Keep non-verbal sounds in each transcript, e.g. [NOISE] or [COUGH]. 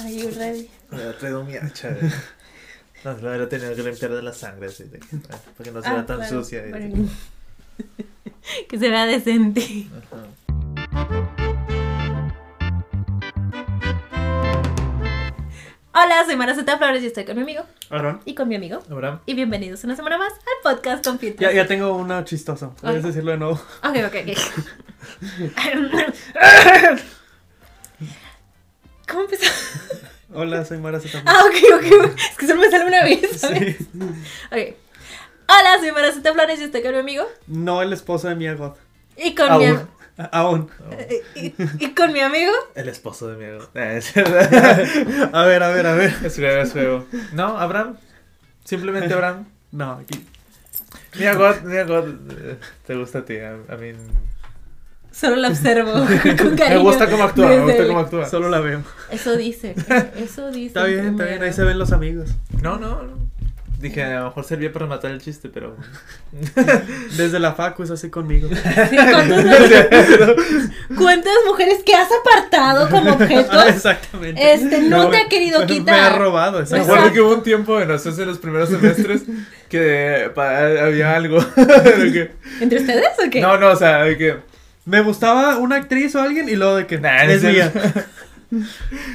Are you ready? Traído mi hacha. No, la hubiera tenido que limpiar de la sangre así, de que- para que no se vea Ah, tan claro. sucia. Bueno. [LAUGHS] que se vea decente. Ajá. Hola, soy Maraceta Flores y estoy con mi amigo Aaron. y con mi amigo. Abraham, Y bienvenidos una semana más al podcast con Filtros. Ya, ya tengo uno chistoso. Puedes Ok. decirlo de nuevo. Ok, ok, ok. [LAUGHS] [LAUGHS] ¿Cómo empezó? [LAUGHS] Hola, soy Mara Zeta. Ah, ok, ok. Es que solo me sale una vez, ¿sabes? Sí. Ok. Hola, soy Maraceta Flores y estoy con mi amigo. No el esposo de Mia Goth. Y con mi Aún. am- Aún. y, y con mi amigo. el esposo de mi amigo. [LAUGHS] Eh. A ver, a ver, a ver. Es juego, es juego. No, Abraham. Simplemente Abraham. No, aquí. Mira, God, mira, God. eh, Te gusta a ti. A, a mí. Solo la observo [LAUGHS] con Me cariño. gusta cómo actúa, me gusta cómo actúa. Solo la veo. Eso dice. Eso dice. Está bien, está bien. Ahí se ven los amigos. No, no, no. Dije, a lo mejor servía para matar el chiste, pero. [LAUGHS] Desde la facu es así conmigo. Sí, ¿cuántas, [LAUGHS] mujeres que has apartado como objeto? Ah, exactamente. Este, no te me- ha querido me- quitar. Me ha robado, Me acuerdo que hubo un tiempo en nosotros en los primeros semestres que pa- había algo. que- ¿Entre ustedes o qué? no, no, o sea, que. Me gustaba una actriz o alguien y luego de que Nah, es es cierto. [LAUGHS]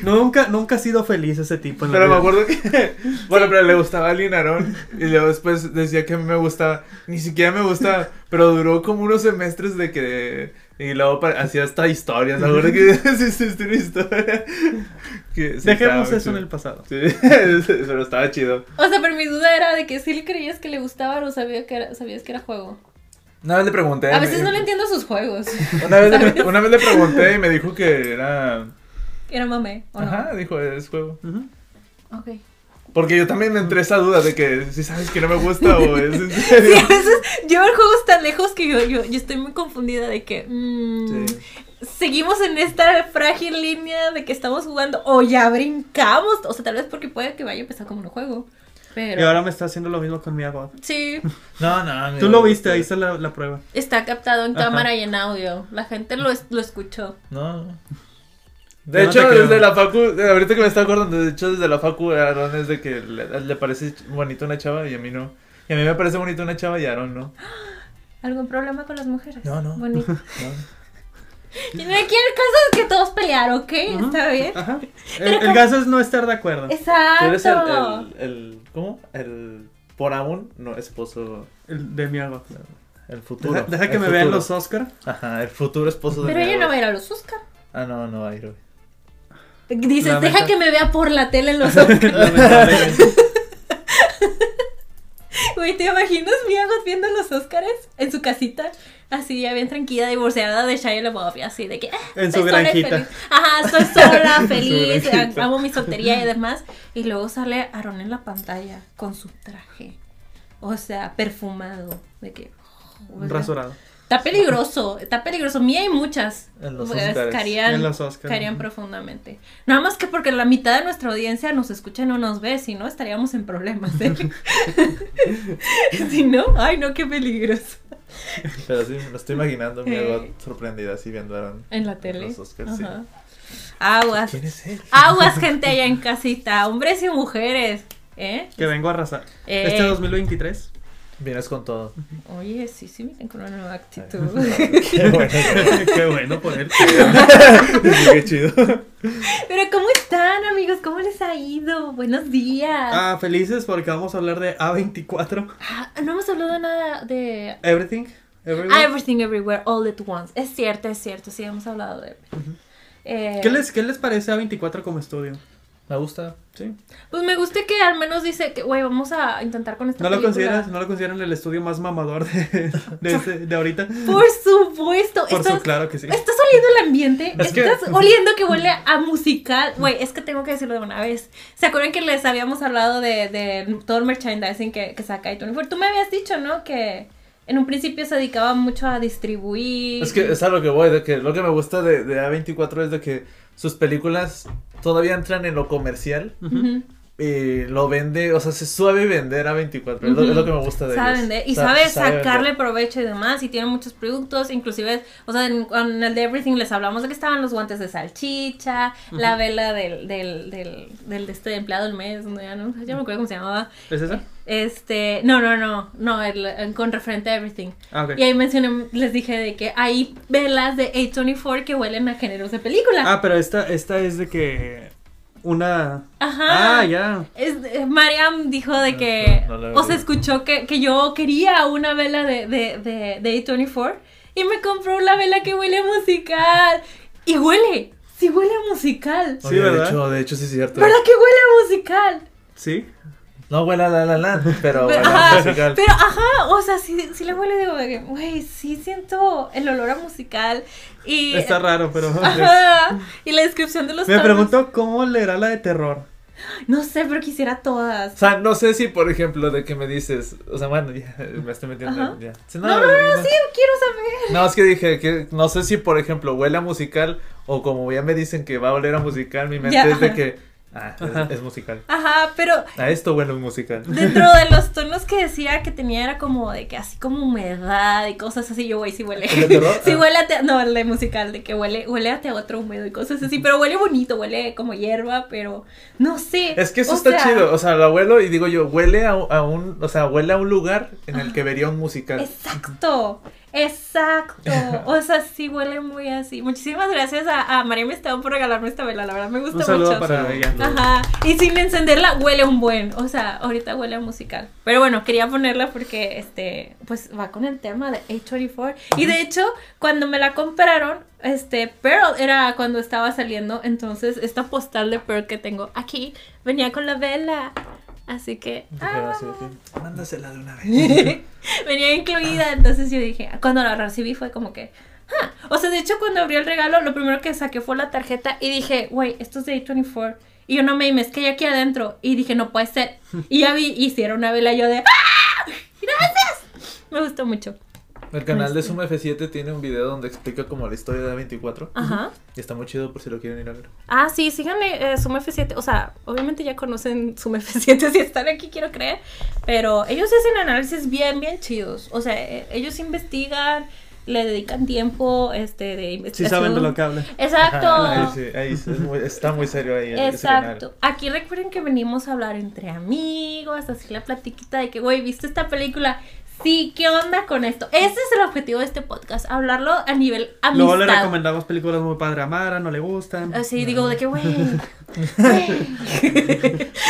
Nunca, nunca ha sido feliz ese tipo. en la Pero me vida. acuerdo que. [LAUGHS] [LAUGHS] Bueno, pero le gustaba a alguien Aarón. Y luego después decía que a mí me gustaba. Ni siquiera me gustaba. Pero duró como unos semestres de que. Y luego hacía hasta historias. La verdad que sí, una historia. Que, sí, Dejemos estaba eso en chido. el pasado. Sí, pero estaba chido. O sea, pero mi duda era de que si le creías que le gustaba o sabía que era, sabías que era juego. Una vez le pregunté. A veces me- no le entiendo sus juegos. [LAUGHS] Una vez, le, [LAUGHS] una vez le pregunté y me dijo que era. Era mame, ¿o no? Ajá, dijo, es juego. Ujú. Ok. Porque yo también me entré esa duda de que si sabes que no me gusta o [LAUGHS] es en Sí, serio. a veces llevo el juego tan lejos que yo, yo, yo estoy muy confundida de que mm, Sí. seguimos en esta frágil línea de que estamos jugando o ya brincamos. O sea, tal vez porque puede que vaya a empezar como un juego. Pero Y ahora me está haciendo lo mismo con Mia Goth. sí, [LAUGHS] No, no. Tú lo viste, ahí está la, la prueba. está captado en Ajá. cámara y en audio. La gente lo, es- lo escuchó. No. De no hecho, desde la facu, ahorita que me estaba acordando, de hecho, desde la facu, a Aaron es de que le, le parece bonita una chava y a mí no. Y a mí me parece bonita una chava y a Aaron no. [GASPS] ¿Algún problema con las mujeres? No, no. Bonito. [LAUGHS] No. Y aquí el caso es que todos pelearon, ¿ok? Está bien. Ajá. El, el caso es no estar de acuerdo. Tú eres el, Exacto. el, el- ¿Cómo? El. Por aún, no, esposo. El de Mia Goth. El futuro. Deja, deja el que me vean futuro. los Oscar. Ajá, el futuro esposo de Pero mi ella no va a ir a los Oscar. Ah, no, no va a ir hoy. Dices, Lamenta- deja que me vea por la tele en los [LAUGHS] Oscar. [LAUGHS] Güey, ¿te imaginas Goth viendo los Oscars en su casita? Así, ya bien tranquila, divorciada de Shia LaBeouf, así de que... ah, En su granjita. Ajá, estoy sola, [LAUGHS] feliz, amo mi soltería y demás. Y luego sale Aaron en la pantalla con su traje. O sea, perfumado. De que... oh, Rasurado. Está peligroso, está peligroso. Mía hay muchas. En los Pues, Óscares. caerían, En los caerían profundamente. Nada más que porque la mitad de nuestra audiencia nos escucha y no nos ve, si no estaríamos en problemas. ¿eh? [LAUGHS] si no, ay no, qué peligroso. Pero sí, me lo estoy imaginando, mi Eh. abuela sorprendida así viendo a Aaron. En la tele. Los Óscars, sí. Ajá. Aguas. ¿Quién es él? Aguas, gente allá en casita. Hombres y mujeres. ¿Eh? Que vengo a arrasar. Eh. Este 2023. Vienes con todo. Oye, sí, sí, miren con una nueva actitud. [LAUGHS] Qué bueno. Qué bueno. Sí, [LAUGHS] Qué chido. Pero ¿cómo están, amigos? ¿Cómo les ha ido? Buenos días. Ah, felices porque vamos a hablar de A24. Ah, no hemos hablado nada de Everything. Everywhere. Ah, Everything Everywhere All at Once. Es cierto, es cierto, sí hemos hablado de eh, ¿Qué, les, ¿Qué les parece A24 como estudio? Me gusta. ¿Sí? Pues me gusta que al menos dice que, güey, vamos a intentar con esta ¿No lo, película. consideras, ¿No lo consideran el estudio más mamador de, de, [LAUGHS] este- de ahorita? Por supuesto. Por estás, su, claro que sí. estás oliendo el ambiente. Es que- estás [LAUGHS] oliendo que huele a musical. Güey, es que tengo que decirlo de una vez. ¿Se acuerdan que les habíamos hablado de, de todo el merchandising que, que saca i24? Tú me habías dicho, ¿no? Que en un principio se dedicaba mucho a distribuir. Es que es a lo que voy, de que lo que me gusta de, de A24 es de que sus películas todavía entran en lo comercial. Eh, lo vende, o sea, se suave vender a 24. es, lo, es lo que me gusta de sabe vender y Sa- sabe, sabe sacarle vender. provecho y demás y tiene muchos productos inclusive o sea en, en el de Everything les hablamos de que estaban los guantes de salchicha la vela del del, del, del de este empleado del mes no, ya no ya me acuerdo cómo se llamaba ¿Es esa? este no no no no el, el con referente a Everything Ah, y ahí mencioné les dije de que hay velas de A24 que huelen a géneros de película Ah, pero esta, esta es de que una... ajá Ah, ya. Es, eh, Mariam dijo de que, No, no o se escuchó que, que yo quería una vela de, de, de, de A24 y me compró la vela que huele a musical. Y huele, sí huele a musical. Sí, Oye, de ¿verdad? hecho, de hecho sí es cierto. ¿Verdad que huele a musical? ¿Sí? No huele a la la la, [LAUGHS] pero Pero, huele a ajá, musical. pero ajá, o sea, sí, sí le huele, digo, de que, güey, sí siento el olor a musical. Y, Está raro, pero... [LAUGHS] Ajá, y la descripción de los Me tonos. pregunto cómo leerá la de terror. No sé, pero quisiera todas. O sea, no sé si, por ejemplo, de que me dices, o sea, bueno, ya me estoy metiendo. Ajá. Ya. No, no, no, sí, quiero saber. No, es que dije que no sé si, por ejemplo, huele a musical o como ya me dicen que va a oler a musical, mi mente Ya, es de ajá. que, ah, es, es musical. Ajá, pero A esto a un musical. Dentro de [LAUGHS] los tonos que decía que tenía era como de que así como humedad y cosas así, yo güey, sí huele. ¿El de terror? Sí Ah. huele a te- no, el de musical, de que huele, huele a teatro húmedo y cosas así, pero huele bonito, huele como hierba, pero no sé. Es que eso o está sea, chido, o sea, lo abuelo y digo yo, huele a, a un, o sea, huele a un lugar en el que vería un musical. Exacto, exacto. O sea, sí huele muy así. Muchísimas gracias a, a María Esteban por regalarme esta vela, la verdad me gusta Un saludo mucho. para Sí. ella. Ajá, y sin encenderla huele un buen, o sea, ahorita huele a musical. Pero bueno, quería ponerla porque este, pues va con el tema de A24 y de hecho, cuando me la compraron, este, Pearl era cuando estaba saliendo, entonces esta postal de Pearl que tengo aquí venía con la vela. Así que ah, Mándasela de una vez. [LAUGHS] venía incluida, entonces yo dije, cuando la recibí fue como que ah. O sea, de hecho, cuando abrí el regalo, lo primero que saqué fue la tarjeta y dije, güey, esto es de A24. Y yo no me es que hay aquí adentro. Y dije, no puede ser. Y ya vi, hicieron una vela yo de, ¡ah! ¡Gracias! [LAUGHS] Me gustó mucho. El canal de Este. Suma F7 tiene un video donde explica como la historia de A24. Ajá. Y está muy chido por si lo quieren ir a ver. Ah, sí, síganle eh, Suma F7. O sea, obviamente ya conocen Suma F7 [LAUGHS] si están aquí, quiero creer. Pero ellos hacen análisis bien, bien chidos. O sea, eh, ellos investigan, le dedican tiempo este, de Sí saben de lo que hablan. Exacto. Ajá, ahí sí, ahí es muy- está muy serio ahí. ese canal. Exacto. Aquí recuerden que venimos a hablar entre amigos, así la platiquita de que, güey, ¿viste esta película? Sí, ¿qué onda con esto? Ese es el objetivo de este podcast, hablarlo a nivel amistad. Luego le recomendamos películas muy padre a Mara, no le gustan. Así digo, de que, güey. [LAUGHS]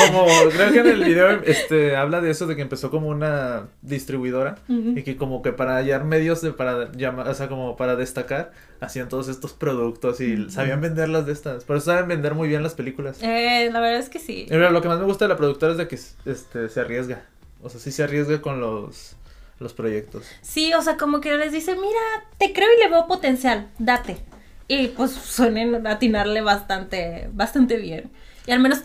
Como creo que en el video este habla de eso de que empezó como una distribuidora y que como que para hallar medios de para llamar, o sea, como para destacar, hacían todos estos productos y sabían venderlas de estas. Por eso saben vender muy bien las películas. Eh, la verdad es que sí. Y mira, lo que más me gusta de la productora es de que este se arriesga. O sea, sí se arriesga con los los proyectos. Sí, o sea, como que les dice, mira, te creo y le veo potencial, date. Y pues suelen atinarle bastante, bastante bien. Y al menos,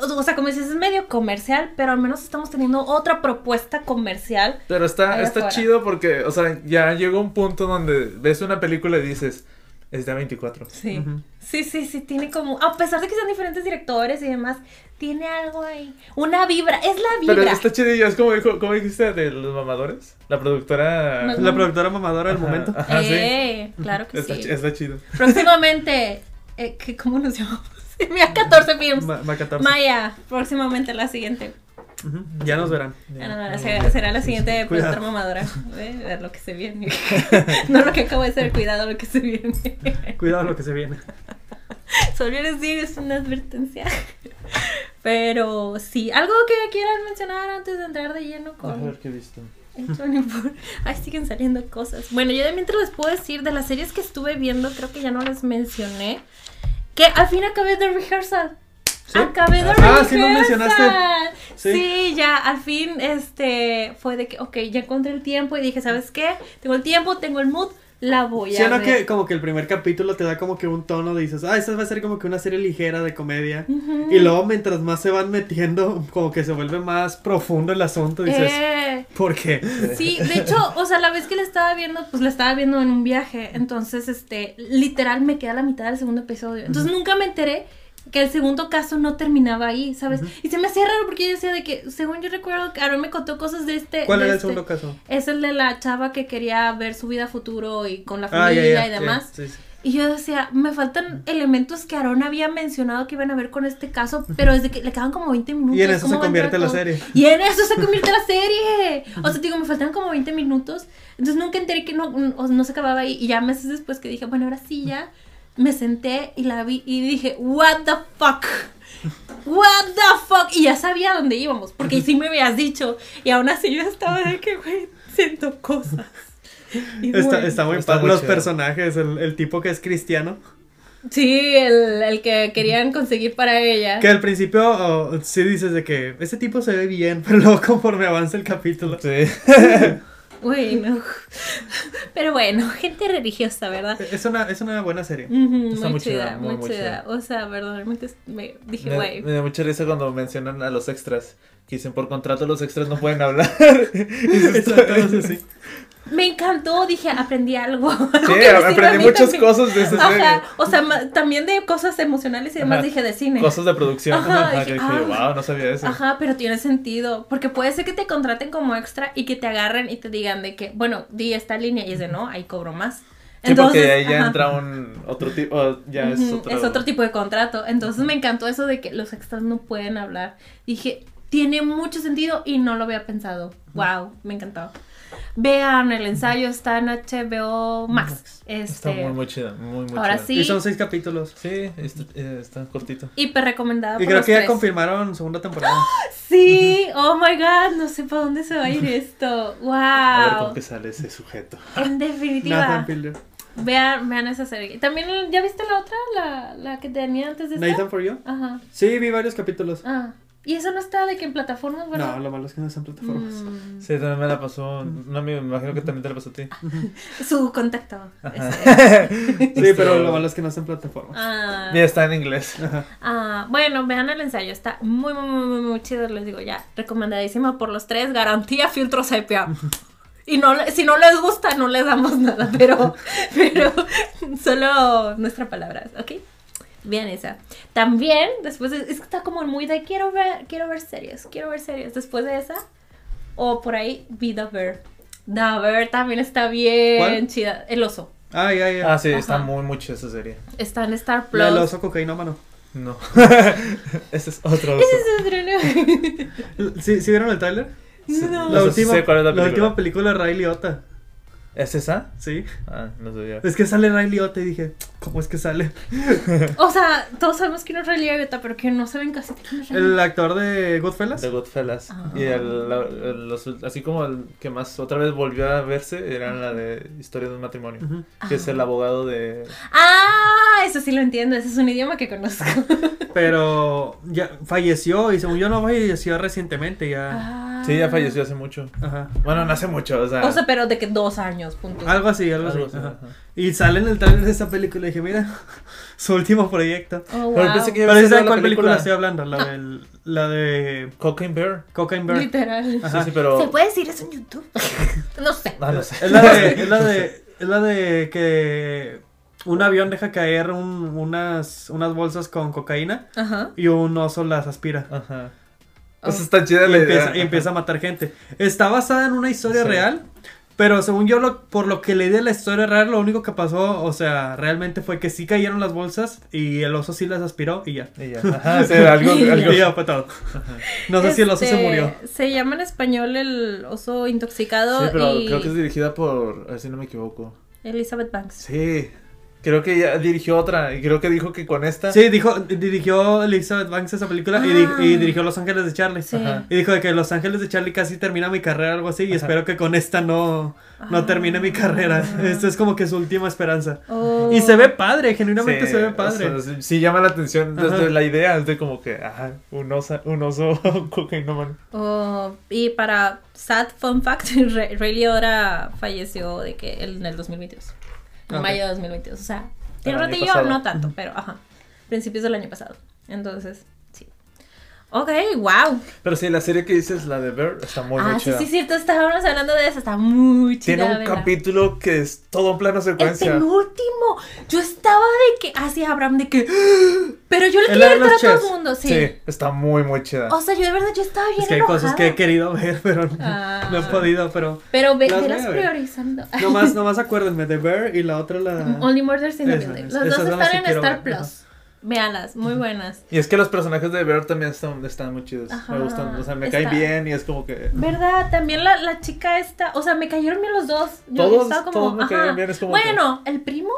o sea, como dices, es medio comercial, pero al menos estamos teniendo otra propuesta comercial. Pero está, está afuera. chido porque, o sea, ya llegó un punto donde ves una película y dices, es de 24. Sí. Sí, sí, sí, tiene como, a pesar de que sean diferentes directores y demás, tiene algo ahí. Una vibra, es la vibra. Pero está chido y es como, dijiste de los mamadores. La productora... No, La productora mamadora del momento. Ajá, sí. eh, claro que Está, sí. está chido. Próximamente, eh, ¿qué- ¿cómo nos llamamos? [LAUGHS] Mira, 14 films. Ma- Ma 14. Maya, próximamente la siguiente. Ya nos verán. Ah, no, no, será, será la siguiente productora mamadora. Eh, ver lo que se viene. [LAUGHS] no lo que acabo de hacer, cuidado lo que se viene. [LAUGHS] Cuidado lo que se viene. [LAUGHS] Solo les digo, es una advertencia. Pero sí, algo que quieras mencionar antes de entrar de lleno A con ver qué he visto. A24. Ay, siguen saliendo cosas. Bueno, yo de mientras les puedo decir de las series que estuve viendo, creo que ya no les mencioné. Que al fin acabé de rehearsal. ¿Sí? Acabé de Ah, sí lo mencionaste. Sí. Sí. ya al fin este fue de que, ok, ya encontré el tiempo y dije, ¿sabes qué? Tengo el tiempo, tengo el mood, la voy Sí, a ¿no? ver. que como que el primer capítulo te da como que un tono, dices, ah, esta va a ser como que una serie ligera de comedia. Y luego mientras más se van metiendo, como que se vuelve más profundo el asunto, dices, Eh, ¿por qué? Sí, de hecho, o sea, la vez que la estaba viendo, pues la estaba viendo en un viaje. Entonces, este, literal me queda la mitad del segundo episodio. Entonces nunca me enteré que el segundo caso no terminaba ahí, ¿sabes? Y se me hacía raro porque yo decía de que, según yo recuerdo, que Aaron me contó cosas de este. ¿Cuál de era el este- segundo caso? Es el de la chava que quería ver su vida futuro y con la Ah, familia y demás. sí, sí. Y yo decía, me faltan elementos que Aaron había mencionado que iban a ver con este caso, pero desde que le quedan como 20 minutos. Y en eso ¿cómo se convierte la serie. Y en eso se convierte la serie. O sea, digo, me faltan como 20 minutos. Entonces nunca enteré que no, no, no se acababa ahí. Y ya meses después que dije, bueno, ahora sí ya, me senté y la vi y dije, what the fuck. What the fuck. Y ya sabía dónde íbamos, porque sí me habías dicho. Y aún así yo estaba de que, güey, siento cosas. Y Está, bueno. está muy Está padre. muy Los chido. personajes, el, el tipo que es cristiano. Sí, el, el que querían conseguir para ella. Que al principio oh, sí dices de que ese tipo se ve bien, [LAUGHS] pero luego conforme avanza el capítulo. Sí. [LAUGHS] Uy, no. Pero bueno, gente religiosa, ¿verdad? Es una, es una buena serie. Ujú, Está muy chida, chida, muy, chida. chida. O sea, verdaderamente me dije, Me, güey. me da mucha risa cuando mencionan a los extras. Que dicen, por contrato los extras no pueden hablar. [LAUGHS] Y dices, Exacto, sí. [LAUGHS] Me encantó, dije, aprendí algo. [LAUGHS] Algo Sí, aprendí muchas también. cosas de serie. Ajá, o sea, también de cosas emocionales y demás Ajá. dije de cine. Cosas de producción. Ajá, Ajá, dije, que dije, ah. wow, no sabía eso. Ajá, pero tiene sentido. Porque puede ser que te contraten como extra y que te agarren y te digan de que, bueno, di esta línea y es de no, ahí cobro más. Sí, porque ahí ya entra un otro tipo, ya es Ujú, otro. tipo de contrato. Entonces me encantó eso de que los extras no pueden hablar. Dije, tiene mucho sentido y no lo había pensado. Wow, me encantó. Vean el ensayo, está en HBO Max. Está Este, muy, muy chida, muy, muy ahora chida. sí. Y son seis capítulos. Sí, está, eh, está cortito. hiper recomendada. Y por creo los que ya confirmaron segunda temporada. [GASPS] Sí, oh my god, no sé para dónde se va a ir [LAUGHS] esto. A ver con Wow. qué sale ese sujeto. En definitiva. Nathan Fielder. Vean, vean esa serie. También, ¿ya viste la otra? La, la que tenía antes de esta. Nathan for You. Ajá. Sí, vi varios capítulos. Ah. Y eso no está de que en plataformas, ¿verdad? No, lo malo es que no están plataformas. Mm, Sí, también me la pasó. Amigo, me imagino que también te la pasó a ti. [LAUGHS] Su contacto. [LAUGHS] Sí, pero lo malo es que no están plataformas. Ah, Mira, está en inglés. Ah, bueno, vean el ensayo. Está muy, muy, muy, muy, chido. Les digo ya. Recomendadísimo por los tres. Garantía filtro sepia. Y no, le- si no les gusta, no les damos nada. Pero, [LAUGHS] pero solo nuestra palabra, ¿ok? Vean esa. También, después de, es que está como muy de quiero ver, quiero ver series, quiero ver series. Después de esa, o por ahí, vi The Bear. The Bear también está bien ¿Cuál? chida. El oso. Ah, ya, ya. Ah, sí, está muy, muy chida esa serie. Está en Star Plus. La del oso cocainómano. No. [LAUGHS] Ese es otro. Ese es otro, ¿no? [LAUGHS] ¿Sí, ¿sí vieron el trailer? No. No La, sé última, sé cuál es la la película. última película de Ray Liotta. ¿Es esa? Sí. Ah, no sé yo. Es que sale Ray Liotta y dije, ¿cómo es que sale? [LAUGHS] O sea, todos sabemos que no es Ray Liotta, pero que no saben casi quién es Ray El actor de Goodfellas. The Goodfellas. Ah. Y el, la- el- los- así como el que más otra vez volvió a verse era la de Historia de un matrimonio. Que es el abogado de. Ah, eso sí lo entiendo. Ese es un idioma que conozco. [LAUGHS] Pero ya falleció y según yo no falleció recientemente ya. Ah. Sí, ya falleció hace mucho. Ajá. Bueno, no hace mucho, o sea. O sea, pero de que dos años, punto. Algo así, algo, algo así. ajá. Y sale en el trailer de esa película y dije, mira, [LAUGHS] su último proyecto. Oh, Pero wow. pensé que Pero había ¿sí ¿saben salido la cuál película película? estoy hablando? La, del, la de Cocaine Bear. Cocaine Bear. Literal. Ajá. Sí, sí, pero. ¿Se puede decir eso en YouTube? [LAUGHS] no sé. Ah, no sé. Es la de, [LAUGHS] es la de, es la de que un avión deja caer un- unas, unas bolsas con cocaína Ajá. y un oso las aspira. Ajá. Oh. Eso está chida Y la empieza, idea. y empieza a matar gente. Está basada en una historia Sí. real. Pero según yo, lo, por lo que leí de la historia real, lo único que pasó, o sea, realmente fue que sí cayeron las bolsas y el oso sí las aspiró y ya. Y ya. Ajá, sí, algo, [LAUGHS] algo. Y ya fue todo. No sé si el oso se Este, murió. Se llama en español el oso intoxicado Sí, pero y creo que es dirigida por. A ver si no me equivoco. Elizabeth Banks. Sí. Creo que ya dirigió otra. Y creo que dijo que con esta. Sí, dijo, dirigió Elizabeth Banks esa película y, di- Ah. y dirigió Los Ángeles de Charlie. Sí. Y dijo de que Los Ángeles de Charlie casi termina mi carrera, algo así, y Ajá. espero que con esta no, no Ah. termine mi carrera. Esto es como que su última esperanza. Oh. Y se ve padre, genuinamente Sí, se ve o padre. sea, sí, llama la atención desde Ajá. la idea, es de como que, ajá, un oso, un oso [LAUGHS] cocainómano. Oh, y para sad fun fact, [LAUGHS] Ray, Ray Liotta falleció de que él en el 2022. En Ok. mayo de 2022. O sea, tiene ratillo, no tanto, pero ajá. Principios del año pasado. Entonces. Ok, wow. Pero sí, la serie que dices, la de Bear, está muy, ah, sí, chida. sí, cierto. Estábamos hablando de eso. Está muy chida. Tiene un capítulo que es todo un plano El secuencia. penúltimo. Yo estaba de que. Así, Abraham, de que. [GASPS] Pero yo le de gritar a los todo el mundo, sí. Sí, está muy, muy chida. O sea, yo de verdad, yo estaba bien Es que hay enojada. cosas que he querido ver, [LAUGHS] pero no- Ah. no he podido, pero... Pero ve, Las ver. priorizando. Nomás, [LAUGHS] nomás acuérdenme, The Bear y la otra la... Only Murders in the Building. Las dos las están en quiero Star ver, Plus. Véanlas, muy buenas. Y es que los personajes de Bear también están, están muy chidos. Ajá, me gustan. O sea, me está- caen bien y es como que. ¿Verdad? También la, la chica esta, o sea, me cayeron bien los dos. Yo Todos- estaba como, todos me cayeron bien, es como que- Bueno, el primo.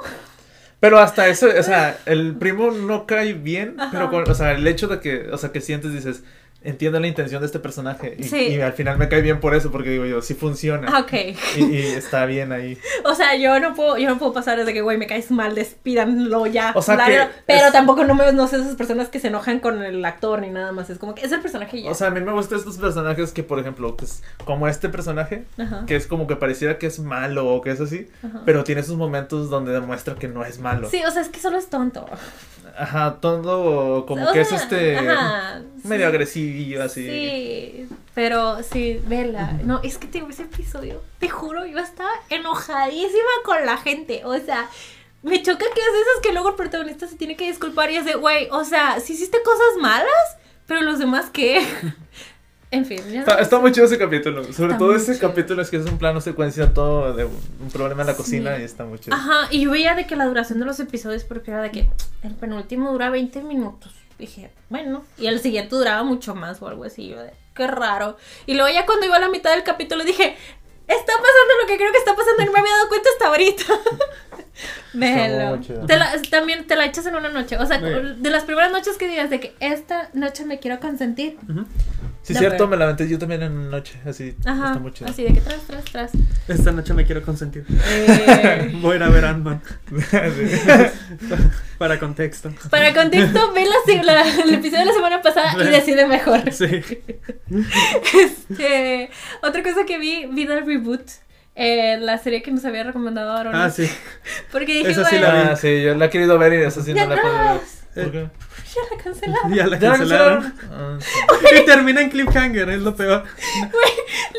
Pero hasta eso, o sea, [LAUGHS] el primo no cae bien, Ajá. pero con, o sea, el hecho de que, o sea, que sientes, dices, entiendo la intención de este personaje. Y, Sí. y al final me cae bien por eso, porque digo yo, sí funciona. Ah, Ok. Y, y está bien ahí. [LAUGHS] O sea, yo no puedo, yo no puedo pasar desde que, güey, me caes mal, despídanlo ya. O sea, que Pero es- tampoco no me no sé esas personas que se enojan con el actor ni nada más. Es como que es el personaje ya. O sea, a mí me gustan estos personajes que, por ejemplo, que es como este personaje, Ajá. que es como que pareciera que es malo o que es así, Ajá. pero tiene sus momentos donde demuestra que no es malo. Sí, o sea, es que solo es tonto. Ajá, todo como O que es este ajá, medio sí. agresivo así. Sí, pero sí, vela. No, es que te digo, ese episodio, te juro, yo estaba enojadísima con la gente. O sea, me choca que es esas que luego el protagonista se tiene que disculpar y es de, güey, o sea, si hiciste cosas malas, pero los demás qué. [LAUGHS] en fin, ya. Está, está muy chido ese capítulo. Sobre Está todo ese chido. capítulo es que es un plano secuencia todo de un, problema en la Sí. cocina y está muy chido. Ajá, y yo veía de que la duración de los episodios, porque era de que el penúltimo dura 20 minutos. Dije, bueno, y el siguiente duraba mucho más o algo así. Yo de, qué raro. Y luego ya cuando iba a la mitad del capítulo dije, está pasando lo que creo que está pasando y no me había dado cuenta hasta ahorita. [LAUGHS] [LAUGHS] Chido. Te la- también te la echas en una noche. O sea, bien. de las primeras noches que digas de que esta noche me quiero consentir. Ujú. Sí, No, cierto, pero- me la aventé yo también en noche, así. Ajá. Está muy chido. Así de que tras, tras, tras. Esta noche me quiero consentir. Eh, [LAUGHS] Voy a ir a ver Ant-Man. [LAUGHS] Para contexto. Para contexto, ve la, la- el episodio de la semana pasada y decide mejor. Sí. Este, otra cosa que vi, vi del reboot. Eh, la serie que nos había recomendado Aaron. Ah, sí. [LAUGHS] Porque dije, Esa sí güey, la vi. Ah, sí, yo la he querido ver y esa sí no la puedo ver. ¿Por qué? Ya la cancelaron. Ya la ¿Ya la cancelaron. Ah, sí. Y termina en cliffhanger, es lo peor.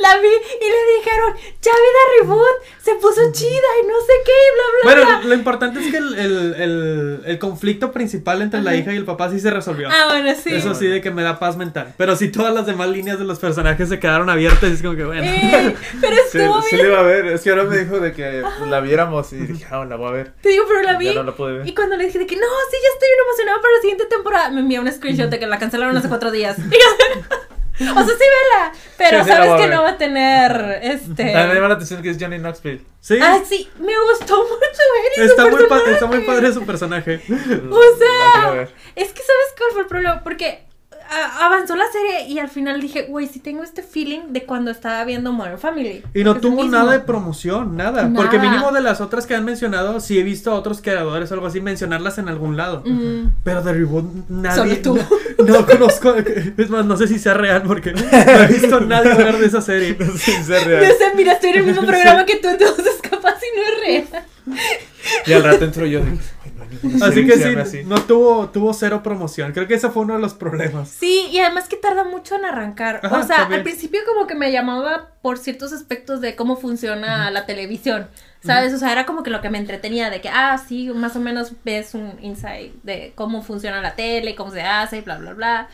La vi y le dijeron, ya vi la reboot, se puso chida y no sé qué, y bla, bla, Bueno, bla. lo importante es que el, el, el, el conflicto principal entre la hija y el papá sí se resolvió. Ah, bueno, sí. Eso sí, de que me da paz mental. Pero si todas las demás líneas de los personajes se quedaron abiertas, es como que bueno. Eh, pero Sí, estuvo sí bien. la iba a ver. Es que ahora me dijo de que la viéramos y dije, ah, la voy a ver. Te digo, pero la vi. Ya no la pude ver. Y cuando le dije de que no, sí, ya estoy bien emocionada para la siguiente temporada, me envió un screenshot de que la cancelaron hace cuatro días. [LAUGHS] Y yo, o sea, sí, vela. Pero Sí, sí, la sabes a que no va a tener este. También me llama la atención que es Johnny Knoxville. Sí, Ah, sí, me gustó mucho ver está, muy pa- está muy padre su personaje. O sea, es que sabes cuál fue el problema, porque a- avanzó la serie y al final dije, güey, sí tengo este feeling de cuando estaba viendo Modern Family. Y no tuvo nada de promoción, nada. Nada. Porque mínimo de las otras que han mencionado, sí he visto a otros creadores o algo así mencionarlas en algún lado. Mm. Pero de Reboot nadie. Solo tú. No, [LAUGHS] no conozco. Es más, no sé si sea real porque no he visto a [LAUGHS] nadie hablar de esa serie. Sin ser Yo real. sé, mira, estoy en el mismo [LAUGHS] programa que tú, entonces capaz si no es real. Y al rato entro yo de, "Ay, no hay ninguna Así que sí, llame así". no tuvo, tuvo cero promoción. Creo que ese fue uno de los problemas. Sí, y además que tarda mucho en arrancar. Ajá, o sea, también. al principio como que me llamaba por ciertos aspectos de cómo funciona la televisión. ¿Sabes? O sea, era como que lo que me entretenía de que, ah, sí, más o menos ves un insight de cómo funciona la tele, cómo se hace, bla, bla, bla.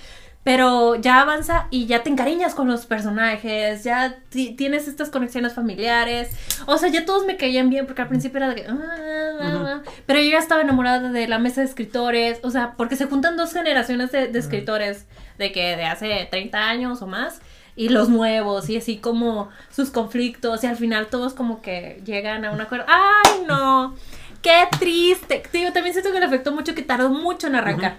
Pero ya avanza y ya te encariñas con los personajes, ya ti- tienes estas conexiones familiares. O sea, ya todos me caían bien porque al principio era de que... "Ah, ah, ah", Pero yo ya estaba enamorada de la mesa de escritores. O sea, porque se juntan dos generaciones de, de escritores de que de hace 30 años o más. Y los nuevos y así como sus conflictos y al final todos como que llegan a un acuerdo. ¡Ay, no! ¡Qué triste! Te Digo, también siento que le afectó mucho que tardó mucho en arrancar.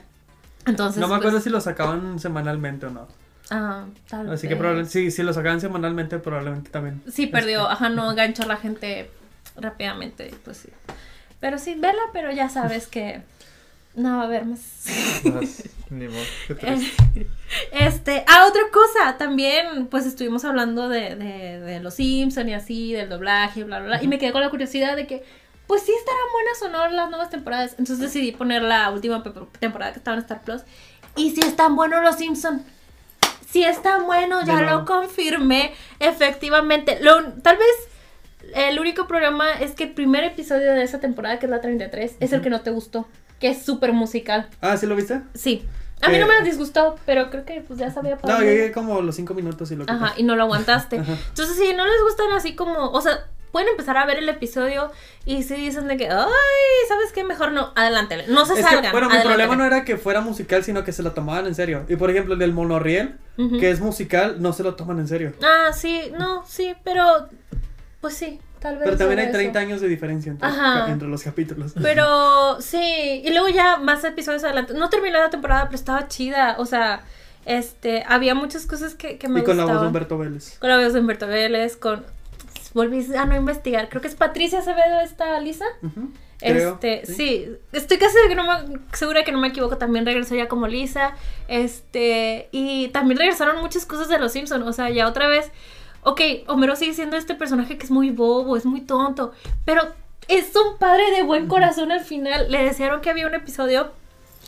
Entonces, No me pues, acuerdo si lo sacaban semanalmente o no. Ah, tal Así que probablemente, sí, si lo sacaban semanalmente, probablemente también. Sí, perdió. Ajá, no enganchó a la gente rápidamente, pues sí. Pero sí, vela, pero ya sabes que no va a haber más. [LAUGHS] Ni modo. Eh, Este, ah, otra cosa, también, pues estuvimos hablando de, de, de los Simpson y así, del doblaje, bla, bla, bla, y me quedé con la curiosidad de que, pues sí estarán buenas o no las nuevas temporadas. Entonces decidí poner la última temporada que estaba en Star Plus. Y si están buenos los Simpson. Si están buenos, ya lo confirmé, efectivamente. Lo, tal vez el único problema es que el primer episodio de esa temporada, que es la 33, es el que no te gustó. que es súper musical. Ah, ¿sí lo viste? Sí. A mí Eh, no me disgustó, pero creo que pues ya sabía para No, llegué como los cinco minutos y lo que Ajá, y no lo aguantaste. [LAUGHS] Entonces, si no les gustan así como, o sea, pueden empezar a ver el episodio y si dicen de que, ay, ¿sabes qué? Mejor no, adelántale. No se Es salgan. que, bueno, mi problema no era que fuera musical, sino que se lo tomaban en serio. Y por ejemplo, el del monorriel, que es musical, no se lo toman en serio. Ah, sí, no, sí, pero, pues sí, tal vez. Pero también hay 30 eso. años de diferencia entre, entre los capítulos. Pero [LAUGHS] sí, y luego ya más episodios adelante. No terminé la temporada, pero estaba chida. O sea, este, había muchas cosas que, que me y con la voz de gustaban. Humberto Vélez. Con la voz de Humberto Vélez, con... Volví a no investigar. Creo que es Patricia Acevedo esta Lisa. Este, sí. estoy casi de que no me- segura de que no me equivoco, también regresó ya como Lisa, este, y también regresaron muchas cosas de Los Simpson, o sea, ya otra vez, ok, Homero sigue siendo este personaje que es muy bobo, es muy tonto, pero es un padre de buen corazón al final, le desearon que había un episodio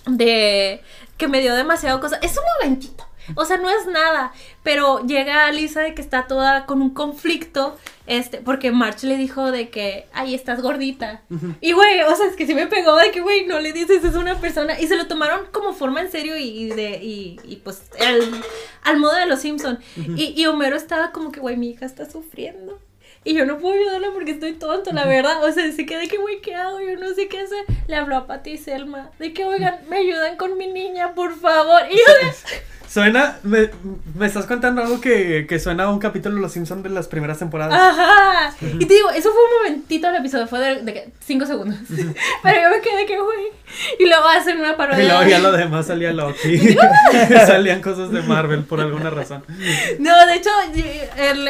de que me dio demasiado cosa, es un momentito. O sea, no es nada, pero llega Lisa de que está toda con un conflicto, este, porque March le dijo de que, ay, estás gordita. Y güey, o sea, es que sí me pegó de que, güey, no le dices, es una persona. Y se lo tomaron como forma en serio y, y de, y, y, pues al, al modo de los Simpson. y, y Homero estaba como que, güey, mi hija está sufriendo. Y yo no puedo ayudarla porque estoy tonto, la verdad. O sea, se queda de que, güey, ¿qué hago? Yo no sé qué hacer. Le habló a Pati y Selma. De que, oigan, me ayudan con mi niña, por favor. Y yo de, [LAUGHS] Suena, me, me estás contando algo que, que suena a un capítulo de Los Simpsons de las primeras temporadas. Ajá. Y te digo, eso fue un momentito del episodio, fue de, de que cinco segundos. Pero yo me quedé que, güey. Y luego hacen una parodia. Y luego ya lo demás salía Loki. [LAUGHS] [LAUGHS] Salían cosas de Marvel por alguna razón. No, de hecho,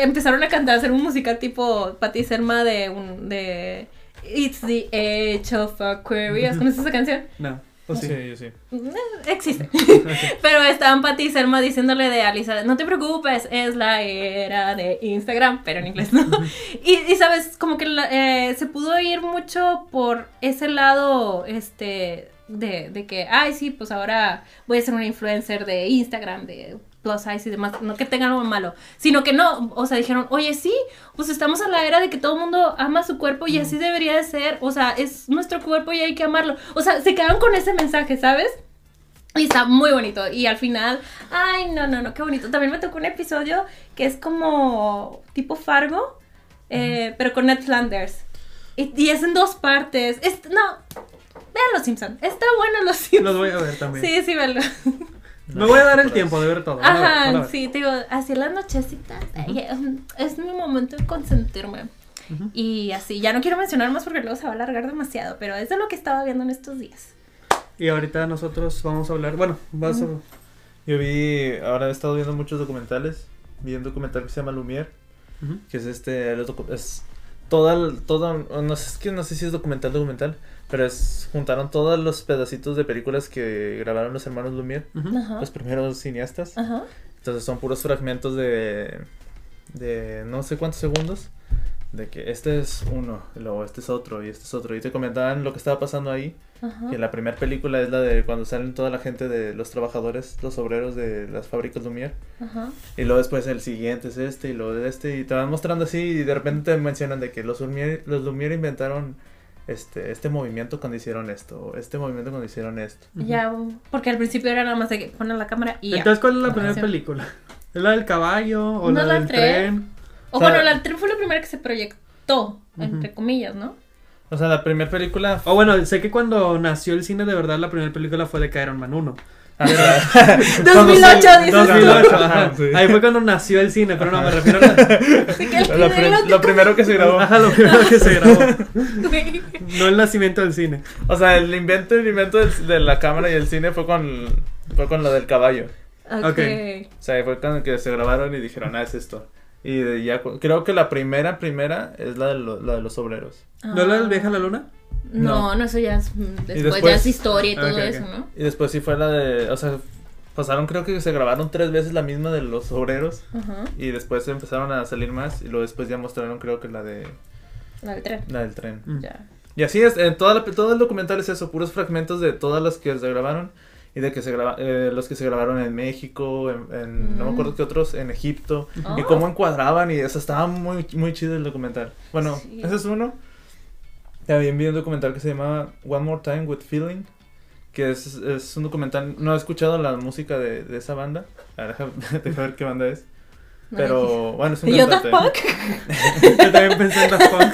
empezaron a cantar, hacer un musical tipo Patti Selma de un. de. It's the age of Aquarius. ¿Conoces esa canción? No, o sí. Sí, yo sí. Eh, Existe. [LAUGHS] [LAUGHS] Pero estaban Patti y Selma diciéndole de Alisa, no te preocupes, es la era de Instagram, pero en inglés no. [LAUGHS] Y, y, sabes, como que la- eh, se pudo ir mucho por ese lado, este, de, de que, ay, sí, pues ahora voy a ser una influencer de Instagram, de plus size y demás, no que tengan algo malo, sino que no, o sea, dijeron, oye, sí, pues estamos en la era de que todo el mundo ama su cuerpo y así debería de ser, o sea, es nuestro cuerpo y hay que amarlo, o sea, se quedaron con ese mensaje, ¿sabes? Y está muy bonito. Y al final, ay, no, no, no, qué bonito. También me tocó un episodio que es como tipo Fargo, eh, pero con Ned Flanders. Y, y es en dos partes. Es, no, vean Los Simpson. Está bueno Los Simpson. Los voy a ver también. Sí, sí, verlo. [LAUGHS] Me voy a dar el tiempo de ver todo. Van a ver, a Ajá, ver. sí, te digo, así las nochecitas. ay, Es mi momento de consentirme. Y así, ya no quiero mencionar más porque luego se va a alargar demasiado, pero es de lo que estaba viendo en estos días. Y ahorita nosotros vamos a hablar. Bueno, vas a. Yo vi, ahora he estado viendo muchos documentales. Vi un documental que se llama Lumière, que es este, es toda, todo, no sé, es que no sé si es documental, documental, pero es, juntaron todos los pedacitos de películas que grabaron los hermanos Lumière, Ujú. Ajá. los primeros cineastas. Ajá. Entonces son puros fragmentos de, de no sé cuántos segundos. De que este es uno, y luego este es otro, y este es otro. Y te comentaban lo que estaba pasando ahí. Ajá. Que la primera película es la de cuando salen toda la gente de los trabajadores, los obreros de las fábricas Lumière. Ajá. Y luego después el siguiente es este, y luego de este. Y te van mostrando así, y de repente te mencionan de que los Lumière, los Lumière inventaron este, este movimiento cuando hicieron esto, o este movimiento cuando hicieron esto. Ya, porque al principio era nada más de que ponen la cámara y ya. Entonces, ¿cuál es la primera película? ¿Es la del caballo o No, la la del tren. tren? o o sea- bueno, la tren fue la primera que se proyectó, entre comillas, ¿no? O sea, la primera película. O bueno, sé que cuando nació el cine de verdad, la primera película fue de Iron Man 1. Ajá. [LAUGHS] 2008, dices tú. 2008, ajá. Sí. Ahí fue cuando nació el cine, pero no, me refiero a la... [LAUGHS] Lo, pri- lo primero que se grabó. Ajá, lo primero que se grabó. [LAUGHS] No el nacimiento del cine. O sea, el invento, el invento de la cámara y el cine fue con, fue con lo del caballo. Ok. Ok. O sea, fue cuando que se grabaron y dijeron, ah, es esto. Y de ya, creo que la primera, primera es la de, lo- la de los obreros. ¿No la del viaje a la luna? No, no, eso ya es mm, después, después- ya es historia y todo Ok, ok. eso, ¿no? Y después sí fue la de, o sea, pasaron creo que se grabaron tres veces la misma de los obreros. Y después empezaron a salir más y luego después ya mostraron creo que la de, La del tren. la del tren. Mm. Ya. Y así es, en toda la- todo el documental es eso, puros fragmentos de todas las que se grabaron y de que se graba, eh, los que se grabaron en México, en, en- no me Mm. acuerdo qué otros, en Egipto, y Oh. cómo encuadraban y eso estaba muy, muy chido el documental. Bueno, Sí. ese es uno. También vi un documental que se llamaba One More Time with Feeling, que es, es un documental. No he escuchado la música de, de esa banda. A ver, deja, [LAUGHS] deja ver qué banda es. Pero bueno, es un ¿Y yo Daft. Punk? Yo también pensé en Daft Punk.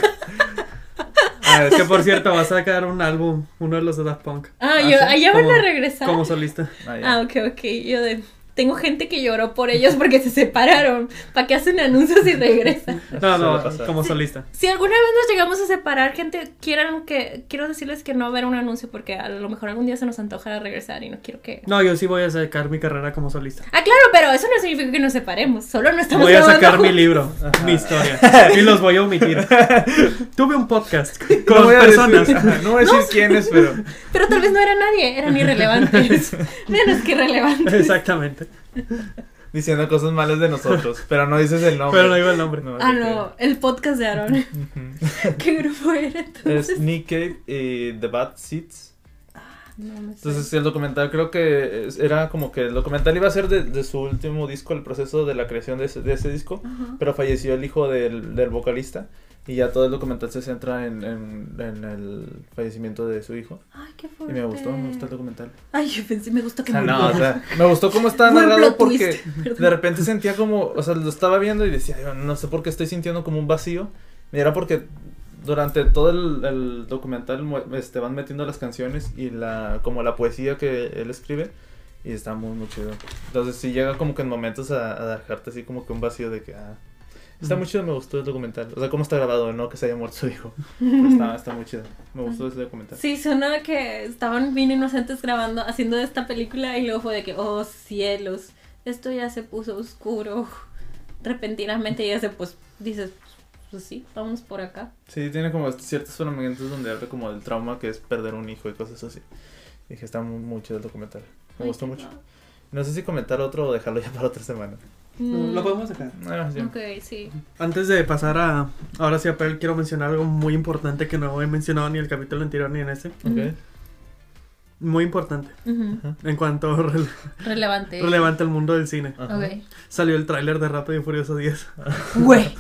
Ah, es que por cierto, va a sacar un álbum, uno de los de Daft Punk. Ah, ¿Ah, yo, allá van Como- a regresar. Como solista. Ah. Ah, ok, ok. Yo de... Tengo gente que lloró por ellos porque se separaron. ¿Para qué hacen anuncios y regresan? [LAUGHS] No, no, como solista. Si alguna vez nos llegamos a separar, gente, quieran que... Quiero decirles que no ver un anuncio porque a lo mejor algún día se nos antoja regresar y no quiero que... No, yo sí voy a sacar mi carrera como solista. Ah, claro, pero eso no significa que nos separemos. Solo no estamos Voy a sacar mi libro, [LAUGHS] mi historia. [LAUGHS] Y los voy a omitir. Tuve un podcast No con voy a personas. decir, ajá, no voy a decir quién es, pero. Pero tal vez no era nadie, eran irrelevantes. Menos que irrelevantes. Exactamente. [LAUGHS] Diciendo cosas malas de nosotros, pero no dices el nombre. Pero no iba el nombre. No, Ah, no, el podcast de Aaron. [LAUGHS] ¿Qué grupo era entonces? Es Nick Cave y The Bad Seeds. No me sé. Entonces el documental creo que era como que el documental iba a ser de, de su último disco, el proceso de la creación de ese, de ese disco, pero falleció el hijo del, del vocalista y ya todo el documental se centra en, en, en el fallecimiento de su hijo. Ay, qué Y fuerte. me gustó, me gustó el documental. Ay, yo pensé, me gustó que O sea, murió. no, o sea, me gustó cómo estaba narrado porque twist, [LAUGHS] de repente sentía como, o sea, lo estaba viendo y decía, "Ay, no sé por qué estoy sintiendo como un vacío. Y era porque durante todo el, el documental este, van metiendo las canciones y la como la poesía que él escribe y está muy, muy chido. Entonces sí llega como que en momentos a, a dejarte así como que un vacío de que, ah, está muy chido, me gustó el documental. O sea, cómo está grabado, no que se haya muerto su hijo. Pero [LAUGHS] está, está muy chido, me gustó ese documental. Sí, sonaba que estaban bien inocentes grabando, haciendo esta película y luego fue de que, oh cielos, esto ya se puso oscuro. Repentinamente ya se pues, dices, pues sí, vamos por acá. Sí, tiene como ciertos fragmentos donde habla como del trauma que es perder un hijo y cosas así. Dije, está muy, muy chido el documental. Me Ay, gustó mucho. No sé si comentar otro o dejarlo ya para otra semana. Mm, Lo podemos dejar. Ah, sí. Ok, sí. Antes de pasar a. Ahora sí, a Pel, quiero mencionar algo muy importante que no he mencionado ni en el capítulo anterior ni en este. Ok. Muy importante. En cuanto rele- Relevante. relevante al mundo del cine. Ajá. Ok. Salió el tráiler de Rápido y Furioso 10. [LAUGHS] Güey,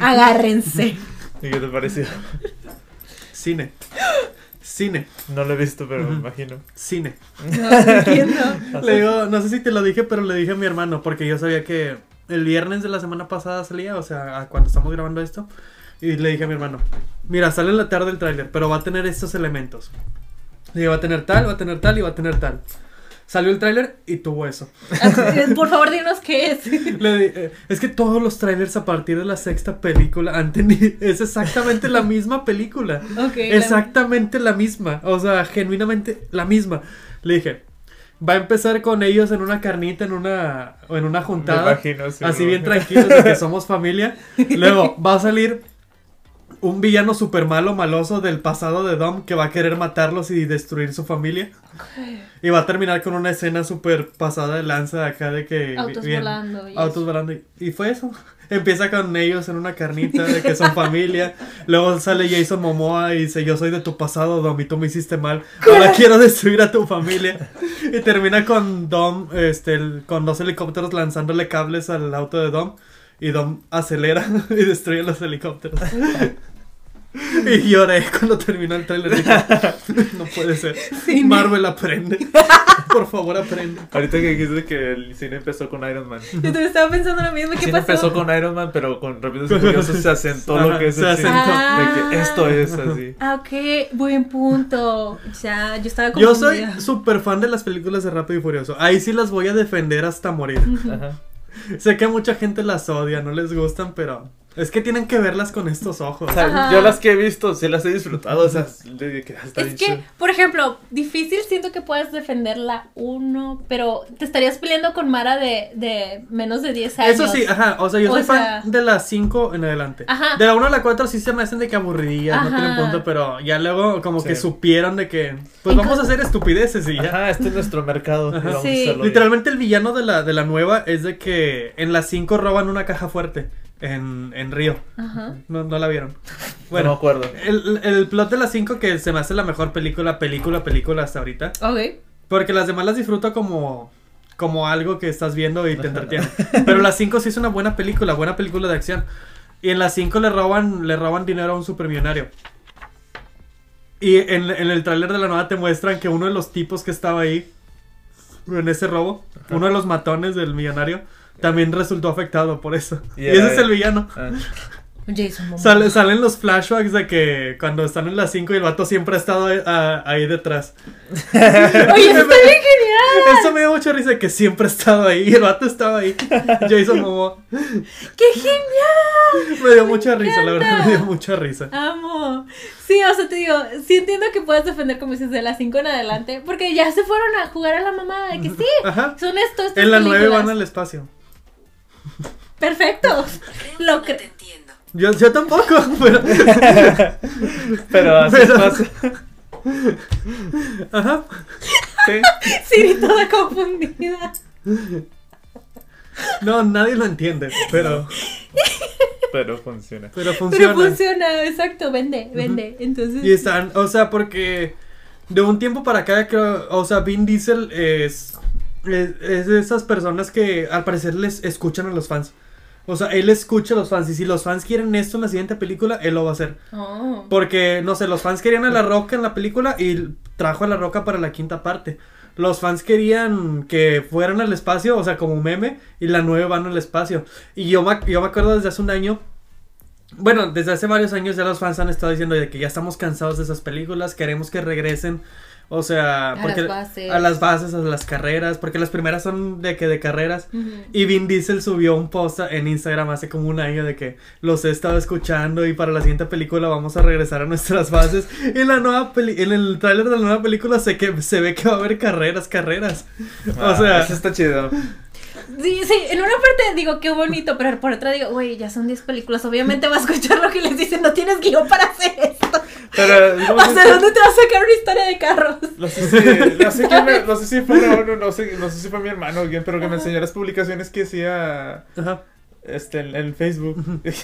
agárrense. ¿Y qué te pareció? Cine. Cine. No lo he visto, pero me imagino. Cine. No. [LAUGHS] Le digo, no sé si te lo dije, pero le dije a mi hermano, porque yo sabía que el viernes de la semana pasada salía, o sea, a cuando estamos grabando esto, y le dije a mi hermano, mira, sale en la tarde el tráiler, pero va a tener estos elementos. Le dije, va a tener tal, va a tener tal y va a tener tal. Salió el tráiler y tuvo eso. [LAUGHS] Por favor, dinos qué es. Le di- eh, es que todos los trailers a partir de la sexta película han tenido, [LAUGHS] es exactamente la misma película. Exactamente la misma. O sea, genuinamente la misma. Le dije, va a empezar con ellos en una carnita, en una, o en una Me juntada. imagino, sí, así bien tranquilos de que [LAUGHS] somos familia. Luego va a salir un villano super malo, maloso del pasado de Dom que va a querer matarlos y destruir su familia. Y va a terminar con una escena super pasada de lanza acá de que... Autos bien- volando. y Autos eso. volando. Y, y fue eso. [LAUGHS] Empieza con ellos en una carnita de que son familia. Luego sale Jason Momoa y dice, yo soy de tu pasado, Dom, y tú me hiciste mal. Ahora quiero destruir a tu familia. Y termina con Dom, este, el- con dos helicópteros lanzándole cables al auto de Dom. Y Dom acelera [LAUGHS] y destruye los helicópteros. [LAUGHS] Y lloré cuando terminó el trailer. Dije, [LAUGHS] no puede ser. Marvel aprende. [LAUGHS] Por favor, aprende. Ahorita que dijiste que el cine empezó con Iron Man. Yo también estaba pensando lo mismo. El ¿Qué cine pasó? empezó con Iron Man, pero con Rápidos y Furiosos se asentó lo que es se el cine. asentó. De que esto es así. Ah, ok, buen punto. Ya, yo estaba Yo soy súper fan de las películas de Rápido y Furioso. Ahí sí las voy a defender hasta morir. Ajá. sé que mucha gente las odia, no les gustan, pero es que tienen que verlas con estos ojos. O sea, Ajá. yo las que he visto, sí las he disfrutado. O sea, de que está Es que, por ejemplo, difícil siento que puedas defender la 1, pero te estarías peleando con Mara de, de menos de 10 años. Eso sí, ajá, o sea, yo O soy sea- fan de las 5 en adelante. Ajá. De la 1 a la 4 sí se me hacen de que aburridillas, no tienen punto, pero ya luego como que supieron de que, pues vamos a hacer estupideces y ya. Ajá, este es nuestro mercado. vamos a Sí. bien. Literalmente el villano de la, de la nueva es de que en las 5 roban una caja fuerte en, en Río. Ajá. No, no la vieron. [LAUGHS] no me Bueno, acuerdo. el, el plot de las 5 que se me hace la mejor película, película, película hasta ahorita. Ok. Porque las demás las disfruto como, como algo que estás viendo y te [LAUGHS] entretiene. Pero las 5 sí es una buena película, buena película de acción. Y en las 5 le roban, le roban dinero a un supermillonario. Y en, en el tráiler de la nueva te muestran que uno de los tipos que estaba ahí en ese robo, uno de los matones del millonario, también resultó afectado por eso. Y ese es el villano. Ah. Jason. Sale- salen los flashbacks de que cuando están en las 5 y el vato siempre ha estado ahí, a- ahí detrás. [LAUGHS] Oye, eso está bien genial. Eso me dio mucha risa que siempre ha estado ahí. Y el vato estaba ahí. Jason Momoa. ¡Qué genial! Me dio mucha risa, la verdad, me dio mucha risa. Amo. Sí, o sea, te digo, sí entiendo que puedes defender como dices de las 5 en adelante, porque ya se fueron a jugar a la mamá de que sí, Ajá. son estos. En la 9 películas. van al espacio. Perfecto. Lo que te entiendo. Yo, yo tampoco, [LAUGHS] pero. [LAUGHS] Pero así Pero- pasa. [LAUGHS] Ajá. Sí. Siri toda confundida. No, nadie lo entiende, pero. Pero funciona. Pero funciona. Pero funciona, exacto, vende, vende. Entonces. Y están, o sea, porque de un tiempo para acá, creo, o sea, Vin Diesel es, es, es de esas personas que al parecer les escuchan a los fans. O sea, él escucha a los fans y si los fans quieren esto en la siguiente película, él lo va a hacer. Oh. Porque, no sé, los fans querían a La Roca en la película y trajo a La Roca para la quinta parte. Los fans querían que fueran al espacio, o sea, como meme, y la nueve van al espacio. Y yo me, yo me acuerdo desde hace un año, bueno, desde hace varios años ya los fans han estado diciendo de que ya estamos cansados de esas películas, queremos que regresen, o sea, A porque las bases. a las bases, a las carreras, porque las primeras son de que de carreras. Y Vin Diesel subió un post en Instagram hace como un año de que los he estado escuchando y para la siguiente película vamos a regresar a nuestras bases. En la nueva peli en el tráiler de la nueva película se que se ve que va a haber carreras, carreras. Ah, o sea, Eso está chido. Sí, sí, en una parte digo qué bonito, pero por otra digo, güey, ya son 10 películas, obviamente va a escuchar lo que les dicen, no tienes guion para hacer esto. Pero. ¿cómo ¿Hasta se- dónde te vas a sacar una historia de carros? No sé si, no sé, quién me- no sé si fue Raúl, no sé, no sé si fue mi hermano o quién, pero que me enseñó las publicaciones que hacía ajá. Este, en, en Facebook. [LAUGHS]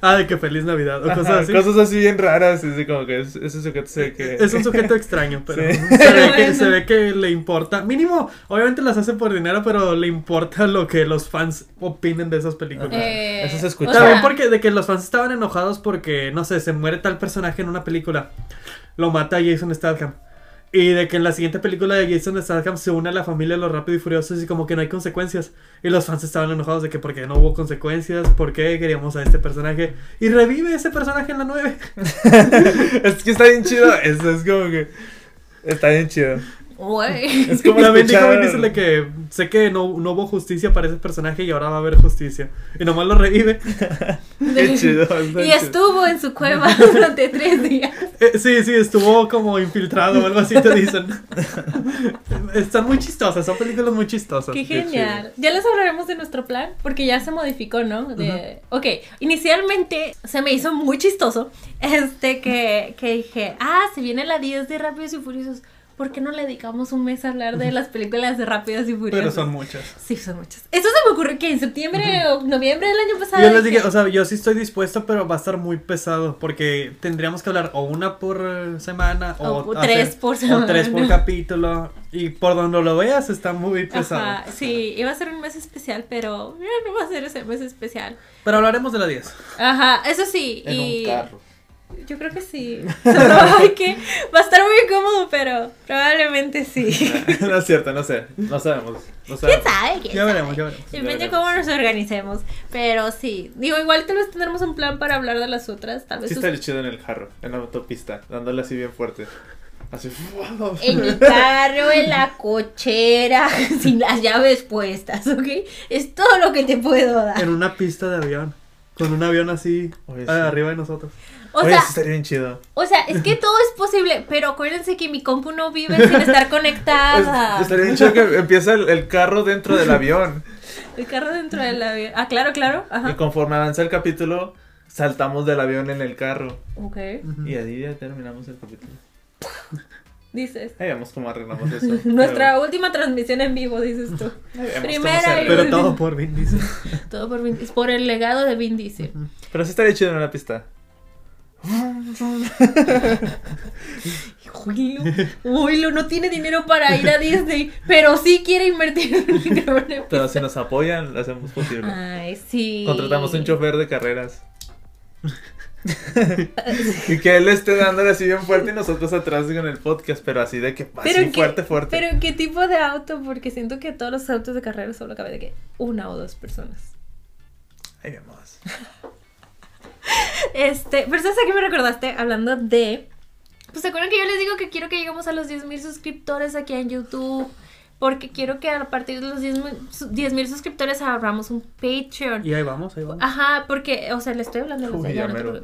Ah, de que feliz Navidad o Ajá, cosas así. Cosas así bien raras, así como que es- ese sujeto se ve que... Es un sujeto extraño, [LAUGHS] pero Sí. se, ve que, se ve que le importa. Mínimo, obviamente las hace por dinero, pero le importa lo que los fans opinen de esas películas. Eh, Eso se escucha. o También porque de que los fans estaban enojados porque, no sé, se muere tal personaje en una película. Lo mata Jason Statham. Y de que en la siguiente película de Jason Statham se une a la familia de los Rápidos y Furiosos y como que no hay consecuencias. Y los fans estaban enojados de que porque no hubo consecuencias, porque queríamos a este personaje. Y revive ese personaje en la 9. [LAUGHS] es que está bien chido, eso es como que... Está bien chido. Es [LAUGHS] como También dijo escuchar... Vin Diesel de que sé que no, no hubo justicia para ese personaje y ahora va a haber justicia. Y nomás lo revive. [LAUGHS] Qué chido. está Y chido. estuvo en su cueva [LAUGHS] durante tres días. Eh, sí, sí, estuvo como infiltrado o algo así te dicen. Están muy chistosas, son películas muy chistosas. Qué qué genial. Ya les hablaremos de nuestro plan, porque ya se modificó, ¿no? De, Ok, inicialmente se me hizo muy chistoso, este, que, que dije, ah, se viene la 10 de Rápidos y Furiosos, ¿por qué no le dedicamos un mes a hablar de las películas de Rápidos y Furiosos? Pero son muchas. Sí, son muchas. Eso se me ocurrió que en septiembre o noviembre del año pasado. Yo les dije, o sea, yo sí estoy dispuesto, pero va a estar muy pesado porque tendríamos que hablar o una por eh, semana o, O tres por O tres por semana. capítulo y por donde lo veas está muy pesado. Ajá, sí, iba a ser un mes especial, pero no va a ser ese mes especial. Pero hablaremos de la 10. Aja, eso sí. En y... un carro. Yo creo que sí. [LAUGHS] Solo hay que va a estar muy incómodo, pero probablemente sí. [LAUGHS] no es cierto, no sé. No sabemos. No ¿Quién sabe? ¿Quién Ya sabe? veremos, ya veremos. Depende de cómo nos organicemos. Pero sí. Digo, igual tal vez tendremos un plan para hablar de las otras. Tal vez Sí sus- estaría chido en el carro, en la autopista, dándole así bien fuerte. Así. en mi carro, en la cochera, [LAUGHS] sin las llaves puestas, ¿ok? Es todo lo que te puedo dar. En una pista de avión. Con un avión así Oye, ah, sí. arriba de nosotros. O Oye, sea, sí estaría bien chido. o sea, es que todo es posible, pero acuérdense que mi compu no vive sin estar [LAUGHS] conectada. Es- estaría bien chido que empieza el, el carro dentro del avión. El carro dentro del avión. Ah, claro, claro. Y conforme avanza el capítulo, saltamos del avión en el carro. Ok. Y ahí ya terminamos el capítulo. [LAUGHS] Dices. Ahí vemos cómo arreglamos eso. [LAUGHS] Nuestra última transmisión en vivo, dices tú. Primera y. Pero todo por Vin Diesel. Todo por, Vin- es por el legado de Vin Diesel. Pero sí estaría chido en la pista. [LAUGHS] Oilo, oilo, no tiene dinero para ir a Disney, pero sí quiere invertir en el- [LAUGHS] Pero si nos apoyan, lo hacemos posible. Ay, sí. Contratamos un chofer de carreras. [LAUGHS] y que él esté dándole así bien fuerte y nosotros atrás con el podcast, pero así de que Pero qué- fuerte, fuerte. Pero qué tipo de auto, porque siento que todos los autos de carrera solo cabe de que una o dos personas. Ahí vemos. Este, pero ¿sabes a qué me recordaste? Hablando de. Pues se acuerdan que yo les digo que quiero que lleguemos a los 10.000 suscriptores aquí en YouTube. Porque quiero que a partir de los 10.000 mil suscriptores abramos un Patreon. Y ahí vamos, ahí vamos. Ajá, porque, o sea, le estoy hablando a los Uy, ya no. [LAUGHS]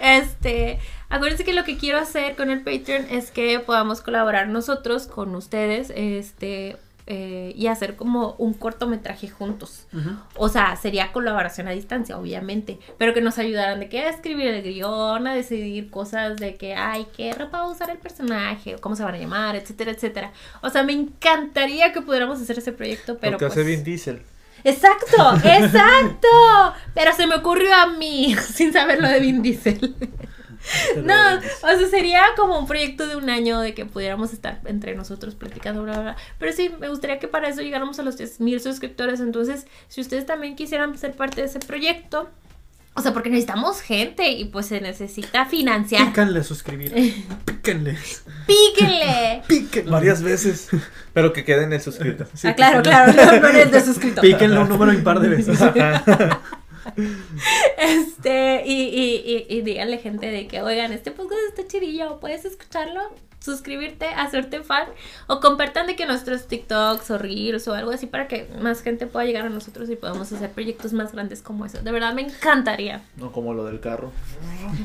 Este, acuérdense que lo que quiero hacer con el Patreon es que podamos colaborar nosotros con ustedes, este, eh, y hacer como un cortometraje juntos. O sea, sería colaboración a distancia, obviamente, pero que nos ayudaran de que a escribir el guion, a decidir cosas de que, ay, qué ropa va a usar el personaje, o cómo se van a llamar, etcétera, etcétera. O sea, me encantaría que pudiéramos hacer ese proyecto, pero Lo que pues... hace Vin Diesel. Exacto, [LAUGHS] exacto. Pero se me ocurrió a mí, [LAUGHS] sin saber lo de Vin Diesel. No, o sea, sería como un proyecto de un año de que pudiéramos estar entre nosotros platicando, bla, bla, bla. Pero sí, me gustaría que para eso llegáramos a los 10.000 suscriptores. Entonces, si ustedes también quisieran ser parte de ese proyecto, o sea, porque necesitamos gente y pues se necesita financiar. Pícanle suscribir. [LAUGHS] Píquenle. ¡Píquenle! [LAUGHS] Píquenle. Varias veces. Pero que quede en el suscrito. Sí, ah, claro, píquenle. claro, no, no eres de suscriptor. Píquenle un número impar de veces. [LAUGHS] [LAUGHS] Este, y, y, y, y díganle gente de que, oigan, este podcast está chidillo, puedes escucharlo, suscribirte, hacerte fan, o compartan de que nuestros TikToks o Reels o algo así para que más gente pueda llegar a nosotros y podamos hacer proyectos más grandes como eso. De verdad me encantaría. No como lo del carro.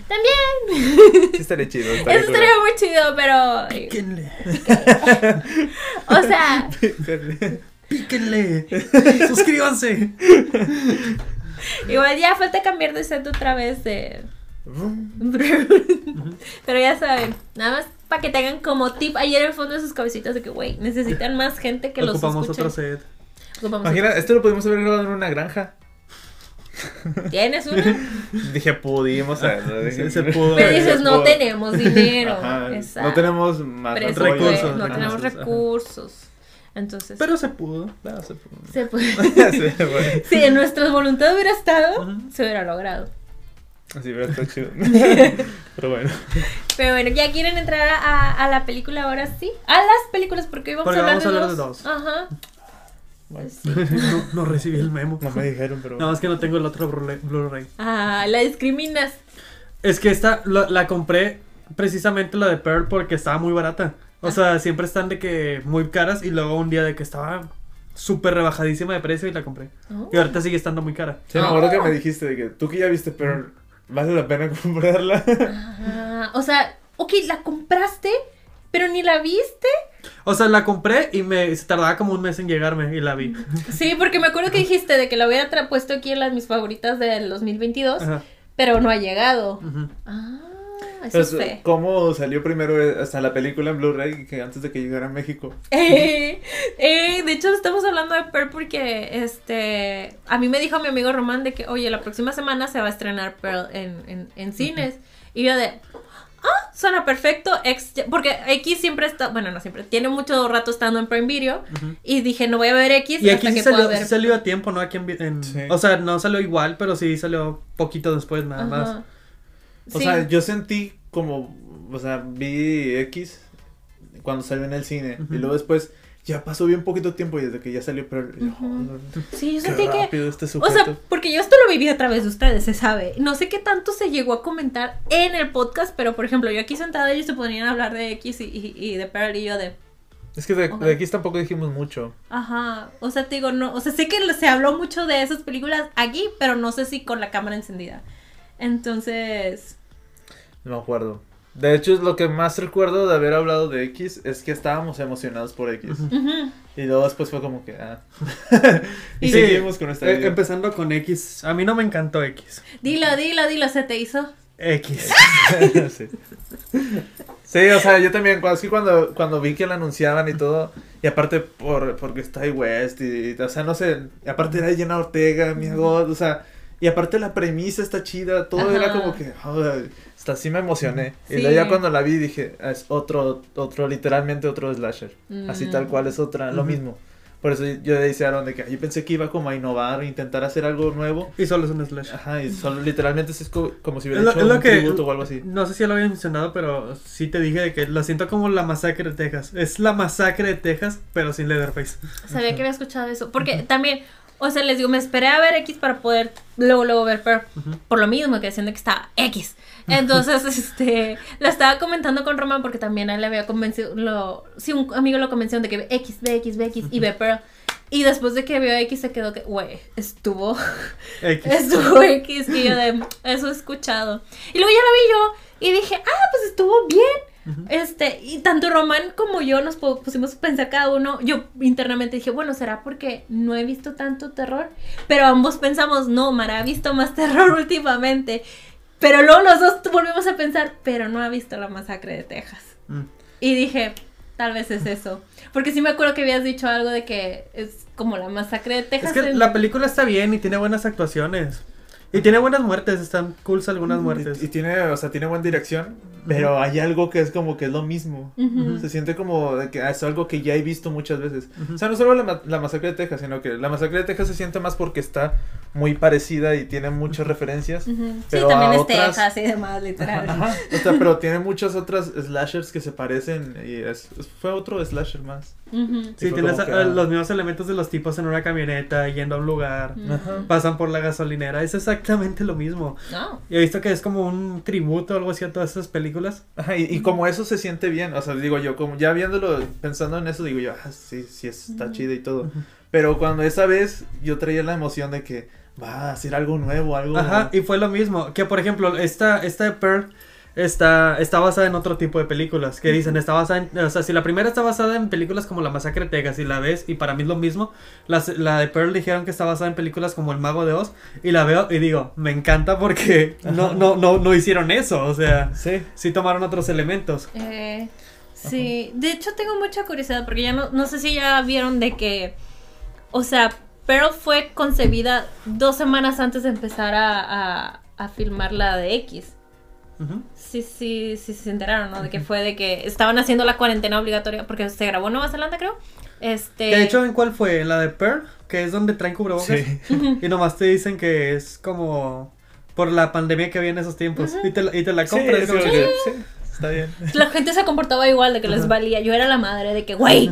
También, Sí estaría chido. [LAUGHS] estaría eso estaría muy chido, pero, Píquenle. [LAUGHS] o sea, cool. Píquenle. Suscríbanse. [LAUGHS] igual ya falta cambiar de set otra vez de... [LAUGHS] Pero ya saben, nada más para que tengan como tip ahí en el fondo de sus cabecitas de que, güey, necesitan más gente que los Ocupamos escuche. otro set. Ocupamos Imagina, esto lo pudimos haber grabado en una granja. ¿Tienes uno? [LAUGHS] Dije, pudimos se pudo. Pero se dices, no pudo. tenemos dinero. Exacto. No tenemos más recursos, No tenemos Ajá. recursos. Entonces, Pero se pudo. No, se pudo. se. [LAUGHS] Sí, bueno. [LAUGHS] si en nuestra voluntad hubiera estado, se hubiera logrado. Así hubiera estado chido. [LAUGHS] Pero bueno. Pero bueno, ya quieren entrar a, a la película ahora sí. A las películas, porque hoy vamos Porque a hablar, vamos a de, hablar dos. de dos. Ajá. Bueno, Sí. No, no recibí el memo. no me dijeron, pero. Nada más que no tengo el otro Blu- Blu-ray. Ah, la discriminas. Es que esta la compré precisamente la de Pearl porque estaba muy barata. O sea, siempre están de que muy caras y luego un día de que estaba súper rebajadísima de precio y la compré. Oh. Y ahorita sigue estando muy cara. Sí, me acuerdo que me dijiste de que tú que ya viste, pero vale la pena [LAUGHS] comprarla. Ah, o sea, ok, la compraste, pero ni la viste. O sea, la compré y me se tardaba como un mes en llegarme y la vi. Sí, porque me acuerdo que dijiste de que la hubiera tra- puesto aquí en las mis favoritas del 2022, Ajá. pero no ha llegado. Ujú. Ah, eso Pues, es fe. ¿Cómo salió primero hasta la película en Blu-ray que antes de que llegara a México? [LAUGHS] Eh, eh, de hecho, estamos hablando de Pearl porque este a mí me dijo mi amigo Román de que, oye, la próxima semana se va a estrenar Pearl en, en, en cines. Y yo de, ah, suena perfecto. X, porque X siempre está, bueno, no siempre, tiene mucho rato estando en Prime Video. Y dije, no voy a ver X Y hasta aquí sí que pueda salió, ver. sí salió a tiempo, ¿no? Aquí en, en- Sí. O sea, no salió igual, pero sí salió poquito después nada más. O Sí. sea, yo sentí como, o sea, vi X cuando salió en el cine Ujú. y luego después ya pasó bien poquito tiempo y desde que ya salió, pero Ujú. Sí, yo qué sentí que rápido este O sea, porque yo esto lo viví a través de ustedes, se sabe. No sé qué tanto se llegó a comentar en el podcast, pero por ejemplo, yo aquí sentada ellos se ponían a hablar de X y, y, y de Pearl y yo de, es que de, Ok. de X tampoco dijimos mucho. ajá, o sea, te digo, no, o sea, sé que se habló mucho de esas películas aquí, pero no sé si con la cámara encendida. Entonces, No me acuerdo. De hecho, lo que más recuerdo de haber hablado de X es que estábamos emocionados por X. Ujú. ujú, Y luego después fue como que, ah. [LAUGHS] y Sí, seguimos con esta eh, idea. empezando con X. A mí no me encantó X. dilo, dilo, dilo, se te hizo. X. [LAUGHS] sí. Sí, o sea, yo también, cuando, sí, cuando, cuando vi que la anunciaban y todo, y aparte por, porque está ahí West, y, y, o sea, no sé, y aparte era Jenna Ortega, mi God, o sea, y aparte la premisa está chida, todo Ajá. era como que, ay, hasta así me emocioné. Y Sí. luego ya cuando la vi dije, "Ah, es otro, otro, literalmente otro slasher, así Mm. tal cual es otra, lo Ujú. mismo. Por eso yo decía a Aaron de que yo pensé que iba como a innovar, intentar hacer algo nuevo. Y solo es un slash. Ajá, y solo literalmente es co- como si hubiera lo- hecho lo un que- tributo o algo así. No sé si ya lo había mencionado, pero sí te dije de que lo siento como la masacre de Texas. Es la masacre de Texas, pero sin Leatherface. Sabía que había escuchado eso. Porque también, o sea, les digo, me esperé a ver X para poder luego, luego ver Pearl. Por lo mismo que decían de que estaba X. Entonces, este, la estaba comentando con Roman porque también a él le había convencido, lo, sí, un amigo lo convenció de que ve X, ve X, ve X y ve Pearl. Y después de que vio X se quedó que, güey, estuvo, X. [LAUGHS] estuvo [LAUGHS] X. Y yo de, eso he escuchado. Y luego ya la vi yo y dije, ah, pues estuvo bien. Este, y tanto Román como yo nos pu- pusimos a pensar cada uno. Yo internamente dije, bueno, será porque no he visto tanto terror. Pero ambos pensamos, no, Mara ha visto más [LAUGHS] terror últimamente. Pero luego los dos volvimos a pensar, pero no ha visto la masacre de Texas. Mm. Y dije, tal vez es eso. Porque sí me acuerdo que habías dicho algo de que es como la masacre de Texas. Es que en- la película está bien y tiene buenas actuaciones. Y tiene buenas muertes, están cool algunas muertes. Y, y tiene, o sea, tiene buena dirección, pero hay algo que es como que es lo mismo. Ujú. Se siente como de que es algo que ya he visto muchas veces. Ujú. O sea, no solo la, la masacre de Texas, sino que la masacre de Texas se siente más porque está muy parecida y tiene muchas referencias. Ujú. Sí, pero también a es otras- Texas y demás, literal. Ajá, o sea, pero tiene muchas otras slashers que se parecen y es, es- fue otro slasher más. Sí, Sí, fue tienes como que, eh, ah. los mismos elementos de los tipos en una camioneta, yendo a un lugar, pasan por la gasolinera, es exactamente lo mismo. No. Y he visto que es como un tributo o algo así a todas esas películas. Ajá, y, y como eso se siente bien, o sea, digo yo, como ya viéndolo, pensando en eso, digo yo, ah, sí, sí, está Ujú. chido y todo. Pero cuando esa vez yo traía la emoción de que va a hacer algo nuevo, algo... Ajá, y fue lo mismo. Que por ejemplo, esta, esta de Pearl está, está basada en otro tipo de películas. Que dicen, está basada en. O sea, si la primera está basada en películas como La Masacre de Texas y la ves, y para mí es lo mismo. La, la de Pearl dijeron que está basada en películas como El Mago de Oz. Y la veo y digo, me encanta porque no, no, no, no hicieron eso. O sea, Sí. sí tomaron otros elementos. Eh, sí, de hecho tengo mucha curiosidad porque ya no, no sé si ya vieron de que, o sea, Pearl fue concebida dos semanas antes de empezar a, a, a filmar la de X. Sí, sí, sí se enteraron, ¿no? De que fue de que estaban haciendo la cuarentena obligatoria porque se grabó en Nueva Zelanda, creo. Este... De hecho, ¿en cuál fue? ¿En la de Pearl? Que es donde traen cubrebocas. Sí. [LAUGHS] Y nomás te dicen que es como por la pandemia que había en esos tiempos. y, te, la- y te la Sí, compras. como que- que- sí, está bien. [LAUGHS] La gente se comportaba igual, de que les valía. Yo era la madre de que, güey,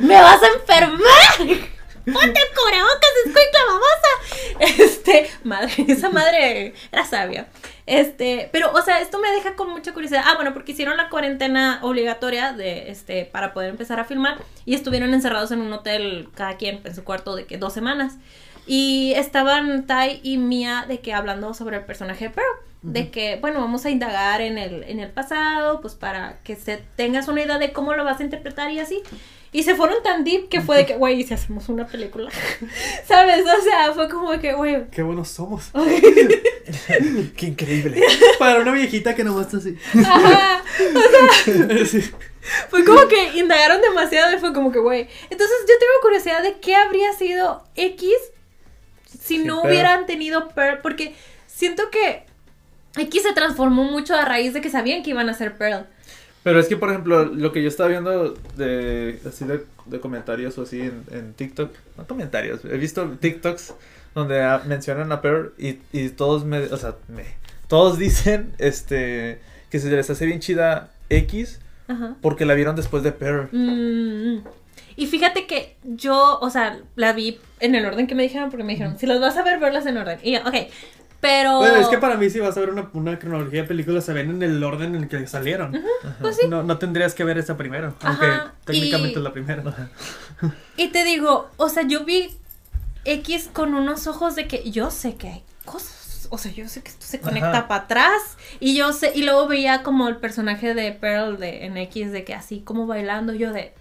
me vas a enfermar. Ponte el cubrebocas, escuincla babosa. [LAUGHS] Este, madre, esa madre era sabia. Este, pero, o sea, esto me deja con mucha curiosidad. Ah, bueno, porque hicieron la cuarentena obligatoria de, este, para poder empezar a filmar y estuvieron encerrados en un hotel, cada quien en su cuarto, de que dos semanas. Y estaban Tai y Mia de que hablando sobre el personaje de Pearl. De que, bueno, vamos a indagar en el, en el pasado, pues para que se tengas una idea de cómo lo vas a interpretar y así. Y se fueron tan deep que fue de que, güey, ¿y si hacemos una película? [LAUGHS] ¿Sabes? O sea, fue como que, güey. Qué buenos somos. [LAUGHS] [LAUGHS] Qué increíble. Para una viejita que nomás está así. Ajá. Sí. Fue como que indagaron demasiado y fue como que, güey. Entonces yo tengo curiosidad de qué habría sido X si Sí, no hubieran tenido Pearl. Porque siento que X se transformó mucho a raíz de que sabían que iban a ser Pearl. Pero es que, por ejemplo, lo que yo estaba viendo de, así de, de comentarios o así en, en TikTok, no comentarios, he visto TikToks donde ah, mencionan a Pearl y, y todos me, o sea, me, todos dicen, este, que se les hace bien chida X Ajá. porque la vieron después de Pearl. Mm, Y fíjate que yo, o sea, la vi en el orden que me dijeron, porque me dijeron, si las vas a ver, verlas en orden. Y yo, ok. Pero. Bueno, es que para mí si vas a ver una, una cronología de películas se ven en el orden en el que salieron. Pues sí. No, no tendrías que ver esa primero, aunque Ajá, técnicamente y- es la primera. Y te digo, o sea, yo vi X con unos ojos de que yo sé que hay cosas. O sea, yo sé que esto se conecta Ajá. para atrás. Y yo sé, y luego veía como el personaje de Pearl de, en X, de que así como bailando, yo de.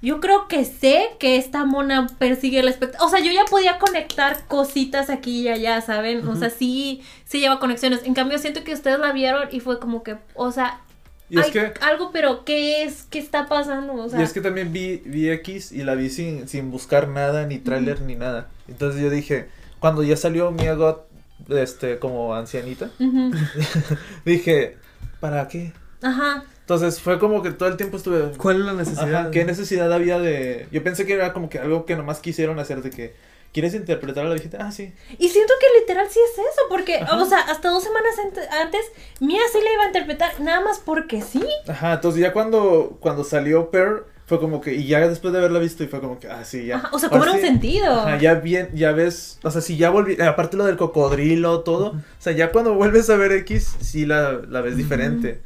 Yo creo que sé que esta mona persigue el espectáculo. O sea, yo ya podía conectar cositas aquí y allá, ¿saben? O sea, sí, sí lleva conexiones. En cambio, siento que ustedes la vieron y fue como que, o sea, Y es hay que, algo, pero ¿qué es? ¿Qué está pasando? O sea, y es que también vi, vi X y la vi sin, sin buscar nada, ni tráiler, ni nada. Entonces yo dije, cuando ya salió Mia Goth, este, como ancianita, [LAUGHS] dije, ¿para qué? Ajá. Entonces fue como que todo el tiempo estuve. ¿Cuál es la necesidad? Ajá, ¿Qué necesidad había de.? Yo pensé que era como que algo que nomás quisieron hacer de que. ¿Quieres interpretar a la viejita? Ah, sí. Y siento que literal sí es eso, porque, Ajá. o sea, hasta dos semanas ant- antes, Mia sí la iba a interpretar, nada más porque sí. Ajá, entonces ya cuando, cuando salió Pearl, fue como que. Y ya después de haberla visto, y fue como que. Ah, sí, ya. Ajá, o sea, cobra un sí. sentido. Ajá, ya bien, ya ves, o sea, si ya volví, aparte lo del cocodrilo, todo, o sea, ya cuando vuelves a ver X, sí la, la ves diferente.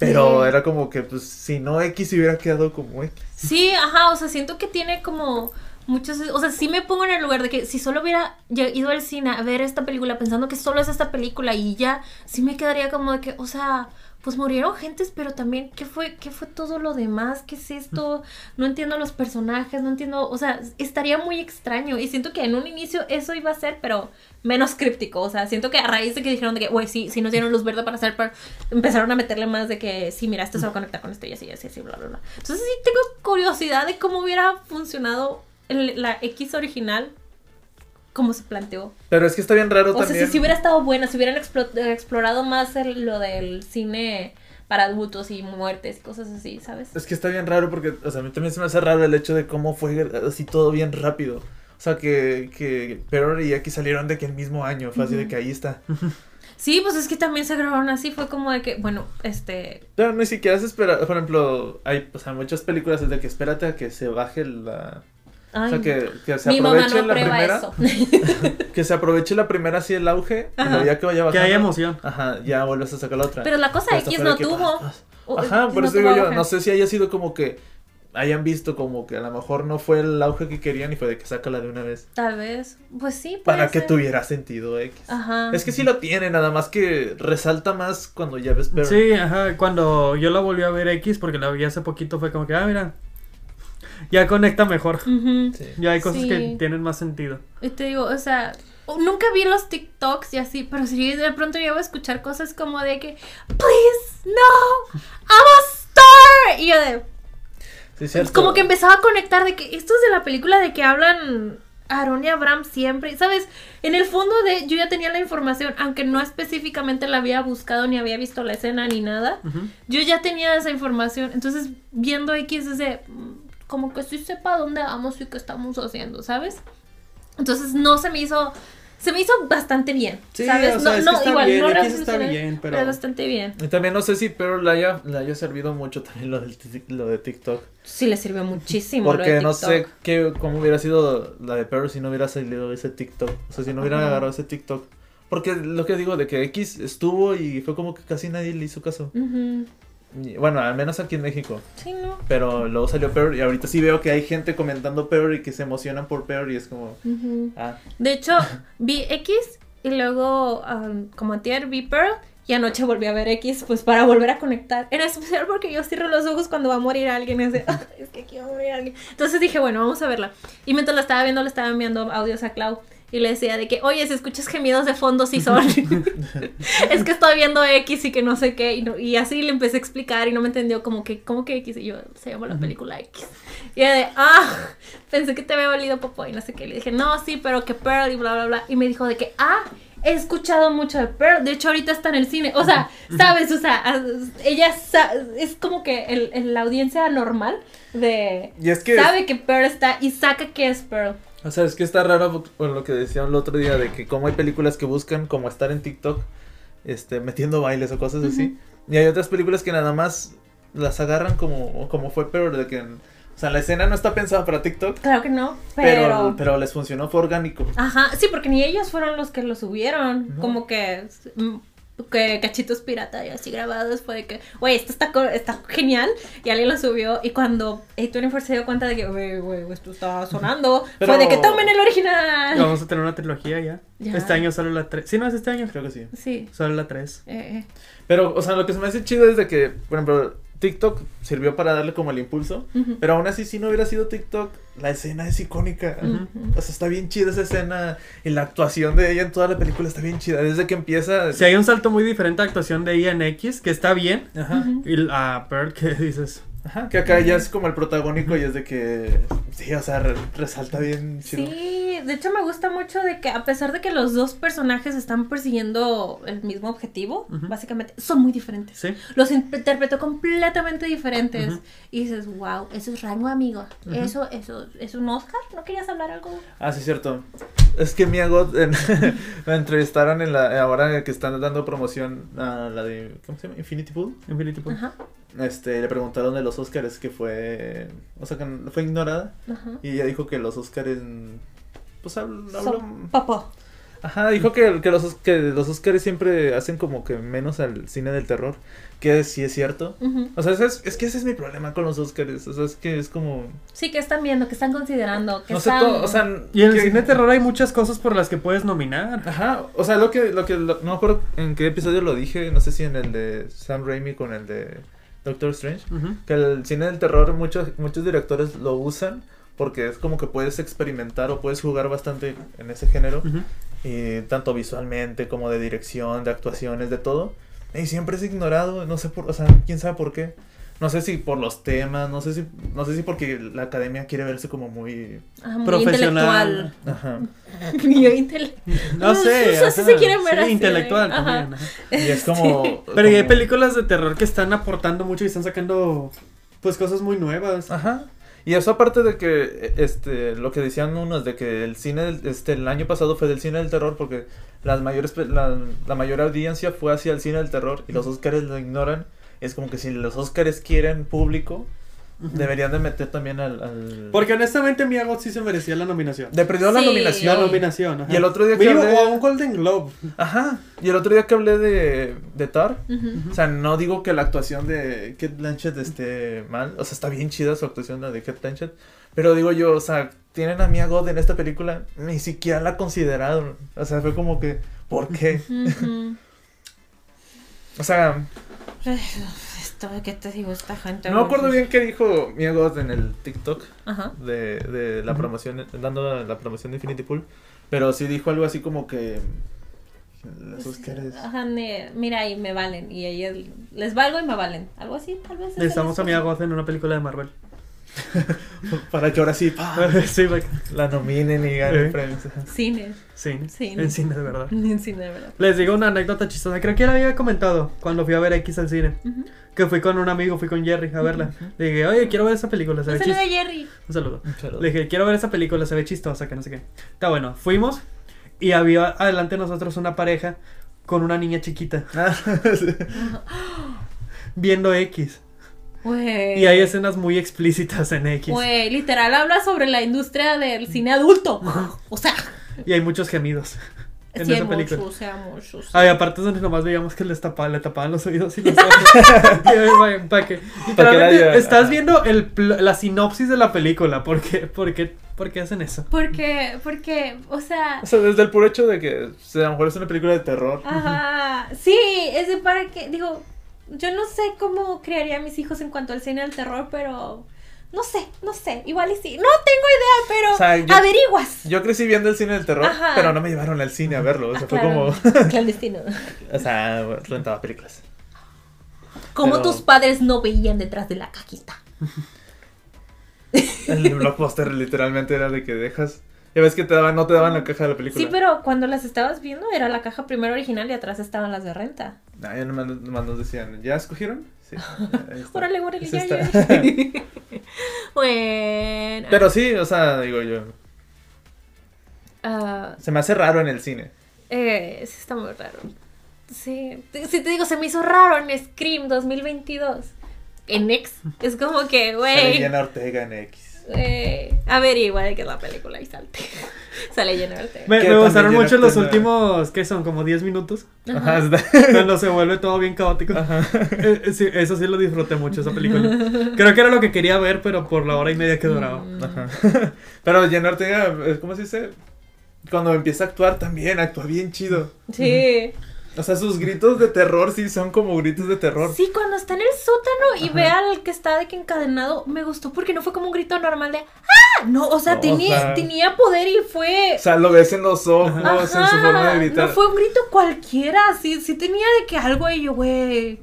Pero Sí. era como que, pues, si no X se hubiera quedado como X. Sí, ajá, o sea, siento que tiene como muchos, o sea, sí me pongo en el lugar de que si solo hubiera ido al cine a ver esta película pensando que solo es esta película y ya, sí me quedaría como de que, o sea, pues murieron gentes, pero también, ¿qué fue, qué fue todo lo demás? ¿Qué es esto? No entiendo los personajes, no entiendo, o sea, estaría muy extraño y siento que en un inicio eso iba a ser, pero menos críptico, o sea, siento que a raíz de que dijeron que, güey, sí, sí nos dieron luz verde para hacer, empezaron a meterle más de que, sí, mira, esto se va a conectar con esto y así, y así, así, bla, bla. Entonces sí tengo curiosidad de cómo hubiera funcionado el- la X original, como se planteó. Pero es que está bien raro O sea, también. si, si hubiera estado buena, si hubieran explo- explorado más el- lo del cine para adultos y muertes y cosas así, ¿sabes? Es que está bien raro porque, o sea, a mí también se me hace raro el hecho de cómo fue así todo bien rápido. O sea, que, que Pearl y X salieron de que el mismo año, fue así de que ahí está. [LAUGHS] Sí, pues es que también se grabaron así, fue como de que, bueno, este... Pero ni siquiera se espera, por ejemplo, hay, o sea, muchas películas es de que espérate a que se baje la... o ay, sea, que, que se mi mamá aproveche no la aprueba primera. eso. [LAUGHS] Que se aproveche la primera así el auge, luego ya que vaya Que bajando. haya emoción. Ajá, ya vuelves a sacar la otra. Pero la cosa Pero X no que, tuvo. o- Ajá, por no eso digo yo, auge. no sé si haya sido como que hayan visto como que a lo mejor no fue el auge que querían y fue de que sácala de una vez. Tal vez, pues sí, puede Para que tuviera sentido X. Ajá. Es que sí lo tiene, nada más que resalta más cuando ya ves Pearl. Sí, ajá, cuando yo la volví a ver X, porque la vi hace poquito, fue como que, ah, mira, ya conecta mejor. Sí. Ya hay cosas Sí. que tienen más sentido. Y te digo, o sea, nunca vi los TikToks y así, pero si de pronto llego a escuchar cosas como de que, please, no, I'm a star. Y yo de, Sí, cierto. como que empezaba a conectar de que esto es de la película de que hablan Aaron y Abraham siempre, ¿sabes? En el fondo de, yo ya tenía la información, aunque no específicamente la había buscado ni había visto la escena ni nada, yo ya tenía esa información, entonces viendo X es de, como que sí sepa dónde vamos y qué estamos haciendo, ¿sabes? Entonces no se me hizo, se me hizo bastante bien, Sí, ¿sabes? o sea, no, es que no, está igual, bien, no X está bien, pero- bastante bien. Y también no sé si Pearl le haya, le haya servido mucho también lo, del, lo de TikTok. Sí le sirvió muchísimo. lo Porque de no sé qué, cómo hubiera sido la de Pearl si no hubiera salido ese TikTok. O sea, si no hubieran Ajá. agarrado ese TikTok. Porque lo que digo de que X estuvo y fue como que casi nadie le hizo caso. Ujú. Y, Bueno, al menos aquí en México. Sí, no. Pero luego salió Pearl y ahorita sí veo que hay gente comentando Pearl y que se emocionan por Pearl y es como... Ah, De hecho, [LAUGHS] vi X y luego, um, como antier, vi Pearl y anoche volví a ver X, pues para volver a conectar. En especial porque yo cierro los ojos cuando va a morir alguien. Es, de, "Ah, es que aquí va a morir alguien. Entonces dije, bueno, vamos a verla. Y mientras la estaba viendo, le estaba enviando audios a Clau. Y le decía de que, oye, si escuchas gemidos de fondo, sí son. [LAUGHS] [LAUGHS] es que estoy viendo X y que no sé qué. Y, no- y así le empecé a explicar y no me entendió como que, ¿cómo que X? Y yo, se llama la película X. Y ella de, ah, pensé que te había valido popo y no sé qué. Le dije, no, sí, pero que Pearl y bla, bla, bla. Y me dijo de que, ah, he escuchado mucho de Pearl. De hecho, ahorita está en el cine. O sea, sabes, o sea, ella es como que el, el- la audiencia normal de... Y es que- Sabe que Pearl está y saca que es Pearl. O sea, es que está raro por lo que decían el otro día de que como hay películas que buscan como estar en TikTok, este, metiendo bailes o cosas así. Y hay otras películas que nada más las agarran como, como fue Pearl, de que, o sea, la escena no está pensada para TikTok, Claro que no, pero, pero... pero, les funcionó, fue orgánico. Ajá, sí, porque ni ellos fueron los que lo subieron. No. Como que, que cachitos pirata y así grabados fue de que, güey, esto está, está genial. Y alguien lo subió. Y cuando A24 se dio cuenta de que, güey, güey, esto está sonando, Pero- fue de que tomen el original. Vamos a tener una trilogía ya. Ya. Este año sale la 3. Sí, no es este año. Creo que sí. Sí. Sale la 3. eh, eh. Pero, o sea, lo que se me hace chido es de que, por ejemplo, TikTok sirvió para darle como el impulso, pero aún así si no hubiera sido TikTok, la escena es icónica. O sea, está bien chida esa escena y la actuación de ella en toda la película está bien chida. Desde que empieza... Si hay un salto muy diferente a actuación de Ian X, que está bien. Ajá. Y a Pearl, [LAUGHS] que dices. Ajá, que acá ya es como el protagónico y es de que, sí, o sea, re- resalta bien chido. Sí, de hecho me gusta mucho de que a pesar de que los dos personajes están persiguiendo el mismo objetivo, básicamente, son muy diferentes. Sí. Los interpretó completamente diferentes. Y dices, wow, eso es rango, amigo. Eso, eso, ¿es un Oscar? ¿No querías hablar algo? Ah, sí, cierto. Es que Mia Goth en- [LAUGHS] la entrevistaron en la ahora que están dando promoción a la de ¿cómo se llama? Infinity Pool. Infinity Pool. Ajá, Este, le preguntaron de los Oscars que fue, o sea, que fue ignorada ajá. y ella dijo que los Oscars pues habl- habló Son popó. Ajá, dijo que, que los Os- que los Oscars siempre hacen como que menos al cine del terror, que sí es cierto. O sea, es, es que ese es mi problema con los Oscars, o sea, es que es como Sí, que están viendo, que están considerando, que no sé, están... todo, o sea, Y en el cine de terror hay muchas cosas por las que puedes nominar. Ajá, o sea, lo que, lo que, lo- no me acuerdo en qué episodio lo dije, no sé si en el de Sam Raimi con el de Doctor Strange, que el cine del terror muchos, muchos directores lo usan porque es como que puedes experimentar o puedes jugar bastante en ese género, y tanto visualmente como de dirección, de actuaciones, de todo, y siempre es ignorado, no sé por, o sea, quién sabe por qué. No sé si por los temas, no sé si, no sé si porque la academia quiere verse como muy, Ah, muy Profesional. ajá. intelectual. [LAUGHS] Muy intele- No [LAUGHS] sé. No sé si se quieren ver sí, así, intelectual ajá. también. ajá. Y es como, Pero y hay películas de terror que están aportando mucho y están sacando pues cosas muy nuevas. Ajá. Y eso aparte de que, este, lo que decían unos de que el cine, del- este, el año pasado fue del cine del terror porque las mayores, pe- la, la mayor audiencia fue hacia el cine del terror y los Oscars lo ignoran. Es como que si los Oscars quieren público, deberían de meter también al... al... Porque honestamente Mia Goth sí se merecía la nominación. De perdió la nominación. La nominación, ajá. Y el otro día que Mínimo, hablé- o a un Golden Globe. Ajá. Y el otro día que hablé de, de Tar, o sea, no digo que la actuación de Kate Blanchett esté mal, o sea, está bien chida su actuación, la de Kate Blanchett, pero digo yo, o sea, tienen a Mia Goth en esta película, ni siquiera la consideraron, o sea, fue como que, ¿por qué? [LAUGHS] O sea, Esto, ¿qué te digo? Esta gente... no me acuerdo bien qué dijo Mia Goth en el TikTok Ajá. de, de la promoción, dando la promoción de Infinity Pool, pero sí dijo algo así como que... Los Oscars... Ajá, ne- mira, y me valen. Y ellos les valgo y me valen. Algo así, tal vez. es Necesitamos a Mia Goth en una película de Marvel. [LAUGHS] Para que ahora [LAUGHS] sí, sí, la nominen y ganen Eh. premios. Cine. Cine. Cine. En cine, de verdad. [LAUGHS] En cine, de verdad. Les digo una anécdota chistosa. Creo que ya la había comentado cuando fui a ver X al cine. Que fui con un amigo, fui con Jerry a verla. Le dije, oye, quiero ver esa película, se Un ve saludo chistosa. a Jerry. Un saludo. Un saludo. Le dije, quiero ver esa película, se ve chistosa, que no sé qué. Está bueno, fuimos y había adelante de nosotros una pareja con una niña chiquita [LAUGHS] Ah, [GASPS] viendo X. Y hay escenas muy explícitas en X. Güey, literal habla sobre la industria del cine adulto. [LAUGHS] O sea, Y hay muchos gemidos [LAUGHS] en sí, esa película. muchos, o sea, muchos. Hay aparte donde nomás veíamos que les tapaban, le tapaban los oídos y los ojos. [LAUGHS] Y, ay, vaya, pa' que- Literalmente, estás viendo el, la sinopsis de la película. ¿Por qué, por qué, por qué hacen eso? Porque, porque, o sea, O sea, desde el puro hecho de que o sea, a lo mejor es una película de terror. Ajá, sí, es de para que, digo, yo no sé cómo criaría a mis hijos en cuanto al cine del terror, pero no sé, no sé, igual y sí, no tengo idea, pero O sea, yo- averiguas. Yo crecí viendo el cine del terror, Ajá. pero no me llevaron al cine a verlo. O sea, Ah, fue claro, como. [LAUGHS] [LAUGHS] clandestino. o sea, rentaba películas. Como Pero- tus padres no veían detrás de la cajita. [LAUGHS] El blockbuster literalmente era de que dejas. Ya ves que te daban, no te daban la caja de la película. Sí, pero cuando las estabas viendo era la caja primero original y atrás estaban las de renta. Ah, ya nomás, nomás nos decían, ¿ya escogieron? Sí. Órale, órale, ya, ya. [LAUGHS] bueno. Pero sí, o sea, digo yo. ah, Se me hace raro en el cine. Eh, sí, está muy raro. Sí, te- sí te digo, se me hizo raro en Scream 2022. En X. Es como que, güey. Ortega en X. güey, Averigua de qué es la película y salte. [LAUGHS] Sale lleno de. Me, gustaron mucho los últimos, ¿qué son? Como 10 minutos. Ajá, [LAUGHS] Cuando se vuelve todo bien caótico. Ajá. [LAUGHS] Eh, eh, sí, eso sí lo disfruté mucho, esa película. Creo que era lo que quería ver, pero por la hora y media que duraba. Mm. Ajá. Pero Jenna Ortega, eh, ¿cómo se dice? Cuando empieza a actuar también, actúa bien chido. Sí. O sea, sus gritos de terror sí son como gritos de terror. Sí, cuando está en el sótano y Ajá. ve al que está de que encadenado, me gustó porque no fue como un grito normal de ¡Ah! No, o sea, No, tenía, o sea- tenía poder y fue. O sea, lo ves en los ojos, en su forma de gritar. No fue un grito cualquiera, sí, sí tenía de que algo ahí yo, güey.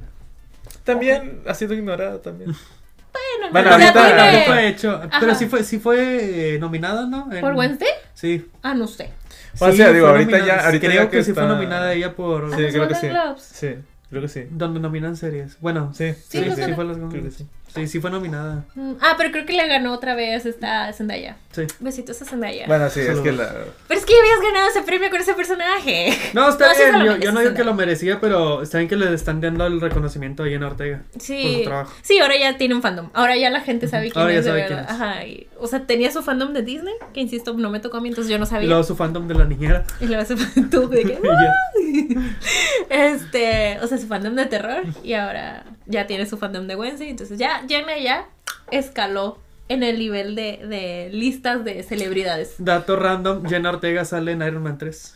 También ha sido ignorada también. Bueno, Bueno, ahorita- tiene- También fue hecho. Pero sí fue, sí fue eh, nominada, ¿no? En- ¿Por Wednesday? Sí. Ah, no sé. O sea, digo, ahorita ya- ahorita creo ya que, que sí fue está- nominada ella por. Sí, los creo que sí. Sí, creo que sí. Donde nominan series. Bueno, Sí, Sí, los Golden- fue los creo que sí. Sí, sí fue nominada. Mm, Ah, pero creo que le ganó otra vez esta Zendaya. Sí. Besitos a Zendaya. Bueno, sí, es que la... Pero es que ya habías ganado ese premio con ese personaje. No, está No, bien. yo, no digo que lo merecía, pero está bien que le están dando el reconocimiento a Jenna Ortega. Por Sí. su trabajo. Sí, ahora ya tiene un fandom. Ahora ya la gente sabe quién Ahora ya es de sabe verdad. quién es. Ajá. y- o sea, tenía su fandom de Disney, que insisto, no me tocó a mí, entonces yo no Y sabía. luego su fandom de la niñera. Y luego su fandom [LAUGHS] de que. [LAUGHS] Y ya. [LAUGHS] Este, o sea, su fandom de terror y ahora ya tiene su fandom de Wednesday, entonces ya Jenna ya escaló en el nivel de, de listas de celebridades. Dato random: Jenna Ortega sale en Iron Man 3.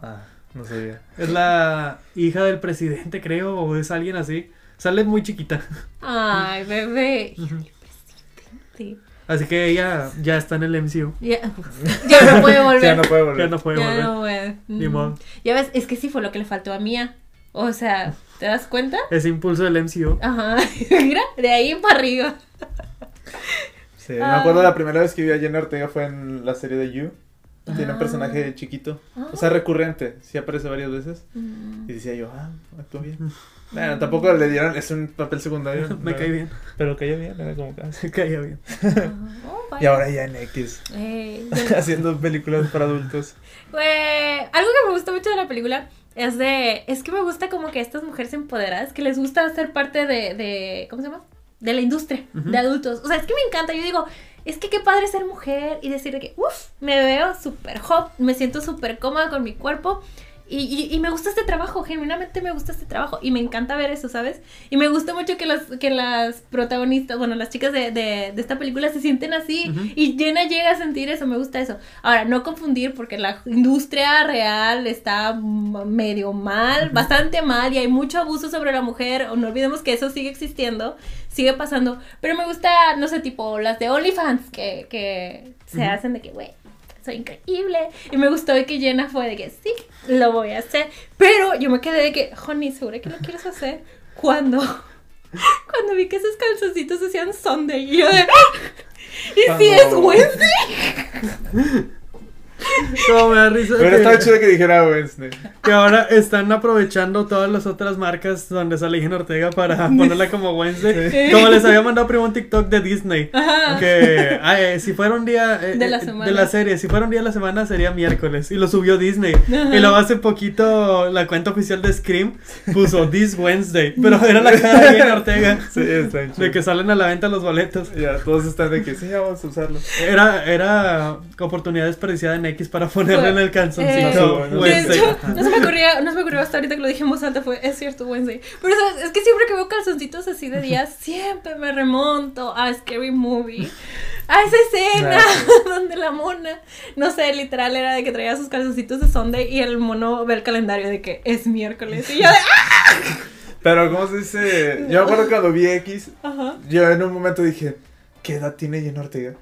Ah, no sabía. Es la hija del presidente, creo, o es alguien así. Sale muy chiquita. Ay, bebé. Sí. Así que ella ya está en el MCU. Ya, [LAUGHS] [LAUGHS] ya no puede volver. Ya no puede volver. Ya no puede Ya volver. no puede. Ni Mm. modo. Ya ves, es que sí fue lo que le faltó a Mía. O sea, ¿te das cuenta? Ese impulso del MCU. Ajá. [LAUGHS] Mira, de ahí para arriba. Sí, me Ah. acuerdo la primera vez que vi a Jenna Ortega fue en la serie de You. Tiene Ah. un personaje chiquito. Ah. O sea, recurrente. Sí aparece varias veces. Mm. Y decía yo, ah, actuó bien. Bueno, tampoco le dieron, es un papel secundario. [LAUGHS] Me pero- cae bien. Pero caía bien, era como que... ah, [LAUGHS] caía bien. Oh, Y ahora ya en X, Eh, haciendo películas para adultos. Güey, algo que me gusta mucho de la película es de. Es que me gusta como que estas mujeres empoderadas que les gusta ser parte de. de ¿Cómo se llama? De la industria, de adultos. O sea, es que me encanta. Yo digo, es que qué padre ser mujer y decir de que, uff, me veo súper hot, me siento súper cómoda con mi cuerpo. Y, y, y me gusta este trabajo, genuinamente me gusta este trabajo. Y me encanta ver eso, ¿sabes? Y me gusta mucho que las, que las protagonistas, bueno, las chicas de, de, de esta película se sienten así. Y Jenna llega a sentir eso, me gusta eso. Ahora, no confundir porque la industria real está medio mal, bastante mal, y hay mucho abuso sobre la mujer. O no olvidemos que eso sigue existiendo, sigue pasando. Pero me gusta, no sé, tipo las de OnlyFans que, que se hacen de que, güey, soy increíble. Y me gustó que Jenna fue de que sí, lo voy a hacer. Pero yo me quedé de que, honey, ¿segura que lo quieres hacer? Cuando, [LAUGHS] cuando vi que esos calzoncitos hacían Sunday. Y yo de, ¿y si es Wednesday? [LAUGHS] Como me da risa Pero que, estaba chido que dijera Wednesday. que ahora están aprovechando todas las otras marcas donde sale Jenna Ortega para [LAUGHS] ponerla como Wednesday. Sí. Como les había mandado primero un TikTok de Disney. Ajá. Que ay, si fuera un día eh, De la eh, semana. de la serie, si fuera un día de la semana sería miércoles y lo subió Disney. Ajá. Y luego hace poquito la cuenta oficial de Scream puso This Wednesday, pero era la cara de Jenna Ortega [LAUGHS] Sí, está chido. de que salen a la venta los boletos. Ya, todos están de que sí, ya vamos a usarlo. Era era oportunidad desperdiciada en X para ponerle en el Eh, calzoncito No, no, de Wednesday. hecho, no se me ocurría, no se me ocurrió hasta ahorita que lo dije en voz alta, fue, es cierto, Wednesday. Pero ¿sabes? es que siempre que veo calzoncitos así de días, [LAUGHS] siempre me remonto a Scary Movie. A esa escena [LAUGHS] donde la mona, no sé, literal era de que traía sus calzoncitos de Sunday y el mono ve el calendario de que es miércoles. Y yo de, ¡ah! Pero, ¿cómo se dice? Yo me acuerdo cuando vi X, Ajá. yo en un momento dije, ¿qué edad tiene Jenna Ortega?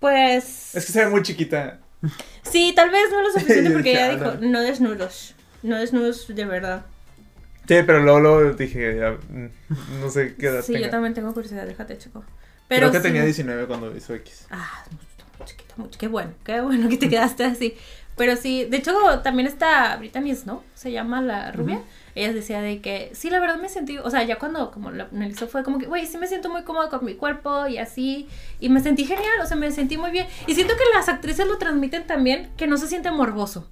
Pues. Es que se ve muy chiquita. Sí, tal vez no lo suficiente [LAUGHS] porque ella "Ah, dijo, no". desnudos. No desnudos de verdad. Sí, pero luego, luego dije, ya, mm, no sé qué edad Sí, tenga. yo también tengo curiosidad, déjate, chico. Pero Creo que sí. tenía 19 cuando hizo X. Ah, muy chiquita, mucho. Qué bueno, qué bueno que te quedaste así. Pero sí, de hecho también está Brittany Snow, se llama la rubia. Ujú. Ella decía de que sí, la verdad me sentí, o sea, ya cuando como lo analizó fue como que, güey, sí me siento muy cómoda con mi cuerpo y así. Y me sentí genial, o sea, me sentí muy bien. Y siento que las actrices lo transmiten también, que no se siente morboso.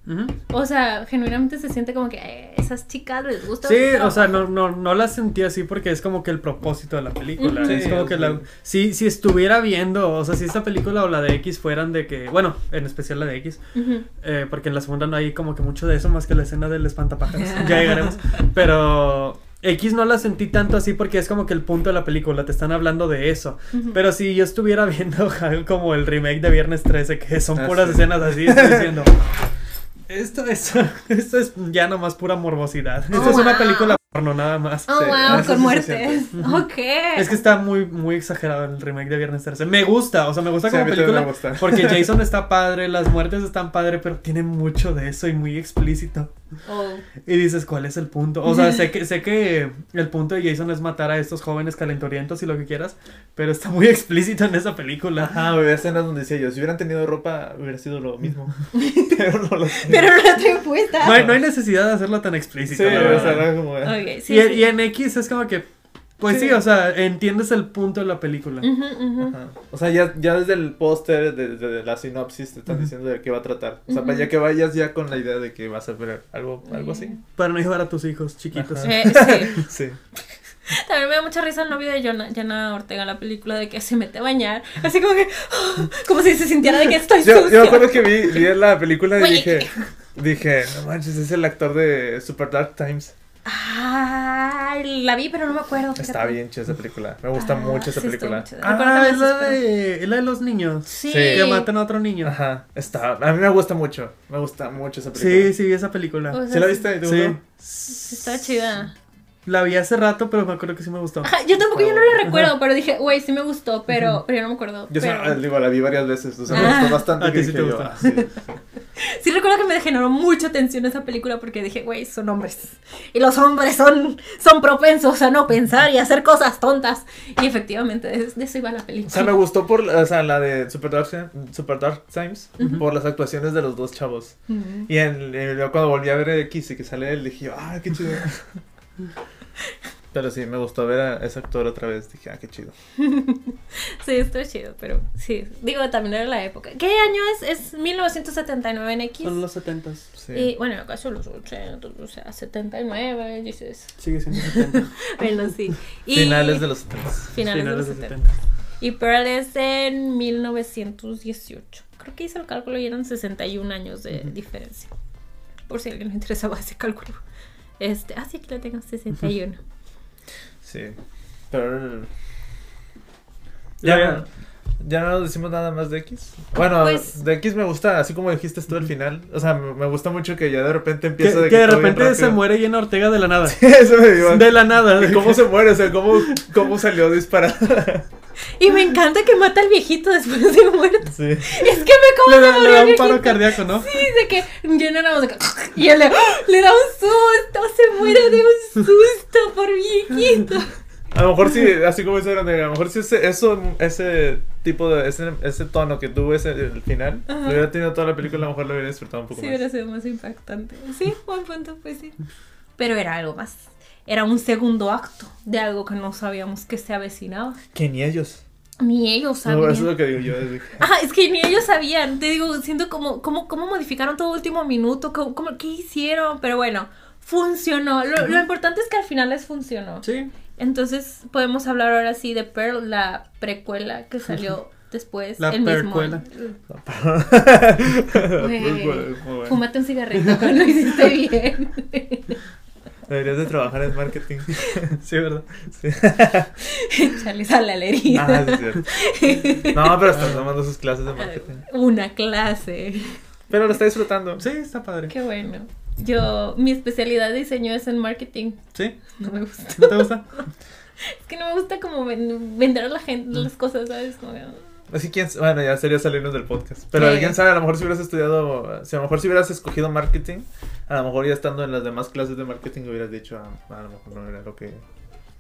O sea, genuinamente se siente como que eh, esas chicas les gusta. Sí, o sea, no, no, no la sentí así porque es como que el propósito de la película. Ujú. Es Sí, como que sí. la. Si, si estuviera viendo, o sea, si esta película o la de X fueran de que. Bueno, en especial la de X, eh, porque en la segunda no hay como que mucho de eso más que la escena del espantapájaros. ya llegaremos. [LAUGHS] Pero. X no la sentí tanto así porque es como que el punto de la película, te están hablando de eso. Pero si yo estuviera [LAUGHS] viendo como el remake de Viernes 13, que son Ah, puras sí. escenas así, estoy [LAUGHS] diciendo. Esto, esto, [LAUGHS] esto es ya nomás pura morbosidad. Esto Oh, es una película porno nada más. Oh, Sí, wow, con muertes. Ok. Es que está muy, muy exagerado el remake de Viernes 13. Me gusta, o sea, me gusta Sí, como película. gusta. Porque Jason está padre, las muertes están padre, pero tiene mucho de eso y muy explícito. Oh. Y dices, ¿cuál es el punto? O sea, sé que, sé que el punto de Jason es matar a estos jóvenes calentorientos y lo que quieras, pero está muy explícito en esa película. Ajá, había escenas donde decía yo, si hubieran tenido ropa, hubiera sido lo mismo. [LAUGHS] Pero no lo sé. Pero no la tengo puesta. No hay, no hay necesidad de hacerlo tan Sí, explícito. o la verdad. sea, era como... Ok, sí, y, sí. y en X es como que, pues sí. Sí. o sea, entiendes el punto de la película. Ujú, ujú. Ajá. O sea, ya, ya desde el póster, desde la sinopsis, te están Ujú. diciendo de qué va a tratar. O sea, para ya que vayas ya con la idea de que vas a ver algo, algo así. Para no llevar a tus hijos chiquitos. Eh, sí. [LAUGHS] Sí. También me da mucha risa el novio de Jonah, Jenna Ortega en la película de que se mete a bañar. Así como que. [GASPS] como si se sintiera de que estoy Yo, sucio. yo me acuerdo que vi, vi la película y Oye. dije, dije, no manches, es el actor de Super Dark Times. Ay, la vi, pero no me acuerdo. Está bien chida esa película. Me gusta Ah, mucho esa sí, película. Ah, es la de, es la de los niños. Sí. Que matan a otro niño. Ajá, está. A mí me gusta mucho. Me gusta mucho esa película. Sí, sí, esa película. O sea, ¿Sí la viste? ¿Te Sí. gustó? sí, Está chida. La vi hace rato, pero me acuerdo que sí me gustó. Ajá, yo tampoco, yo no Ajá. la recuerdo, pero dije, güey, sí me gustó, pero, pero yo no me acuerdo. Yo pero... digo, la vi varias veces. O sea, me Ah. gustó bastante. A que ti sí te yo, ah, sí, sí. [LAUGHS] Sí recuerdo que me generó mucha tensión esa película porque dije, güey, son hombres. Y los hombres son, son propensos a no pensar y a hacer cosas tontas. Y efectivamente, de, de eso iba la película. O sea, me gustó por, o sea, la de Super Dark, Super Dark Times, por las actuaciones de los dos chavos. Ujú. Y en, en- cuando volví a ver X y que sale él, dije, ah, qué chido. [LAUGHS] Pero sí, me gustó ver a ese actor otra vez. Dije, ah, qué chido. [LAUGHS] Sí, estuvo chido, pero sí. Digo, también era la época. ¿Qué año es? Es 1979 en X. Son los setentas. Sí. Y bueno, acaso los 80, o sea, 79, dices. Sigue siendo 70. [LAUGHS] Bueno, sí. Y Finales de los 70. finales de los de 70. Y Pearl es en 1918. Creo que hice el cálculo y eran 61 años de Ujú. diferencia. Por si a alguien le interesaba [LAUGHS] ese cálculo. Este, ah, sí, aquí lo tengo, 61. Sí. Pero. Ya, Ya, no- ya no decimos nada más de X. Bueno, Pues- de X me gusta, así como dijiste tú al final. O sea, me, me gusta mucho que ya de repente Que, empieza de que de todo bien repente se muere Jenna Ortega de la nada. [LAUGHS] Eso me dio. De la nada. ¿Y [LAUGHS] cómo se muere? O sea, ¿cómo, cómo salió disparada? [LAUGHS] Y me encanta que mata al viejito después de muerto. Sí. Es que me como Le da, le un paro cardíaco, ¿no? Sí, de que llena la música. Y él le, le da un susto, se muere de un susto por viejito. A lo mejor sí, así como dice Grande, a lo mejor sí ese, eso, ese tipo de, ese, ese tono que tuvo ese, el final, Ajá. lo hubiera tenido toda la película, a lo mejor lo hubiera disfrutado un poco Sí, más. hubiera sido más impactante. Sí, buen punto, pues sí. Pero era algo más. Era un segundo acto de algo que no sabíamos que se avecinaba. Que ni ellos. Ni ellos No, sabían. eso es lo que digo yo. Ajá, es que ni ellos sabían. Te digo, siento como, como, cómo modificaron todo último minuto, cómo, cómo- qué hicieron. Pero bueno, funcionó. Lo, lo importante es que al final les funcionó. Sí. Entonces podemos hablar ahora sí de Pearl, la precuela que [LAUGHS] salió después. La el mismo percuela. Bueno. [LAUGHS] Fúmate un cigarrito, lo [LAUGHS] hiciste bien. Deberías de trabajar en marketing. [LAUGHS] Sí, ¿verdad? Sí. Sal a la herida. Ah, sí, es cierto. No, pero estás tomando sus clases de marketing. Una clase. Pero lo está disfrutando. Sí, está padre. Qué bueno. Yo, mi especialidad de diseño es en marketing. ¿Sí? No me gusta. ¿No te gusta? [LAUGHS] Es que no me gusta como ven- vender a la gente las cosas, ¿sabes? Como que- Así quién, bueno, ya sería salirnos del podcast. Pero Sí. quién sabe, a lo mejor si hubieras estudiado, si a lo mejor si hubieras escogido marketing, a lo mejor ya estando en las demás clases de marketing hubieras dicho, ah, a lo mejor no era lo que...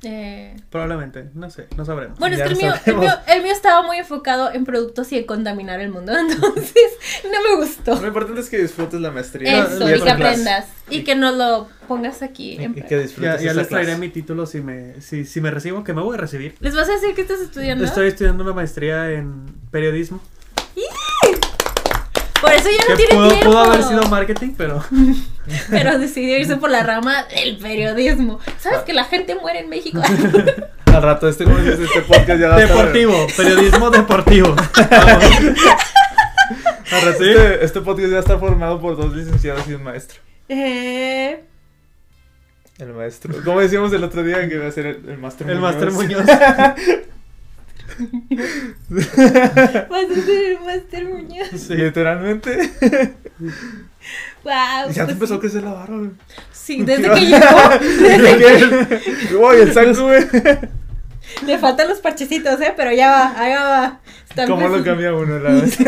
eh, Probablemente. No sé, no sabremos. Bueno, es que el mío, el, mío, el mío estaba muy enfocado en productos y en contaminar el mundo. [LAUGHS] Entonces, no me gustó. Lo importante es que disfrutes la maestría. Eso, y y que aprendas. Y que no lo pongas aquí. Y, en y que disfrutes Ya, ya les traeré clase. mi título si me, si, si me recibo, que me voy a recibir. ¿Les vas a decir que estás estudiando? Estoy estudiando una maestría en periodismo. Por eso ya no tiene pudo, tiempo. pudo haber sido marketing, pero [LAUGHS] Pero decidió irse por la rama del periodismo. Ah. ¿Sabes que la gente muere en México? [LAUGHS] Al rato, este, como dices, este podcast ya deportivo, periodismo deportivo. Vamos. [LAUGHS] Al rato, este, este podcast ya está formado por dos licenciados y un maestro. eh, El maestro. Como decíamos el otro día que iba a ser el, el maestro El Master Muñoz. Vas a ser el Master Muñoz. Sí. Literalmente. Wow. ya te empezó a crecer la barba, güey. Sí, [LAUGHS] desde que llegó. Desde que Uy, el saco, güey. le faltan los parchecitos, ¿eh? Pero ya va, ahí va. Están ¿Cómo lo pues- cambia uno la [LAUGHS] vez?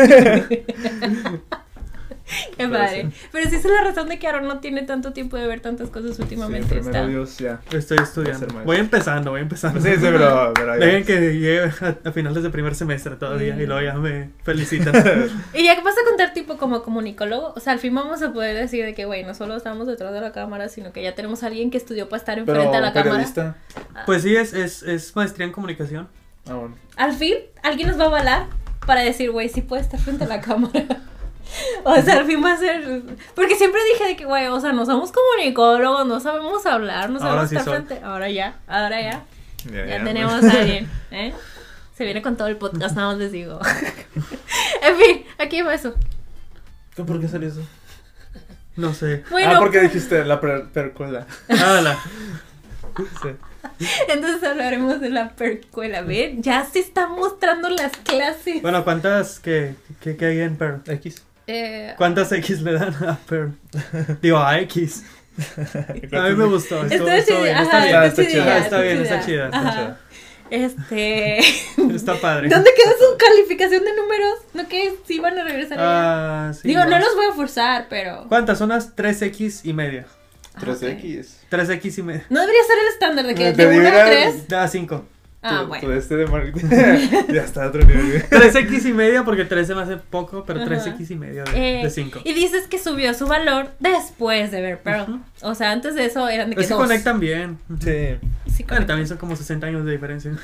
[LAUGHS] Qué Pero padre. sí. Pero sí es la razón de que Aaron no tiene tanto tiempo de ver tantas cosas últimamente. Sí, está- Dios, ya. Estoy estudiando. Voy empezando, voy empezando. Sí, sí, pero, pero. [LAUGHS] Dejen que llegue a, a finales de primer semestre todavía y luego ya me felicitan. [LAUGHS] Y ya que vas a contar tipo como comunicólogo, o sea, al fin vamos a poder decir de que, güey, no solo estamos detrás de la cámara, sino que ya tenemos a alguien que estudió para estar enfrente Pero a la cámara. periodista. Pues sí, es, es, es maestría en comunicación. Ah, bueno. Al fin, alguien nos va a avalar para decir, güey, sí puede estar frente a la cámara. [LAUGHS] O sea, al fin va a ser. Porque siempre dije de que, güey, o sea, no somos comunicólogos, no sabemos hablar, no sabemos sí estar soy. frente. Ahora ya, ahora ya. Ya, Ya ya. tenemos a alguien, [LAUGHS] ¿eh? Se viene con todo el podcast, nada más les digo. [LAUGHS] en fin, aquí va eso. ¿Por qué salió eso? No sé. Bueno, ah, porque dijiste la per percuela. Ah, la- Sí. entonces hablaremos de la percuela. ¿Ven? Ya se están mostrando las clases. Bueno, ¿cuántas que, que, que hay en Pearl? X. Eh, ¿Cuántas X le dan [LAUGHS] a Pearl? Digo, a X. [LAUGHS] A mí me gustó. estuvo- Está estuvo bien, ajá, está bien. está está chida. Ah, está bien, está chida, está chida. Este. [LAUGHS] Está padre. ¿Dónde quedó su calificación de números? ¿No que sí van a regresar allá? Ah, sí, Digo, no más. los voy a forzar, pero. ¿Cuántas? Son las 3X y media. Ah, 3X. 3X y media. No debería ser el estándar de que de 1 a diría- 3. Da 5. Ah, Tu- bueno. tu este de marketing. [LAUGHS] ya está a otro nivel. 3X y media porque 3 se me hace poco, pero Ajá. 3X y media de, Eh, de 5. Y dices que subió su valor después de ver Pearl. O sea, antes de eso eran de que Es que dos. conectan bien. Sí. Sí, Bueno, conectan. también son como 60 años de diferencia. [LAUGHS]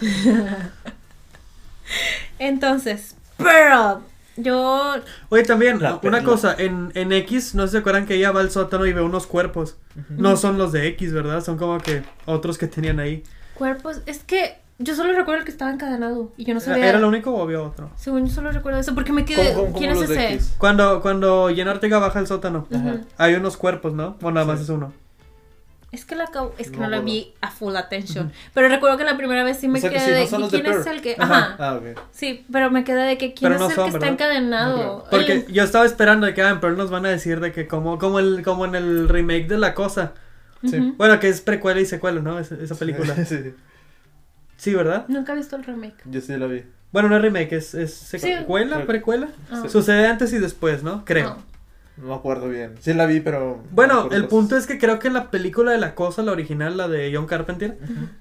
Entonces, Pearl. Yo. Oye, también, La una perla. cosa, en, en X, no se acuerdan que ella va al sótano y ve unos cuerpos. No son los de X, ¿verdad? Son como que otros que tenían ahí. Cuerpos. Es que yo solo recuerdo el que estaba encadenado. Y yo no sabía. ¿Era lo único o había otro? Según yo solo recuerdo eso. Porque me quedé. ¿Cómo- cómo- ¿Quién cómo es ese? X? Cuando, cuando Jenna Ortega baja al sótano, Ujú. hay unos cuerpos, ¿no? O nada más Sí. es uno. Es que la acabo- es que No no, la vi a full attention. Pero recuerdo que la primera vez sí me O sea que quedé sí, no de son ¿y los de quién es el que. Ajá. Ajá. Ah, ok. Sí, pero me quedé de que quién Pero es no el son, que está ¿verdad? encadenado. Porque El- yo estaba esperando de que ah, en Pearl nos van a decir de que como, como, el, como en el remake de La Cosa. Sí. Bueno, que es precuela y secuela, ¿no? Esa, esa película. [LAUGHS] Sí, sí. Sí, ¿verdad? Nunca he visto el remake. Yo sí la vi. Bueno, no es remake, es, es Sí. secuela, precuela. Ah. Sucede antes y después, ¿no? Creo. Ah. No me acuerdo bien. Sí la vi, pero. Bueno, el punto es que creo que en la película de La Cosa, la original, la de John Carpenter,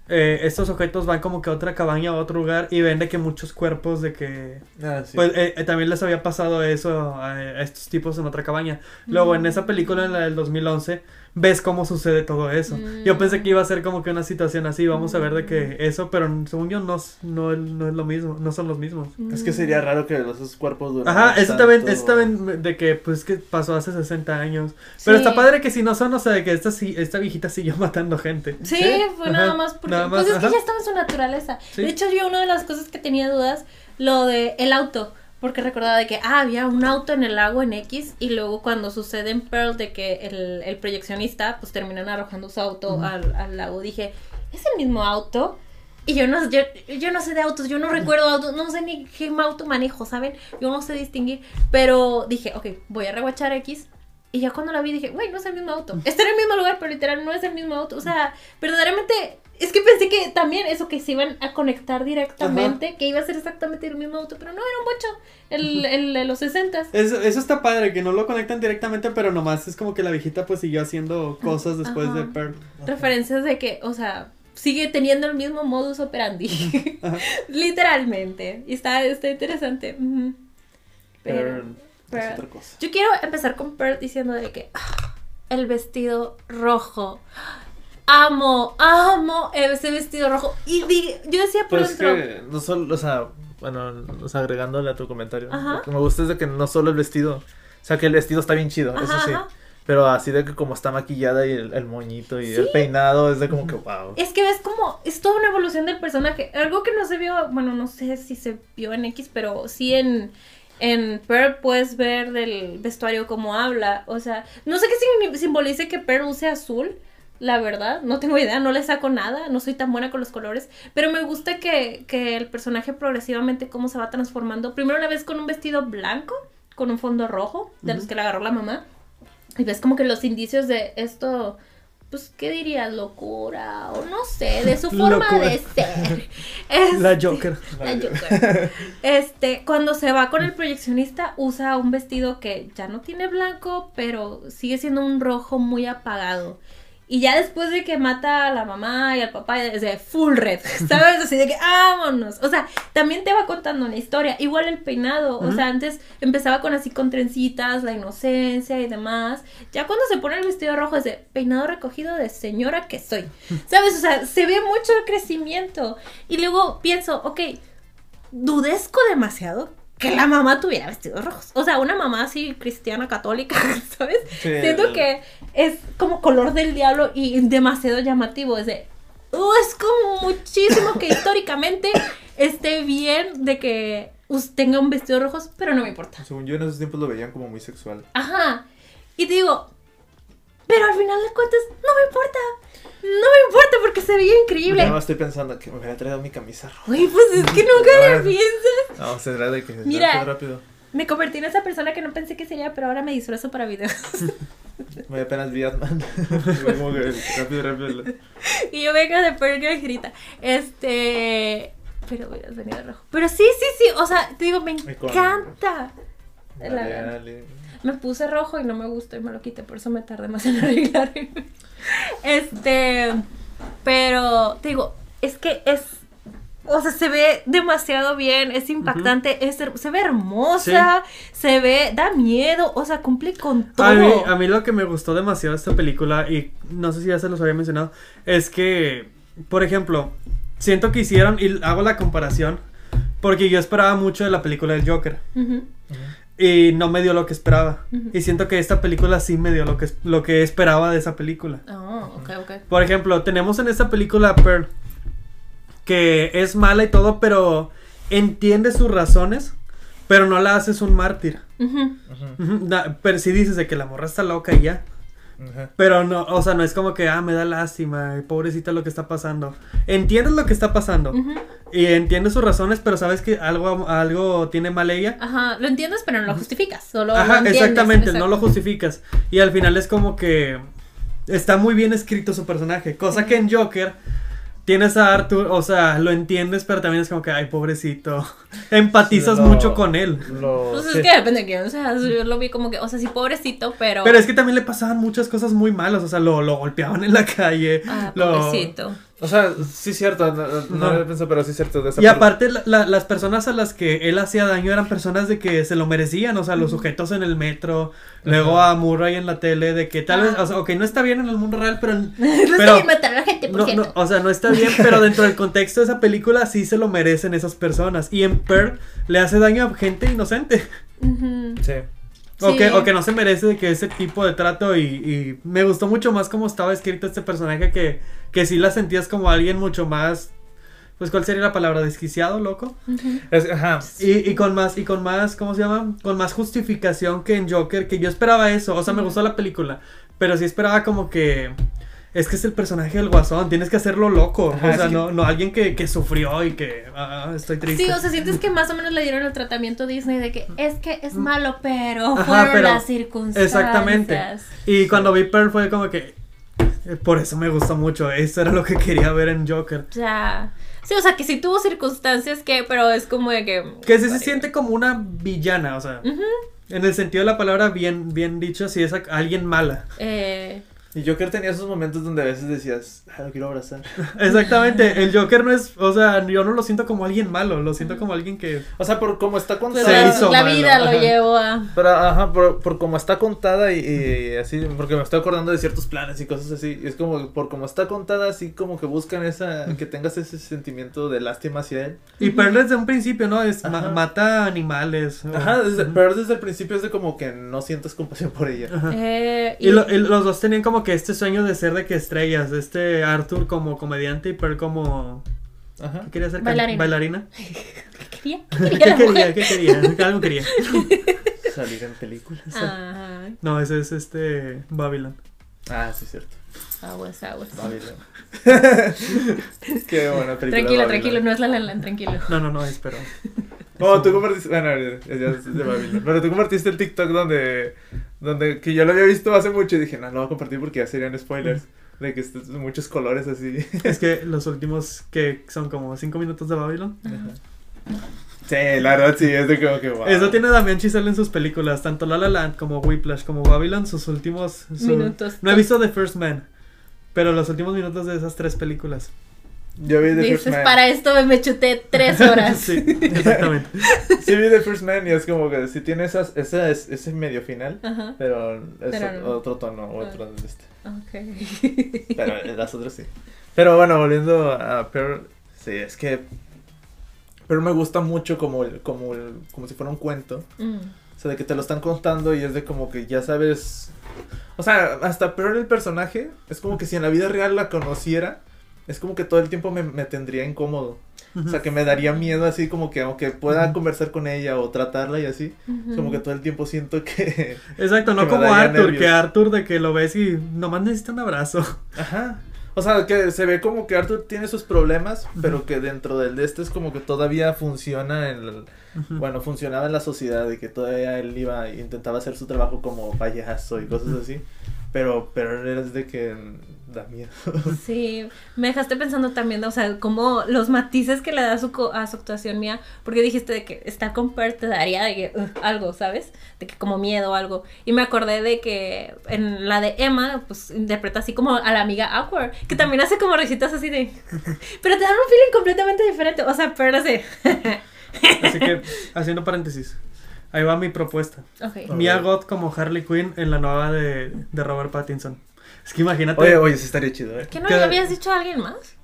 eh, estos objetos van como que a otra cabaña, a otro lugar y ven de que muchos cuerpos de que... Ah, sí. Pues eh, eh, también les había pasado eso a, a estos tipos en otra cabaña. Luego en esa película, en la del 2011, ves cómo sucede todo eso. Yo pensé que iba a ser como que una situación así, vamos a ver de que eso, pero según yo no, es- no, es- no es lo mismo, no son los mismos. Es que sería raro que esos cuerpos duraran. Ajá, eso también, eso también de que pues que pasó hace 60 años. Pero Sí. está padre que si no son, o sea, de que esta, sí- esta viejita siguió [LAUGHS] matando gente. Sí, ¿Sí? fue Ajá, nada más porque. nada más, pues es que ya estaba en su naturaleza. Sí. De hecho, yo una de las cosas que tenía dudas, lo de el auto. Porque recordaba de que, ah, había un auto en el lago en X. Y luego cuando sucede en Pearl de que el, el proyeccionista, pues terminan arrojando su auto al, al lago. Dije, ¿es el mismo auto? Y yo no, yo, yo no sé de autos, yo no recuerdo autos, no sé ni qué auto manejo, ¿saben? Yo no sé distinguir. Pero dije, ok, voy a rewatchar X. Y ya cuando la vi dije, güey, no es el mismo auto. Está en el mismo lugar, pero literal no es el mismo auto. O sea, verdaderamente, es que pensé que también eso que se iban a conectar directamente, que iba a ser exactamente el mismo auto, pero no, era un bocho, el, el de los 60 Eso, eso está padre, que no lo conectan directamente, pero nomás es como que la viejita pues siguió haciendo cosas después Ajá. de Pearl. Referencias de que, o sea, sigue teniendo el mismo modus operandi. [LAUGHS] Literalmente. Y está, está interesante. Ujú. Pero, Pero. pero- Es otra cosa. Yo quiero empezar con Pearl diciendo de que ah, el vestido rojo. Amo, amo ese vestido rojo. Y yo decía por Pero es dentro. que no solo, o sea, bueno, o sea, agregándole a tu comentario, Ajá. lo que me gusta es de que no solo el vestido, o sea, que el vestido está bien chido, eso sí, ajá. pero así de que como está maquillada y el, el moñito y el peinado, es de como que wow. Es que ves como, es toda una evolución del personaje. Algo que no se vio, bueno, no sé si se vio en X, pero sí en, en Pearl puedes ver del vestuario cómo habla. O sea, no sé qué simbolice que Pearl use azul. La verdad, no tengo idea, no le saco nada, no soy tan buena con los colores, pero me gusta que, que el personaje progresivamente cómo se va transformando. Primero una vez con un vestido blanco, con un fondo rojo, de los que le agarró la mamá, y ves como que los indicios de esto pues, ¿qué dirías? Locura, o no sé, de su [LAUGHS] forma Locura. de ser. [LAUGHS] La Este, Joker. la Joker. Este, cuando se va con el proyeccionista, usa un vestido que ya no tiene blanco, pero sigue siendo un rojo muy apagado. Y ya después de que mata a la mamá y al papá, es de full red, [LAUGHS] ¿sabes? Así de que vámonos. O sea, también te va contando una historia. Igual el peinado. O sea, antes empezaba con así con trencitas, la inocencia y demás. Ya cuando se pone el vestido rojo es de peinado recogido de señora que soy. [LAUGHS] ¿Sabes? O sea, se ve mucho el crecimiento. Y luego pienso, ok, dudesco demasiado que la mamá tuviera vestidos rojos. O sea, una mamá así cristiana católica, [LAUGHS] ¿sabes? Sí, Siento que es como color del diablo y demasiado llamativo. Es de, uh, es como muchísimo que [LAUGHS] históricamente esté bien de que tenga un vestido rojo, pero no me importa. Según yo en esos tiempos lo veían como muy sexual. Ajá. Y te digo, pero al final de cuentas, no me importa. No me importa porque se veía Yo increíble. no estoy pensando que me hubiera traído mi camisa roja. Güey, pues es que nunca Bueno. piensas. No, se trata de que Mira. rápido. Me convertí en esa persona que no pensé que sería, pero ahora me disfrazo para videos. [LAUGHS] Me apenas vi [LAUGHS] como que rápido, rápido. y yo vengo de perga y grita. Este. Pero hubieras venido rojo. Pero sí, sí, sí. O sea, te digo, me encanta. La dale. Me puse rojo y no me gustó y me lo quité, por eso me tardé más en [LAUGHS] arreglar. Este, pero te digo, es que es, o sea, se ve demasiado bien, es impactante, es her- se ve hermosa, se ve, da miedo, o sea, cumple con todo. A mí, a mí lo que me gustó demasiado de esta película, y no sé si ya se los había mencionado, es que, por ejemplo, siento que hicieron, y hago la comparación, porque yo esperaba mucho de la película del Joker. Y no me dio lo que esperaba. Y siento que esta película sí me dio lo que, lo que esperaba de esa película. Oh, ok, ok. Por ejemplo, tenemos en esta película a Pearl, que es mala y todo, pero entiende sus razones, pero no la haces un mártir. Da- Pero si dices de que la morra está loca y ya. Pero no, o sea, no es como que, ah, me da lástima, y pobrecita lo que está pasando. Entiendes lo que está pasando. Y entiendes sus razones, pero sabes que algo, algo tiene mal ella. Ajá, lo entiendes, pero no lo justificas, solo lo Ajá, entiendes, exactamente, no lo justificas. Y al final es como que está muy bien escrito su personaje. Cosa que en Joker tienes a Arthur, o sea, lo entiendes, pero también es como que, ay, pobrecito. [LAUGHS] Empatizas Lo- mucho con él. Lo, Pues sí. es que depende de quién, o sea, yo lo vi como que, o sea, sí, pobrecito, pero... Pero es que también le pasaban muchas cosas muy malas, o sea, lo, lo golpeaban en la calle. Ah, lo- pobrecito. O sea, sí es cierto, no, no, no pensado, pero sí es cierto. De esa Y parte. aparte, la- la- las personas a las que él hacía daño eran personas de que se lo merecían, o sea, los sujetos en el metro, luego a Murray en la tele, de que tal vez, Ah. o sea, ok, no está bien en el mundo real, pero... [LAUGHS] No pero está bien matar a la gente, por no, cierto. no, o sea, no está bien, [LAUGHS] pero dentro del contexto de esa película sí se lo merecen esas personas. Y en Pearl le hace daño a gente inocente. Sí. O, que, o que no se merece de que ese tipo de trato y, y me gustó mucho más cómo estaba escrito este personaje que, que sí la sentías como alguien mucho más, pues ¿cuál sería la palabra? Desquiciado, loco. Es- ajá. Y, y con más, y con más, ¿cómo se llama? Con más justificación que en Joker, que yo esperaba eso, o sea, me gustó la película, pero sí esperaba como que... Es que es el personaje del guasón, tienes que hacerlo loco, Ajá, o sea, que- no, no alguien que, que sufrió y que ah, estoy triste. Sí, o sea, sientes que más o menos le dieron el tratamiento Disney de que es que es malo, pero Mm. Ajá, fueron pero- las circunstancias. Exactamente. Y cuando vi Pearl fue como que... eh, Por eso me gustó mucho, eso era lo que quería ver en Joker. Ya. Sí, o sea, que sí tuvo circunstancias que, pero es como de que. Que sí se siente como una villana, o sea, en el sentido de la palabra bien, bien dicho, si es alguien mala. Eh, Y Joker tenía esos momentos donde a veces decías, ah, lo quiero abrazar. [LAUGHS] Exactamente, el Joker no es, o sea, yo no lo siento como alguien malo, lo siento como alguien que... O sea, por cómo está contada. Se hizo la malo, vida lo ajá. llevó a. Pero, ajá, por, por cómo está contada y, y así, porque me estoy acordando de ciertos planes y cosas así. Y es como, por cómo está contada, así como que buscan esa, que tengas ese sentimiento de lástima hacia él. Y Pearl desde un principio, ¿no? Es ma- mata animales. o- Ajá, desde, pero desde el principio es de como que no sientes compasión por ella. Ajá. Eh, Y, lo- y los dos tenían como que este sueño de ser de que estrellas, este Arthur como comediante y Pearl como... Ajá. ¿Qué quería ser? Bailarina. ¿Bailarina? [LAUGHS] ¿Qué quería? ¿Qué ¿Qué quería la quería? ¿Qué quería? Algo quería. [LAUGHS] Salir en películas. Ajá. No, ese es este Babylon. Ah, sí, cierto. Aguas, aguas. Babylon. [LAUGHS] Qué buena película. Tranquilo, Babylon. tranquilo, no es la La tranquilo. No, no, no, es, pero... No, tú compartiste. Bueno, ya, ya es de Babylon. Pero tú compartiste el TikTok donde. Donde que yo lo había visto hace mucho y dije, no, no lo voy a compartir porque ya serían spoilers. De que estos- muchos colores así. [LAUGHS] Es que los últimos que son como cinco minutos de Babylon. Sí, la verdad sí, es de como que wow. Eso tiene Damián Chazelle en sus películas, tanto La La Land como Whiplash como Babylon, sus últimos su- Minutos. No he visto The First Man, pero los últimos minutos de esas tres películas. Yo vi The First Dices, Man. para esto me, me chuté tres horas. [LAUGHS] sí, exactamente. Sí vi The First Man y es como que sí tiene esas, esa, es- ese medio final, Ajá. pero es Pero o- no. otro tono, otro de este. Ok. Pero las otras sí. Pero bueno, volviendo a Pearl, sí, es que Pearl me gusta mucho como el, como el, como si fuera un cuento. Mm. O sea, de que te lo están contando y es de como que ya sabes. O sea, hasta Pearl el personaje es como que si en la vida real la conociera, es como que todo el tiempo me, me tendría incómodo. O sea, que me daría miedo así como que aunque pueda conversar con ella o tratarla y así, como que todo el tiempo siento que... [LAUGHS] Exacto, Que no como Arthur, nervios. que Arthur de que lo ves y nomás necesita un abrazo. [LAUGHS] Ajá. O sea, que se ve como que Arthur tiene sus problemas, pero que dentro del de este es como que todavía funciona en el... Bueno, funcionaba en la sociedad y que todavía él iba, intentaba hacer su trabajo como payaso y cosas así. Pero, pero es de que da miedo. [LAUGHS] Sí, me dejaste pensando también, o sea, como los matices que le da a su, co- a su actuación mía, porque dijiste de que estar con Per te daría de que, algo, ¿sabes? De que como miedo o algo. Y me acordé de que en la de Emma, pues interpreta así como a la amiga Awkward, que también hace como risitas así de... [LAUGHS] Pero te dan un feeling completamente diferente, o sea, Per hace... Así que, haciendo paréntesis, ahí va mi propuesta. ok. Mia Goth como Harley Quinn en la nueva de, de Robert Pattinson. Es que imagínate. Oye, oye, sí estaría chido, ¿eh? ¿Qué no ¿Qué? le habías dicho a alguien más?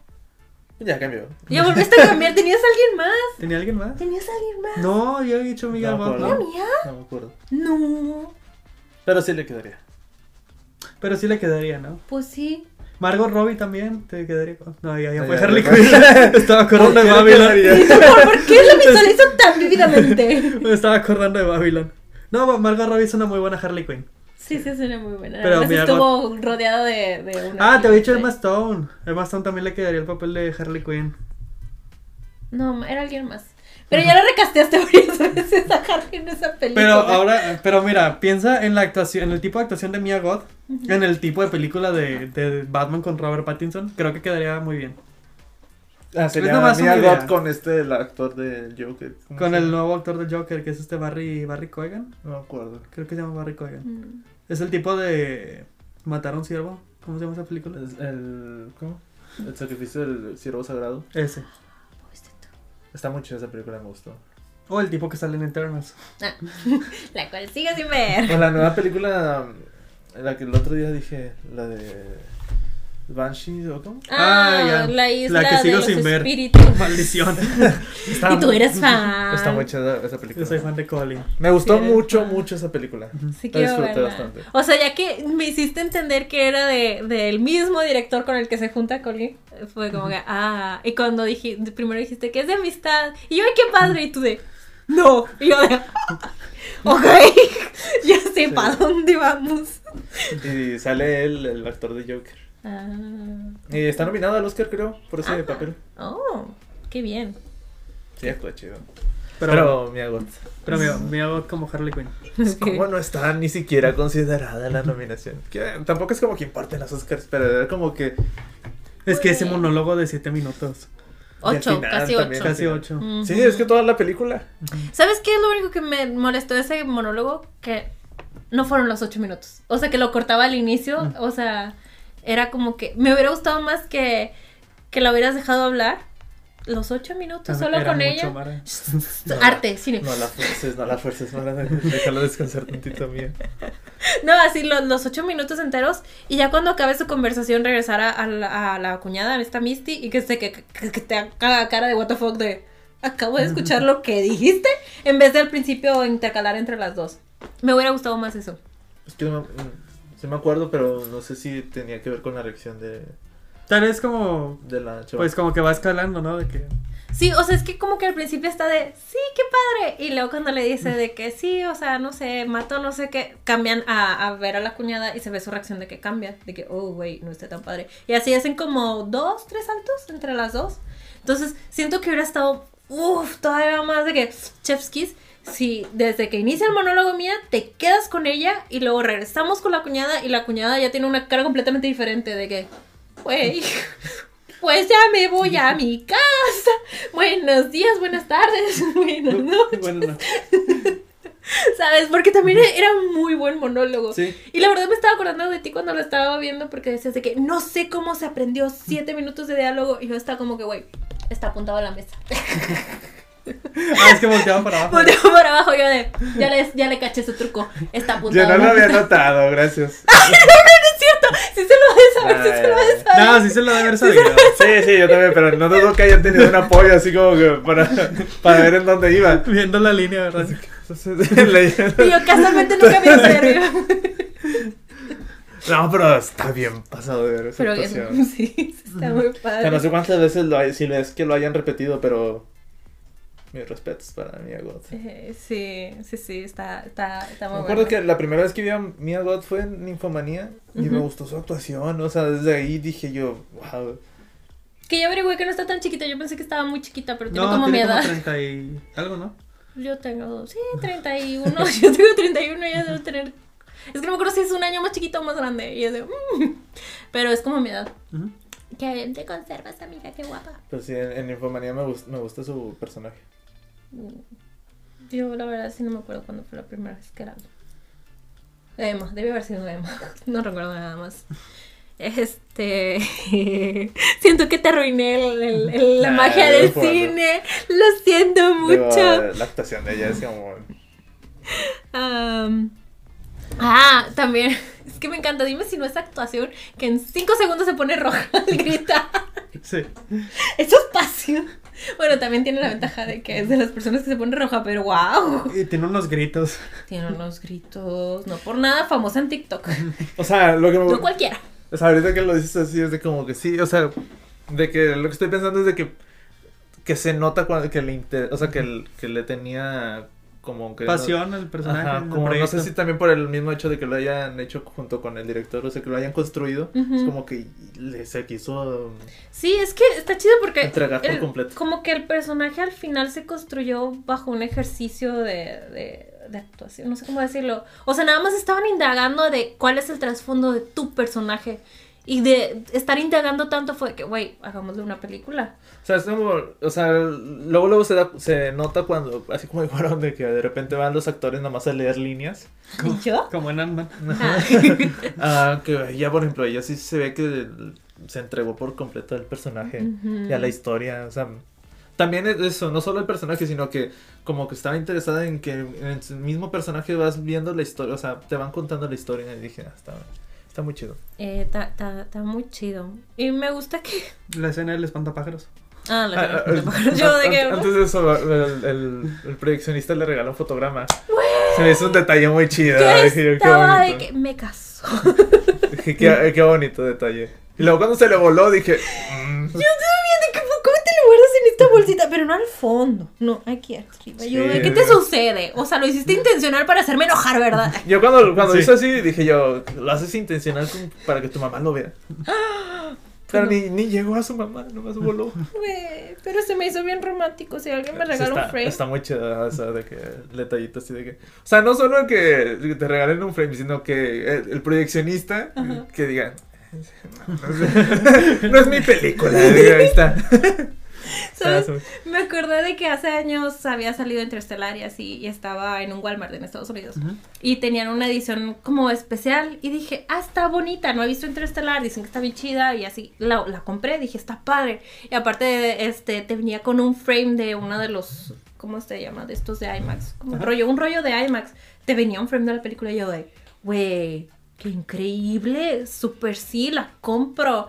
Ya cambió. Ya volviste a cambiar, ¿tenías a alguien más? ¿Tenía alguien más? ¿Tenías a alguien más? No, yo he dicho Mia No, Goth, por- ¿no? ¿Era mía? No me acuerdo. No, Pero sí le quedaría. Pero sí le quedaría, ¿no? pues sí. Margot Robbie también te quedaría con... No, ya, ya fue Harley. Quinn. Estaba acordando de ¿Por qué le Babylon. ¿Por qué lo visualizo tan vívidamente? Me [LAUGHS] estaba acordando de Babylon. No, Margot Robbie es una muy buena Harley Quinn. Sí, sí, suena muy buena. Pero Además mira, estuvo rodeado de, de una. Ah, te había dicho. Emma Stone. Emma Stone también le quedaría el papel de Harley Quinn. No, era alguien más. Pero ya lo recasteaste [LAUGHS] varias veces a Harry en esa película. Pero ahora, pero mira, piensa en la actuación, en el tipo de actuación de Mia Goth, en el tipo de película de, de Batman con Robert Pattinson, creo que quedaría muy bien. Ah, sería nomás Mia idea. Goth con este, el actor del Joker. ¿Cómo Con el nuevo actor de Joker, que es este Barry, Barry Coigan. No me acuerdo. Creo que se llama Barry Coigan. Mm. Es el tipo de Matar a un ciervo. ¿Cómo se llama esa película? Es el. ¿Cómo? El sacrificio del siervo sagrado. Ese. Está muy chida esa película, me gustó. O el tipo que sale en Eternals. Ah, [LAUGHS] la cual sigo sin ver. O la nueva película. La que el otro día dije, la de. Banshee o cómo? Ah, Ah, ya. la isla La que de sigo los sin ver. espíritus. [LAUGHS] Maldición. Está Y tú muy- eres fan. Está muy chida esa película. Yo soy fan de Colin. Me gustó Sí, mucho, fan. mucho esa película. Sí La disfruté verla. bastante. O sea, ya que me hiciste entender que era de, del mismo director con el que se junta Colin, fue como que, ah, y cuando dije, primero dijiste que es de amistad, y yo, ay, qué padre, y tú de, no, y yo de, [LAUGHS] ok, [LAUGHS] ya sé Sí. para dónde vamos. Y sale él, el actor de Joker. Ah, Y está nominado al Oscar, creo, por ese Ah. papel. oh, qué bien. Sí, actúa chido. Pero, Pero, Mia Goth. pero Mia Goth como Harley Quinn. [LAUGHS] ¿Cómo no está ni siquiera considerada la nominación? Que tampoco es como que importen los Oscars, pero era como que. Es que ese monólogo de 7 minutos. Ocho, final casi también. ocho. Casi 8. Ujú. Sí, es que toda la película. ¿Sabes qué es lo único que me molestó de ese monólogo? Que no fueron los ocho minutos. O sea, que lo cortaba al inicio. Mm. O sea, era como que me hubiera gustado más que, que la hubieras dejado hablar. Los ocho minutos solo Era con mucho, ella. Mara. [LAUGHS] No, Arte, cine. No la fuerces, no la fuerces, no la [LAUGHS] déjalo descansar tantito mía. [LAUGHS] No, así lo- los ocho minutos enteros. Y ya cuando acabe su conversación, regresar a, a la, a la cuñada, a esta Misty, y que se que, que, que te haga cara de what the fuck de acabo de escuchar lo que dijiste. En vez de al principio intercalar entre las dos. Me hubiera gustado más eso. Es que no sí me acuerdo, pero no sé si tenía que ver con la reacción de, Tal vez como. de la chava. Pues como que va escalando, ¿no? De que. Sí, o sea, es que como que al principio está de, sí, qué padre. Y luego cuando le dice de que sí, o sea, no sé, mató, no sé qué, cambian a, a ver a la cuñada y se ve su reacción de que cambia, de que, oh, güey, no está tan padre. Y así hacen como dos, tres saltos entre las dos. Entonces, siento que hubiera estado, uff, todavía más de que, chef's kiss. Si desde que inicia el monólogo mía, te quedas con ella y luego regresamos con la cuñada y la cuñada ya tiene una cara completamente diferente de que, güey, [LAUGHS] pues ya me voy a mi casa. Buenos días, buenas tardes, [LAUGHS] buenas noches. Bueno, no. [LAUGHS] ¿Sabes? Porque también era muy buen monólogo. Sí. Y la verdad me estaba acordando de ti cuando lo estaba viendo porque decías de que no sé cómo se aprendió siete minutos de diálogo y yo estaba como que, güey, está apuntado a la mesa. Ah, es que volteaba para abajo. Volteo por abajo yo de, ya le, ya le caché su truco, está apuntado Yo no lo había notado, gracias. [LAUGHS] Es cierto, sí se lo debe saber, sí se lo debe saber. No, sí se lo debe haber sabido. Sí, sí, yo también, pero no dudo que hayan tenido un apoyo así como que para, para ver en dónde iba. Viendo la línea, ¿verdad? [LAUGHS] Y yo casualmente nunca vi hacia arriba. No, pero está bien pasado de ver esa Pero que- actuación. [LAUGHS] sí, sí, está muy O padre. sea, no sé cuántas veces lo hay, si es que lo hayan repetido, pero mis respetos para Mia Goth. Eh, Sí, sí, sí, está, está, está muy Me acuerdo bueno. que la primera vez que vi a Mia Goth fue en Ninfomanía y me gustó su actuación, o sea, desde ahí dije yo, wow. Que yo averigüé que no está tan chiquita, yo pensé que estaba muy chiquita, pero tiene No, como mi tiene como edad. 30 y algo, ¿no? Yo tengo, sí, 31, [LAUGHS] yo tengo 31, ella debe tener... Es que no me acuerdo si es un año más chiquito o más grande, y es de... mm, pero es como mi edad. Ujú. Que bien te conservas, amiga, qué guapa. Pero sí, en, en Ninfomanía me, gust- me gusta su personaje. Yo la verdad sí no me acuerdo cuándo fue la primera vez que era. Emma, debe haber sido Emma. [LAUGHS] No recuerdo nada más. Este. [LAUGHS] siento que te arruiné el- el- el- la Nah, magia del cine. Lo siento mucho. la actuación de ella es como... Ah, también. [LAUGHS] Es que me encanta. Dime si no es actuación que en 5 segundos se pone roja al gritar. Sí. Eso es pasión. [LAUGHS] Bueno, también tiene la ventaja de que es de las personas que se pone roja, pero wow. Y tiene unos gritos. [LAUGHS] Tiene unos gritos. No por nada famosa en TikTok. [LAUGHS] O sea, lo que me No cualquiera. O sea, ahorita que lo dices así es de como que sí, o sea, de que lo que estoy pensando es de que que se nota cuando que le inter- o sea, que, el- que le tenía como que Pasión el personaje. Ajá, el como no sé si también por el mismo hecho de que lo hayan hecho junto con el director, o sea, que lo hayan construido, es como que le se quiso Sí, es que está chido porque. entregar por el- completo. Como que el personaje al final se construyó bajo un ejercicio de, de, de actuación, no sé cómo decirlo. O sea, nada más estaban indagando de cuál es el trasfondo de tu personaje. Y de estar indagando tanto fue que, güey, hagámosle una película. O sea, es como, o sea, luego luego se da, se nota cuando así como dijeron de que de repente van los actores nada más a leer líneas. ¿Y yo? Como en Ant-Man. Ah. [LAUGHS] Ah, que ya por ejemplo, ella sí se ve que se entregó por completo al personaje Ujú. y a la historia, o sea, también es eso, no solo el personaje, sino que como que estaba interesada en que en el mismo personaje vas viendo la historia, o sea, te van contando la historia y dije, ah, está, muy chido. Eh, Está está- está muy chido. Y me gusta que. [LAUGHS] La escena del espantapájaros. Ah, la Ah, verdad. ah, [LAUGHS] Yo de que. an- Antes de eso, el, el- el proyeccionista le regaló un fotograma. Se me hizo un detalle muy chido. Yo Dije yo, qué estaba de que me casó. Dije, qué, qué bonito detalle. Y luego cuando se le voló dije, mm, Yo todavía de que, ¿cómo guardas en esta bolsita? Pero no al fondo. No, aquí arriba. Yo. ¿qué te sucede? O sea, lo hiciste intencional para hacerme enojar, ¿verdad? [LAUGHS] Yo cuando, cuando Sí. hizo así, dije yo, lo haces intencional para que tu mamá lo vea. [GASPS] Pero ni, ni llegó a su mamá, nomás voló. Güey, pero se me hizo bien romántico. Si alguien me Sí, regala está, un frame. está muy o sea, de que el detallito así de que... O sea, no solo que te regalen un frame, sino que el, el proyeccionista Ajá. que diga... No, es- [LAUGHS] no es mi película, ahí está. [LAUGHS] [LAUGHS] ¿Sabes? Me acordé de que hace años había salido Interstellar y así, y estaba en un Walmart en Estados Unidos. Ujú. Y tenían una edición como especial. Y dije, ah, está bonita, no he visto Interstellar, dicen que está bien chida. Y así, la, la compré, dije, está padre. Y aparte, este, te venía con un frame de uno de los, ¿cómo se llama? De estos de IMAX. Como un Ajá. rollo, un rollo de IMAX. Te venía un frame de la película y yo de, güey, qué increíble, super sí, la compro.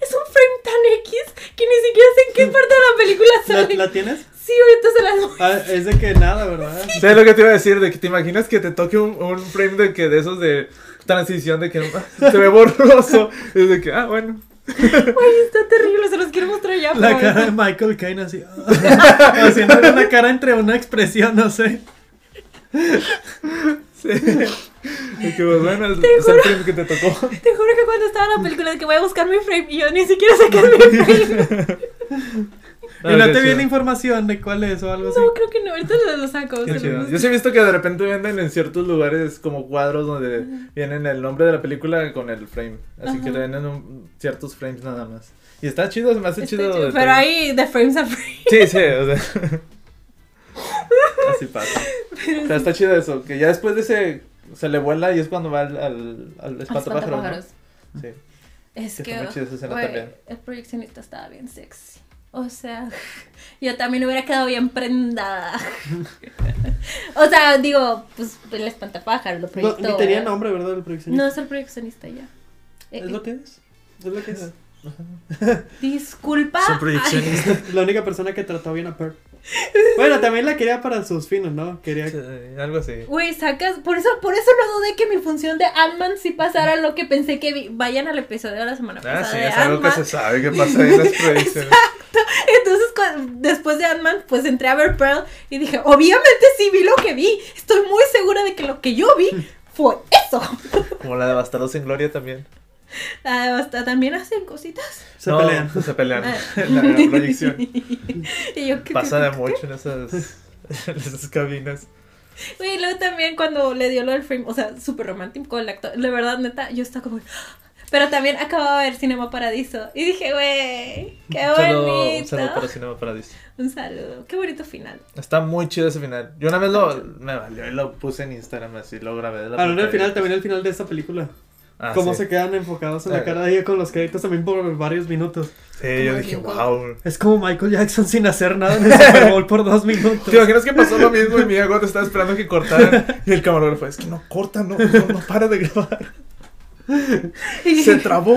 Es un frame tan X que ni siquiera sé en qué parte de la película ¿La, sale. la tienes? Sí, ahorita se las voy. Ah, es de que nada, ¿verdad? ¿Sabes lo que te iba a decir? De que te imaginas que te toque un, un frame de que de esos de transición de que [LAUGHS] se ve borroso. Es de que, ah, bueno. Ay, está terrible, se los quiero mostrar ya. La cara de Michael Caine así. [LAUGHS] Haciendo una cara entre una expresión, no sé. [LAUGHS] Sí. Y que, pues, bueno, es, es el frame que te tocó. Te juro que cuando estaba en la [LAUGHS] película de que voy a buscar mi frame y yo ni siquiera sé qué es mi [LAUGHS] frame. [LAUGHS] Y no te viene información de cuál es o algo así. No, creo que no, ahorita lo, lo saco. Yo sí he visto que de repente venden en ciertos lugares como cuadros donde vienen el nombre de la película con el frame. Así que le venden un- ciertos frames nada más. Y está chido, se me hace Está chido. Pero hay de frames a frames. Sí, sí, o sea. Así pasa. [LAUGHS] Pero está chido eso, que ya después de ese se le vuela y es cuando va al, al, al espantapájaros. ¿no? Sí. Es que, está muy chida esa también. el proyeccionista estaba bien sexy. O sea, [LAUGHS] yo también hubiera quedado bien prendada. [LAUGHS] o sea, digo, pues el espantapájaros lo No, proyectó. ni tenía ¿verdad? nombre, ¿verdad? El proyeccionista. No es el proyeccionista ya. Eh, ¿Es lo que es? ¿Es lo que es? Disculpa. Es un proyeccionista. La única persona que trató bien a Pearl. [LAUGHS] Bueno, también la quería para sus fines, ¿no? Quería. Sí, algo así. Güey, sacas, por eso, por eso no dudé que mi función de Ant-Man sí pasara lo que pensé que vi. Vayan al episodio de la semana Ah, pasada sí, de es algo que se sabe que pasa ahí en las [LAUGHS] proyecciones. Entonces, después de Ant-Man, pues entré a ver Pearl y dije, obviamente sí vi lo que vi. Estoy muy segura de que lo que yo vi fue eso. Como la de Bastardos sin Gloria también. [LAUGHS] Ah, también hacen cositas. Se No, pelean. [LAUGHS] Se pelean Ah. [LAUGHS] la, la proyección. y yo, ¿qué, Pasa qué, de qué, mucho en esas, en esas cabinas. Güey, luego también cuando le dio lo del frame, o sea, súper romántico el actor. De verdad, neta, yo estaba como. Pero también acababa de ver Cinema Paradiso. Y dije, güey, qué Un saludo- bonito. Un saludo para Cinema Paradiso. Un saludo. Qué bonito final. Está muy chido ese final. Yo una vez lo, me valió y lo puse en Instagram así, lo grabé. de la Hablando del final, también el final de esta película. Ah, Cómo sí. se quedan enfocados en la Eh. cara de ella con los créditos también por varios minutos. Sí, yo dije, wow. Es como Michael Jackson sin hacer nada en el [LAUGHS] Super Bowl por dos minutos. ¿Te imaginas que pasó lo mismo y Mia Goth estaba esperando que cortaran? Y el camarógrafo, es que no corta, no, no, no para de grabar. [LAUGHS] Se trabó.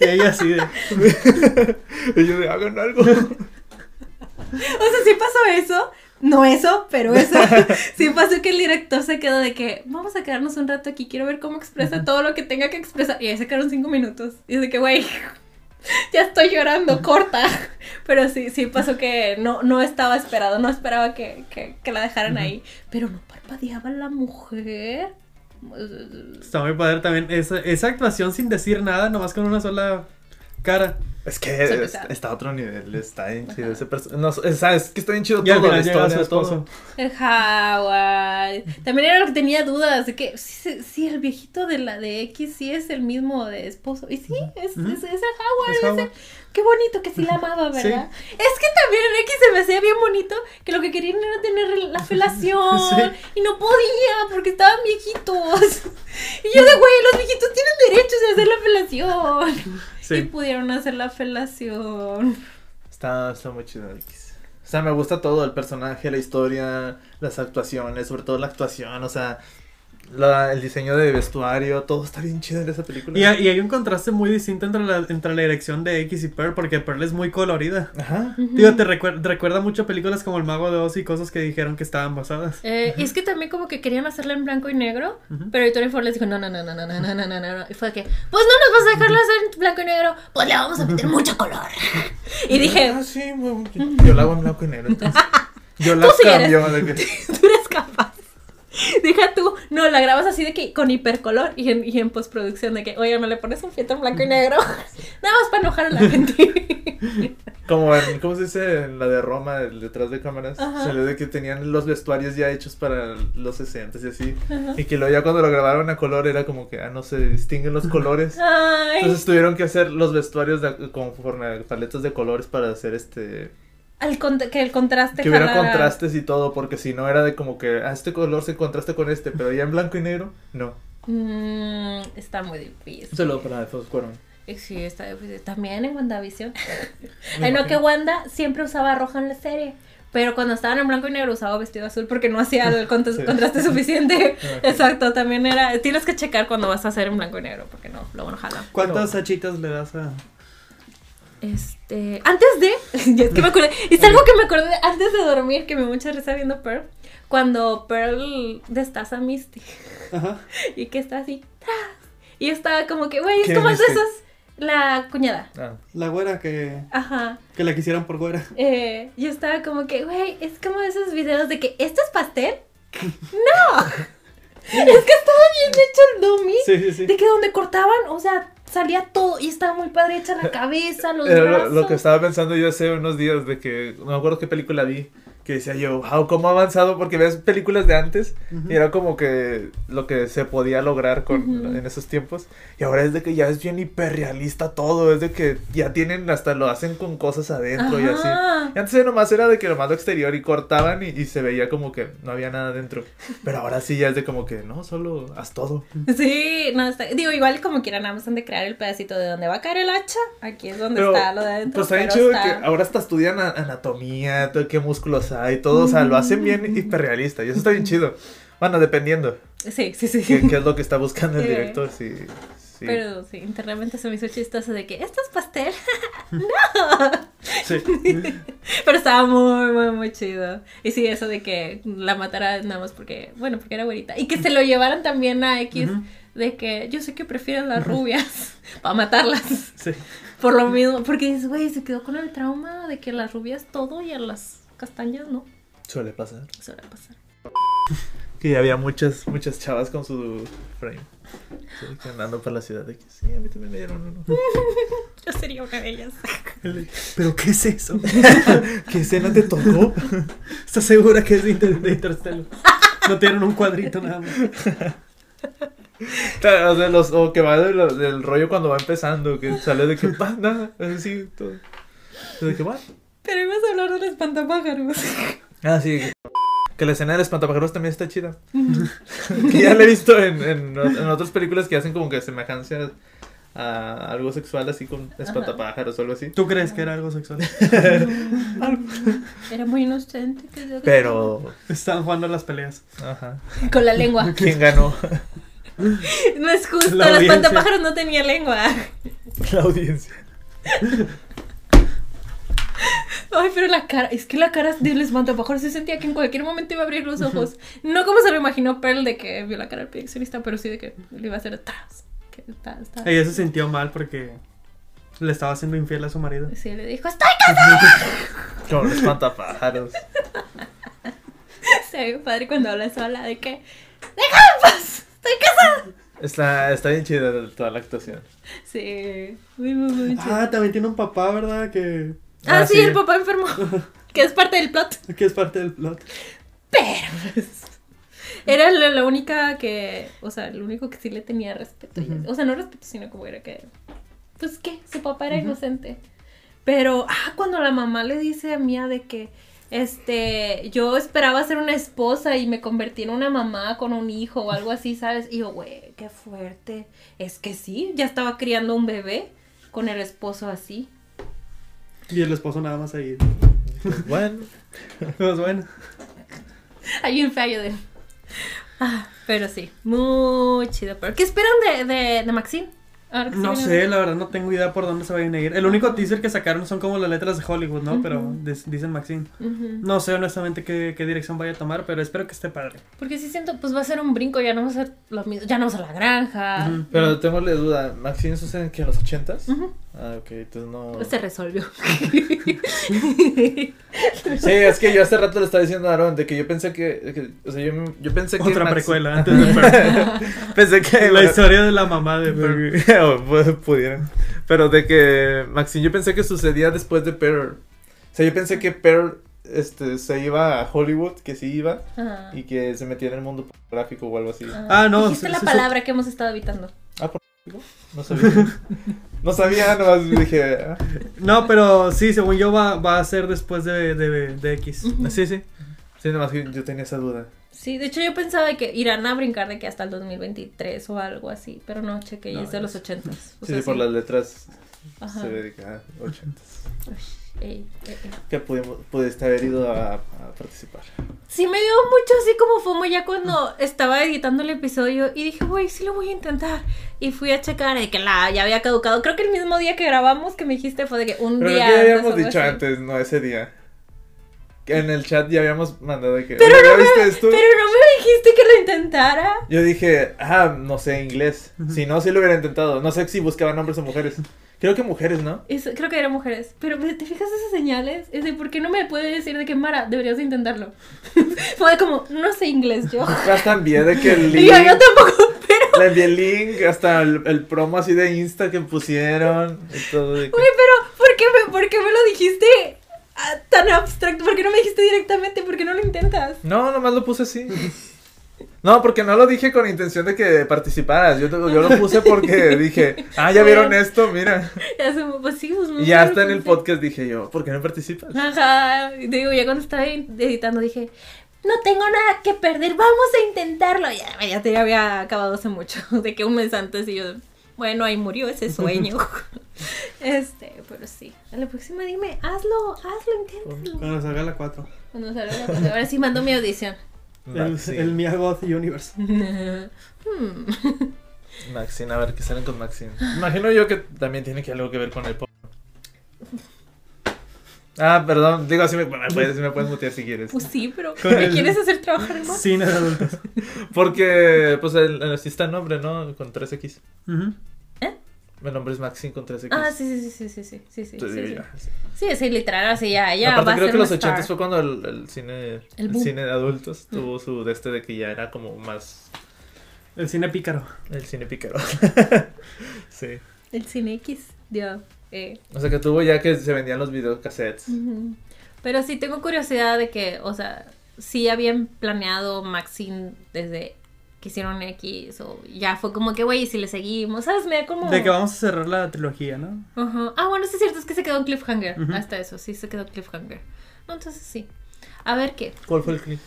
Y ella así de. [LAUGHS] Y yo de, hagan algo. O sea, sí pasó eso. No eso, pero eso. [LAUGHS] Sí pasó que el director se quedó de que vamos a quedarnos un rato aquí. Quiero ver cómo expresa todo lo que tenga que expresar. Y ahí se quedaron cinco minutos. Y es de que, güey, [LAUGHS] ya estoy llorando, corta. [LAUGHS] Pero sí, sí pasó que no, no estaba esperado. No esperaba que, que, que la dejaran ahí. Pero no parpadeaba la mujer. Está muy padre también esa, esa actuación sin decir nada, nomás con una sola cara. Es que es- está a otro nivel, está bien chido ese perso- no, es, ¿sabes? que está bien chido Y todo, la historia, su esposo. todo. El Howard. También era lo que tenía dudas de que sí, sí, el viejito de la de X sí es el mismo de esposo. Y sí, es, es, es el Howard. Es es Howard. el- qué bonito que sí la amaba, Sí. ¿verdad? Es que también en X se me hacía bien bonito que lo que querían era tener la [LAUGHS] felación. Sí. Y no podía porque estaban viejitos. [LAUGHS] Y yo de güey, los viejitos tienen derechos de hacer la felación. [LAUGHS] Y Sí. pudieron hacer la felación. Está, está muy chido X. O sea, me gusta todo, el personaje, la historia, las actuaciones, sobre todo la actuación, o sea, la- el diseño de vestuario, todo está bien chido en esa película. Y, hay- y hay un contraste muy distinto entre la, entre la dirección de X y Pearl, porque Pearl es muy colorida. Ajá. Digo, te recuer- recuerda mucho a películas como El Mago de Oz y cosas que dijeron que estaban basadas. Eh, y es que también como que querían hacerla en blanco y negro, pero Tony Ford les dijo, no, no, no, no, no, no, no, no, no, no. Y fue que, pues no nos vas a dejarla hacer en blanco y negro, pues le vamos a meter mucho color. [LAUGHS] Y dije, Ah, sí, yo, yo la hago en blanco y negro. entonces. [LAUGHS] Yo la cambio. de que- [LAUGHS] tú eres capaz. [LAUGHS] Deja tú, no, la grabas así de que con hipercolor y en, y en postproducción de que, oye, me le pones un filtro en blanco y negro, [LAUGHS] nada más para enojar a la gente. [LAUGHS] Como en, ¿cómo se dice? En la de Roma, el detrás de cámaras. Ajá. Se le ve que tenían los vestuarios ya hechos para los 60 y así. Ajá. Y que luego ya cuando lo grabaron a color era como que, ah, no se distinguen los colores. Ay, Entonces tuvieron que hacer los vestuarios de, conforme a paletas de colores para hacer este... al que el contraste Que hubiera jalara. contrastes y todo, porque si no era de como que, ah, este color se contrasta con este, pero ya en blanco y negro, no. Mm, está muy difícil. Un saludo para Alfonso Cuarón. Eh, Sí, está difícil. También en WandaVision. [LAUGHS] Ay, no, que Wanda siempre usaba roja en la serie. Pero cuando estaban en blanco y negro usaba vestido azul porque no hacía el cont- [LAUGHS] Sí. contraste suficiente. [LAUGHS] Exacto, también era. Tienes que checar cuando vas a hacer en blanco y negro porque no, luego no jala. ¿Cuántas hachitas le das a.? Este. Antes de. [LAUGHS] es que me acordé. Es algo que me acordé de antes de dormir que me mucha risa viendo Pearl. Cuando Pearl destaza a Misty Ajá. [LAUGHS] y que está así. ¡tras! Y yo estaba como que, güey, es ¿Quién como es de esas. La cuñada. Ah, La güera que, Ajá. que la quisieran por güera. Eh, yo estaba como que, güey, es como esos videos de que, ¿esto es pastel? [LAUGHS] ¡No! es que estaba bien hecho el dummy. Sí, sí, sí. De que donde cortaban, o sea, salía todo y estaba muy padre hecha la [LAUGHS] cabeza, los Era brazos. lo, lo que estaba pensando yo hace unos días de que no me acuerdo qué película vi que decía yo, wow, cómo ha avanzado porque ves películas de antes Ujú. y era como que lo que se podía lograr con Ujú. en esos tiempos y ahora es de que ya es bien hiperrealista todo, es de que ya tienen hasta lo hacen con cosas adentro y así. Ajá. Y antes nomás era de que nomás lo exterior y cortaban y, y se veía como que no había nada adentro. Pero ahora sí ya es de como que no, solo haz todo. Sí, no, está, digo, igual como quieran, han de crear el pedacito de donde va a caer el hacha. Aquí es donde Pero, está lo de adentro. Pues pero chido está- que ahora hasta estudian anatomía, todo, qué músculos hay, todo, o sea, lo hacen bien hiperrealista y eso está bien chido. Bueno, dependiendo Sí, sí, sí. qué, qué es lo que está buscando el director, sí. sí. Pero sí, internamente se me hizo chistoso de que esto es pastel. [LAUGHS] no. Sí. [LAUGHS] Pero estaba muy, muy, muy chido. Y sí, eso de que la matara nada más porque, bueno, porque era güerita. Y que se lo llevaran también a X. De que yo sé que prefieren las rubias [LAUGHS] para matarlas. Sí. Por lo mismo, porque dices, güey, se quedó con el trauma de que las rubias todo y a las castañas no. Suele pasar. Suele pasar. [LAUGHS] Que ya había muchas, muchas chavas con su frame. Sí, andando por la ciudad de que sí, a mí también me dieron uno. [LAUGHS] Yo sería una de ellas. ¿Pero qué es eso? [LAUGHS] ¿Qué escena te tocó? ¿Estás segura que es de, Inter- de Interstellar? No tienen un cuadrito nada más. Claro, o sea, los, o que va de lo- del rollo cuando va empezando, que sale de que nada, así, todo. De que va. Pero ibas a hablar del espantapájaros. [LAUGHS] Ah, sí. Que la escena del espantapájaros también está chida. [LAUGHS] que ya la he visto en, en, en otras películas que hacen como que semejanzas a algo sexual, así con espantapájaros o algo así. ¿Tú crees que era algo sexual? [LAUGHS] Era muy inocente. que yo- Pero, Estaban jugando las peleas. ajá. Con la lengua. ¿Quién ganó? No es justo, La el espantapájaros no tenía lengua. La audiencia. Ay, pero la cara, es que la cara del espantapájaros se sentía que en cualquier momento iba a abrir los ojos. No como se lo imaginó Pearl de que vio la cara del proyeccionista, pero sí de que le iba a hacer atrás. Ella se sintió mal porque le estaba haciendo infiel a su marido. Sí, le dijo, estoy Con [LAUGHS] espantapájaros. [LAUGHS] Se ve padre cuando habla sola de que, déjame paz, estoy casada. Está, está bien chida toda la actuación. Sí, muy, muy, muy chido. Ah, también tiene un papá, ¿verdad? Que, Ah, ah, sí, sí. el papá enfermo, [LAUGHS] que es parte del plot. que es parte del plot. Pero pues, era la, la única que, o sea, el único que sí le tenía respeto. O sea, no respeto, sino como era que, pues que su papá era inocente. Pero, ah, cuando la mamá le dice a Mía de que, este, yo esperaba ser una esposa y me convertí en una mamá con un hijo o algo así, ¿sabes? Y yo, güey, qué fuerte. Es que sí, ya estaba criando un bebé con el esposo así. Y el esposo nada más ahí. Pues, bueno. [LAUGHS] Pues bueno. Hay un fallo de. Ah, pero sí, muy chido. Pero, ¿qué esperan de, de, de Maxine? Ahora que se No sé, la verdad no tengo idea por dónde se vayan a ir. El único teaser que sacaron son como las letras de Hollywood, ¿no? Pero dicen Maxine. No sé honestamente qué, qué dirección vaya a tomar, pero espero que esté padre. Porque sí siento, pues va a ser un brinco, ya no va a ser lo mismo, ya no va a ser la granja. Ujú. Pero tengo la duda, ¿Maxine sucede en que en los ochentas? Ah, ok, entonces no. Pues se resolvió. [LAUGHS] Sí, es que yo hace rato le estaba diciendo a Aaron de que yo pensé que. que- o sea, yo, yo pensé que. Otra Maxine- precuela [LAUGHS] antes de pensé que. La historia de la mamá de Pearl. [LAUGHS] [LAUGHS] O, pues, pudieran. Pero de que Maxine, yo pensé que sucedía después de Pearl. O sea, yo pensé que Pearl este, se iba a Hollywood, que sí iba, Ah. y que se metía en el mundo pornográfico o algo así. Ah, no, Dijiste la palabra que hemos estado evitando. No sabía. No sabía, nomás dije. ah. No, pero sí, según yo va, va a ser después de, de, de X. Sí, sí. Sí, nomás que yo tenía esa duda. Sí, de hecho yo pensaba que irán a brincar de que hasta el 2023 o algo así, pero no, cheque, No, es de los 80 Sí, por las letras Ajá. se ve de que, ah, 80. Ey, ey, ey. Que pudimos, pudiste haber ido a, a participar. Sí, me dio mucho así como FOMO ya cuando estaba editando el episodio y dije, güey, sí lo voy a intentar. Y fui a checar de que la ya había caducado. Creo que el mismo día que grabamos que me dijiste fue de que un Pero día. ya habíamos dicho así. antes, no ese día. En el chat ya habíamos mandado que. Pero "Oye, ¿ya no, me, pero no me dijiste que lo intentara. Yo dije, ah, no sé inglés. Si no, sí lo hubiera intentado. No sé si buscaban hombres o mujeres. Creo que mujeres, ¿no? Es- creo que eran mujeres. Pero ¿te fijas esas señales? Es de por qué no me puede decir de que Mara, deberías de intentarlo. [LAUGHS] fue como, no sé inglés yo. [LAUGHS] Ya también de que el Y [LAUGHS] yo, link, yo tampoco, pero Le envié el link, hasta el, el promo así de Insta que pusieron y todo. de que- Güey, pero ¿por qué, me, ¿por qué me lo dijiste tan abstracto? ¿Por qué no me dijiste directamente? ¿Por qué no lo intentas? No, nomás lo puse así. No, porque no lo dije con intención de que participaras. Yo, yo lo puse porque [LAUGHS] dije, ah, ya vieron esto, mira. [LAUGHS] Ya se me- pues sí, pues, Y ya está en el podcast dije yo, ¿por qué no participas? Ajá, digo, ya cuando estaba editando dije, no tengo nada que perder, vamos a intentarlo. Ya, ya te había acabado hace mucho, [LAUGHS] de que un mes antes y yo, bueno, ahí murió ese sueño. [LAUGHS] este, pero sí, a la próxima dime, hazlo, hazlo, inténtalo. Cuando salga la 4. Cuando salga la cosa, ahora sí mando mi audición. El, Mia God Universe. [LAUGHS] Hmm. Maxine, a ver, que salen con Maxine. [GASPS] Imagino yo que también tiene que algo que ver con el pop. Ah, perdón, digo así me, me puedes, me puedes mutear si quieres. Pues sí, pero ¿me el- quieres hacer trabajar más? Cine de adultos. Porque, pues, el, el- así está el nombre, ¿no? Con 3X. Ujú. El nombre es Maxine con 3X. Ah, sí, sí, sí, sí, sí, sí, sí, sí, sí. ya, sí. Sí, sí, literal, así ya, ya Aparte va a creo ser que los una 80 star. fue cuando el, el cine El cine de adultos tuvo su de este de que ya era como más El cine pícaro. el cine pícaro. [LAUGHS] sí. El Cine X, dio, eh, O sea que tuvo ya que se vendían los videocassettes. Pero sí tengo curiosidad de que, o sea, sí habían planeado Maxine desde que hicieron X o ya fue como que, güey, si le seguimos, ¿sabes? Me da como... De que vamos a cerrar la trilogía, ¿no? Ajá. Ah, bueno, sí es cierto, es que se quedó en cliffhanger. Hasta eso, sí se quedó en cliffhanger. No, entonces sí. A ver qué. ¿Cuál fue el clip?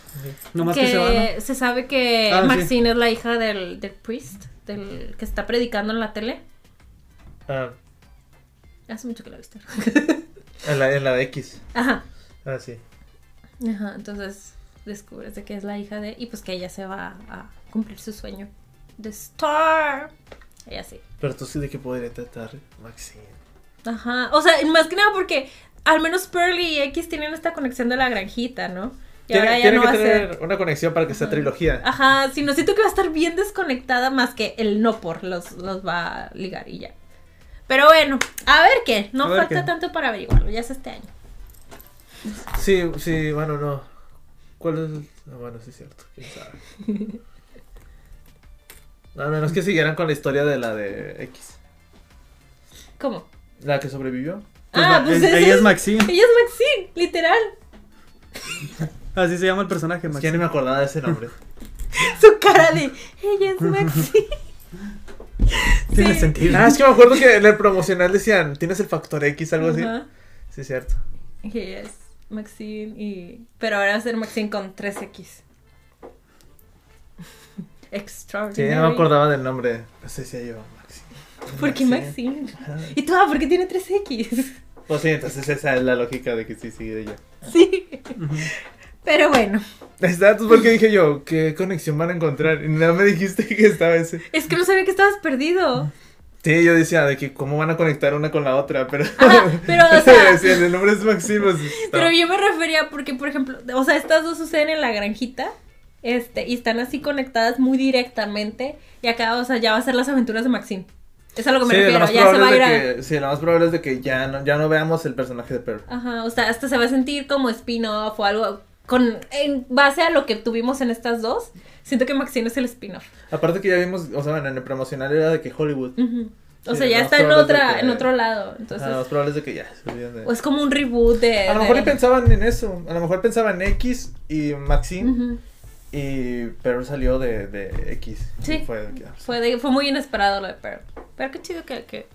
Nomás que que, se. ¿no? se sabe que Ah, sí. Maxine es la hija del, del priest, del que está predicando en la tele. Ah, Hace mucho que la viste. [LAUGHS] en la, en la de X. Ajá. Ah, sí. Ajá, entonces descubres de que es la hija de... Y pues que ella se va a cumplir su sueño de Star. Ella sí. Pero tú sí de qué podría tratar Maxine. Ajá. O sea, más que nada porque al menos Pearl y X tienen esta conexión de la granjita, ¿no? Y Tiene, ahora ya tiene no que va a tener ser... una conexión para que sea Ajá. trilogía. Ajá, si no siento que va a estar bien desconectada más que el no por los, los va a ligar y ya. Pero bueno, a ver qué. No ver falta qué. tanto para averiguarlo, ya es este año. Sí, sí, bueno, no. ¿Cuál es? el- ah, bueno, sí es cierto. ¿Quién sabe? [LAUGHS] A menos que siguieran con la historia de la de X. ¿Cómo? La que sobrevivió. Pues ah, va- pues es- ella es Maxine. Ella es Maxine, literal. [LAUGHS] Así se llama el personaje, Es que ya Maxine. ni me acordaba de ese nombre. [LAUGHS] Su cara de ella es Maxine. [LAUGHS] Tiene Sí. sentido. Ah, es que me acuerdo que en el promocional decían, tienes el factor X, algo así. Sí, es cierto. Ella es Maxine y. Pero ahora va a ser Maxine con 3X. [LAUGHS] Sí, Extraordinary. no me acordaba del nombre. No sé si yo, Maxine. ¿Por qué Maxine? ¿Y tú? Ah, ¿por qué tiene 3X? Pues sí, entonces esa es la lógica de que sí sigue ella. Sí. Ujú. Pero bueno. Está, entonces, porque dije yo, ¿qué conexión van a encontrar? Y nada me dijiste que estaba ese. Es que no sabía que estabas perdido. Sí, yo decía de que cómo van a conectar una con la otra, pero. Ajá, pero, o sea- [LAUGHS] Sí, el nombre es está- Pero yo me refería porque, por ejemplo, o sea, estas dos suceden en la granjita. Este, y están así conectadas muy directamente. Y acá, o sea, ya va a ser las aventuras de Maxine. Es a lo que me Sí, refiero. Ya se va a ir a. que, sí, lo más probable es de que ya no, ya no veamos el personaje de Pearl. Ajá, o sea, hasta se va a sentir como spin-off o algo con en base a lo que tuvimos en estas dos. Siento que Maxine es el spin-off. Aparte que ya vimos, o sea, en el promocional era de que Hollywood. O Sí, sea, ya está en otra que- en otro lado, entonces lo más probable es de que ya de o es como un reboot de A lo mejor de- pensaban en eso. A lo mejor pensaban en X y Maxine. Ujú. Y Pearl salió de, de X. Sí. Fue ah, Fue de- fue muy inesperado lo de Pearl. Pero qué chido que que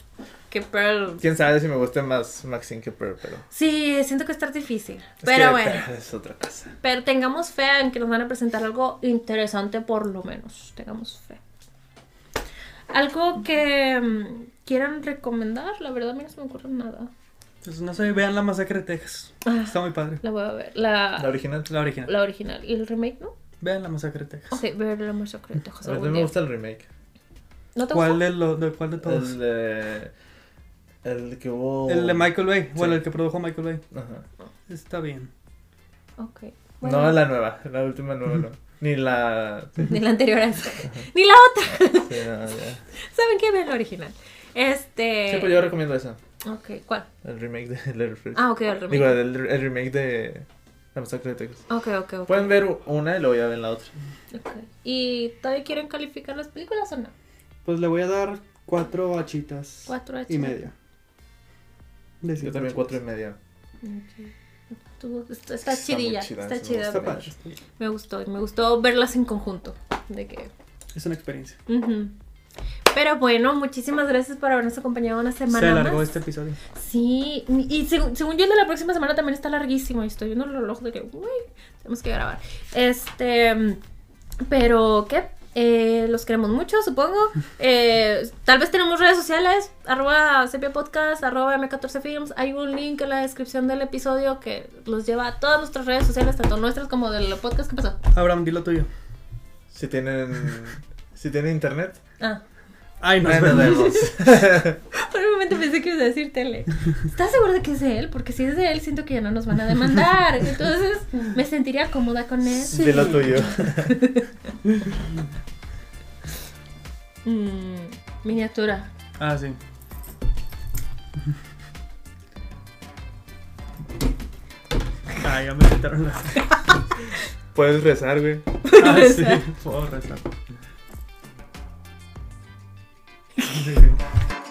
que Pearl Quién sabe si me gusta más Maxine que Pearl, pero. Sí, siento que está difícil. es Pero que bueno, Pearl es otra cosa. pero tengamos fe en que nos van a presentar algo interesante por lo menos. Tengamos fe. Algo que mm, quieran recomendar, la verdad a mí no se me ocurre nada. Pues no sé, vean la masacre de Texas. Ah, Está muy padre. la voy a ver. La, La original. La original. la original. ¿Y el remake, no? Vean la masacre de Texas. Ok, ver la más secreta. A mí me gusta el remake. ¿No te ¿Cuál gusta? de, lo, de cuál de todos? El de. El que hubo. El de Michael Bay. Bueno, Sí. el que produjo Michael Bay. Ajá. Está bien. Ok. No bueno. la nueva, la última nueva no. [LAUGHS] Ni la. Sí, Ni la anterior a esa. [LAUGHS] Ni la otra. sí, no, ya. [LAUGHS] ¿Saben qué? Vean la original. Este. Sí, pues yo recomiendo esa. Ok, ¿cuál? El remake de Letterfield. Ah, ok, el remake. Digo, el, el remake de La Masacre de Texas. Ok, ok, ok. Pueden ver una y luego ya ven la otra. Ok. ¿Y todavía quieren calificar las películas o no? Pues le voy a dar cuatro hachitas. Cuatro y hachitas. media. De Yo también cuatro y media. Ok. Tú- está, está Está muy chidilla, chida, está chida. Está. Me gustó, me gustó verlas en conjunto. De que. Es una experiencia. Pero bueno, muchísimas gracias por habernos acompañado una semana Se alargó más. este episodio. Sí, y según, según yo el de la próxima semana también está larguísimo. Y estoy viendo el reloj de que, uy, tenemos que grabar. Este, pero, ¿qué? Eh, los queremos mucho, supongo. [LAUGHS] Eh, tal vez tenemos redes sociales, arroba sepia podcast, arroba m14films. Hay un link en la descripción del episodio que los lleva a todas nuestras redes sociales, tanto nuestras como del podcast. ¿Qué pasó? Abraham, dilo tuyo. Si tienen. si tienen internet. Ah, Ay, nos nos vemos. vemos. [LAUGHS] por un momento pensé que ibas a decir tele. ¿Estás seguro de que es de él? Porque si es de él, siento que ya no nos van a demandar. Entonces me sentiría cómoda con eso. Dilo tuyo. [LAUGHS] Mm, miniatura. Ah, sí. Ay, ya me quitaron las. Puedes rezar, güey. Ah, sí. Puedo rezar. 对对对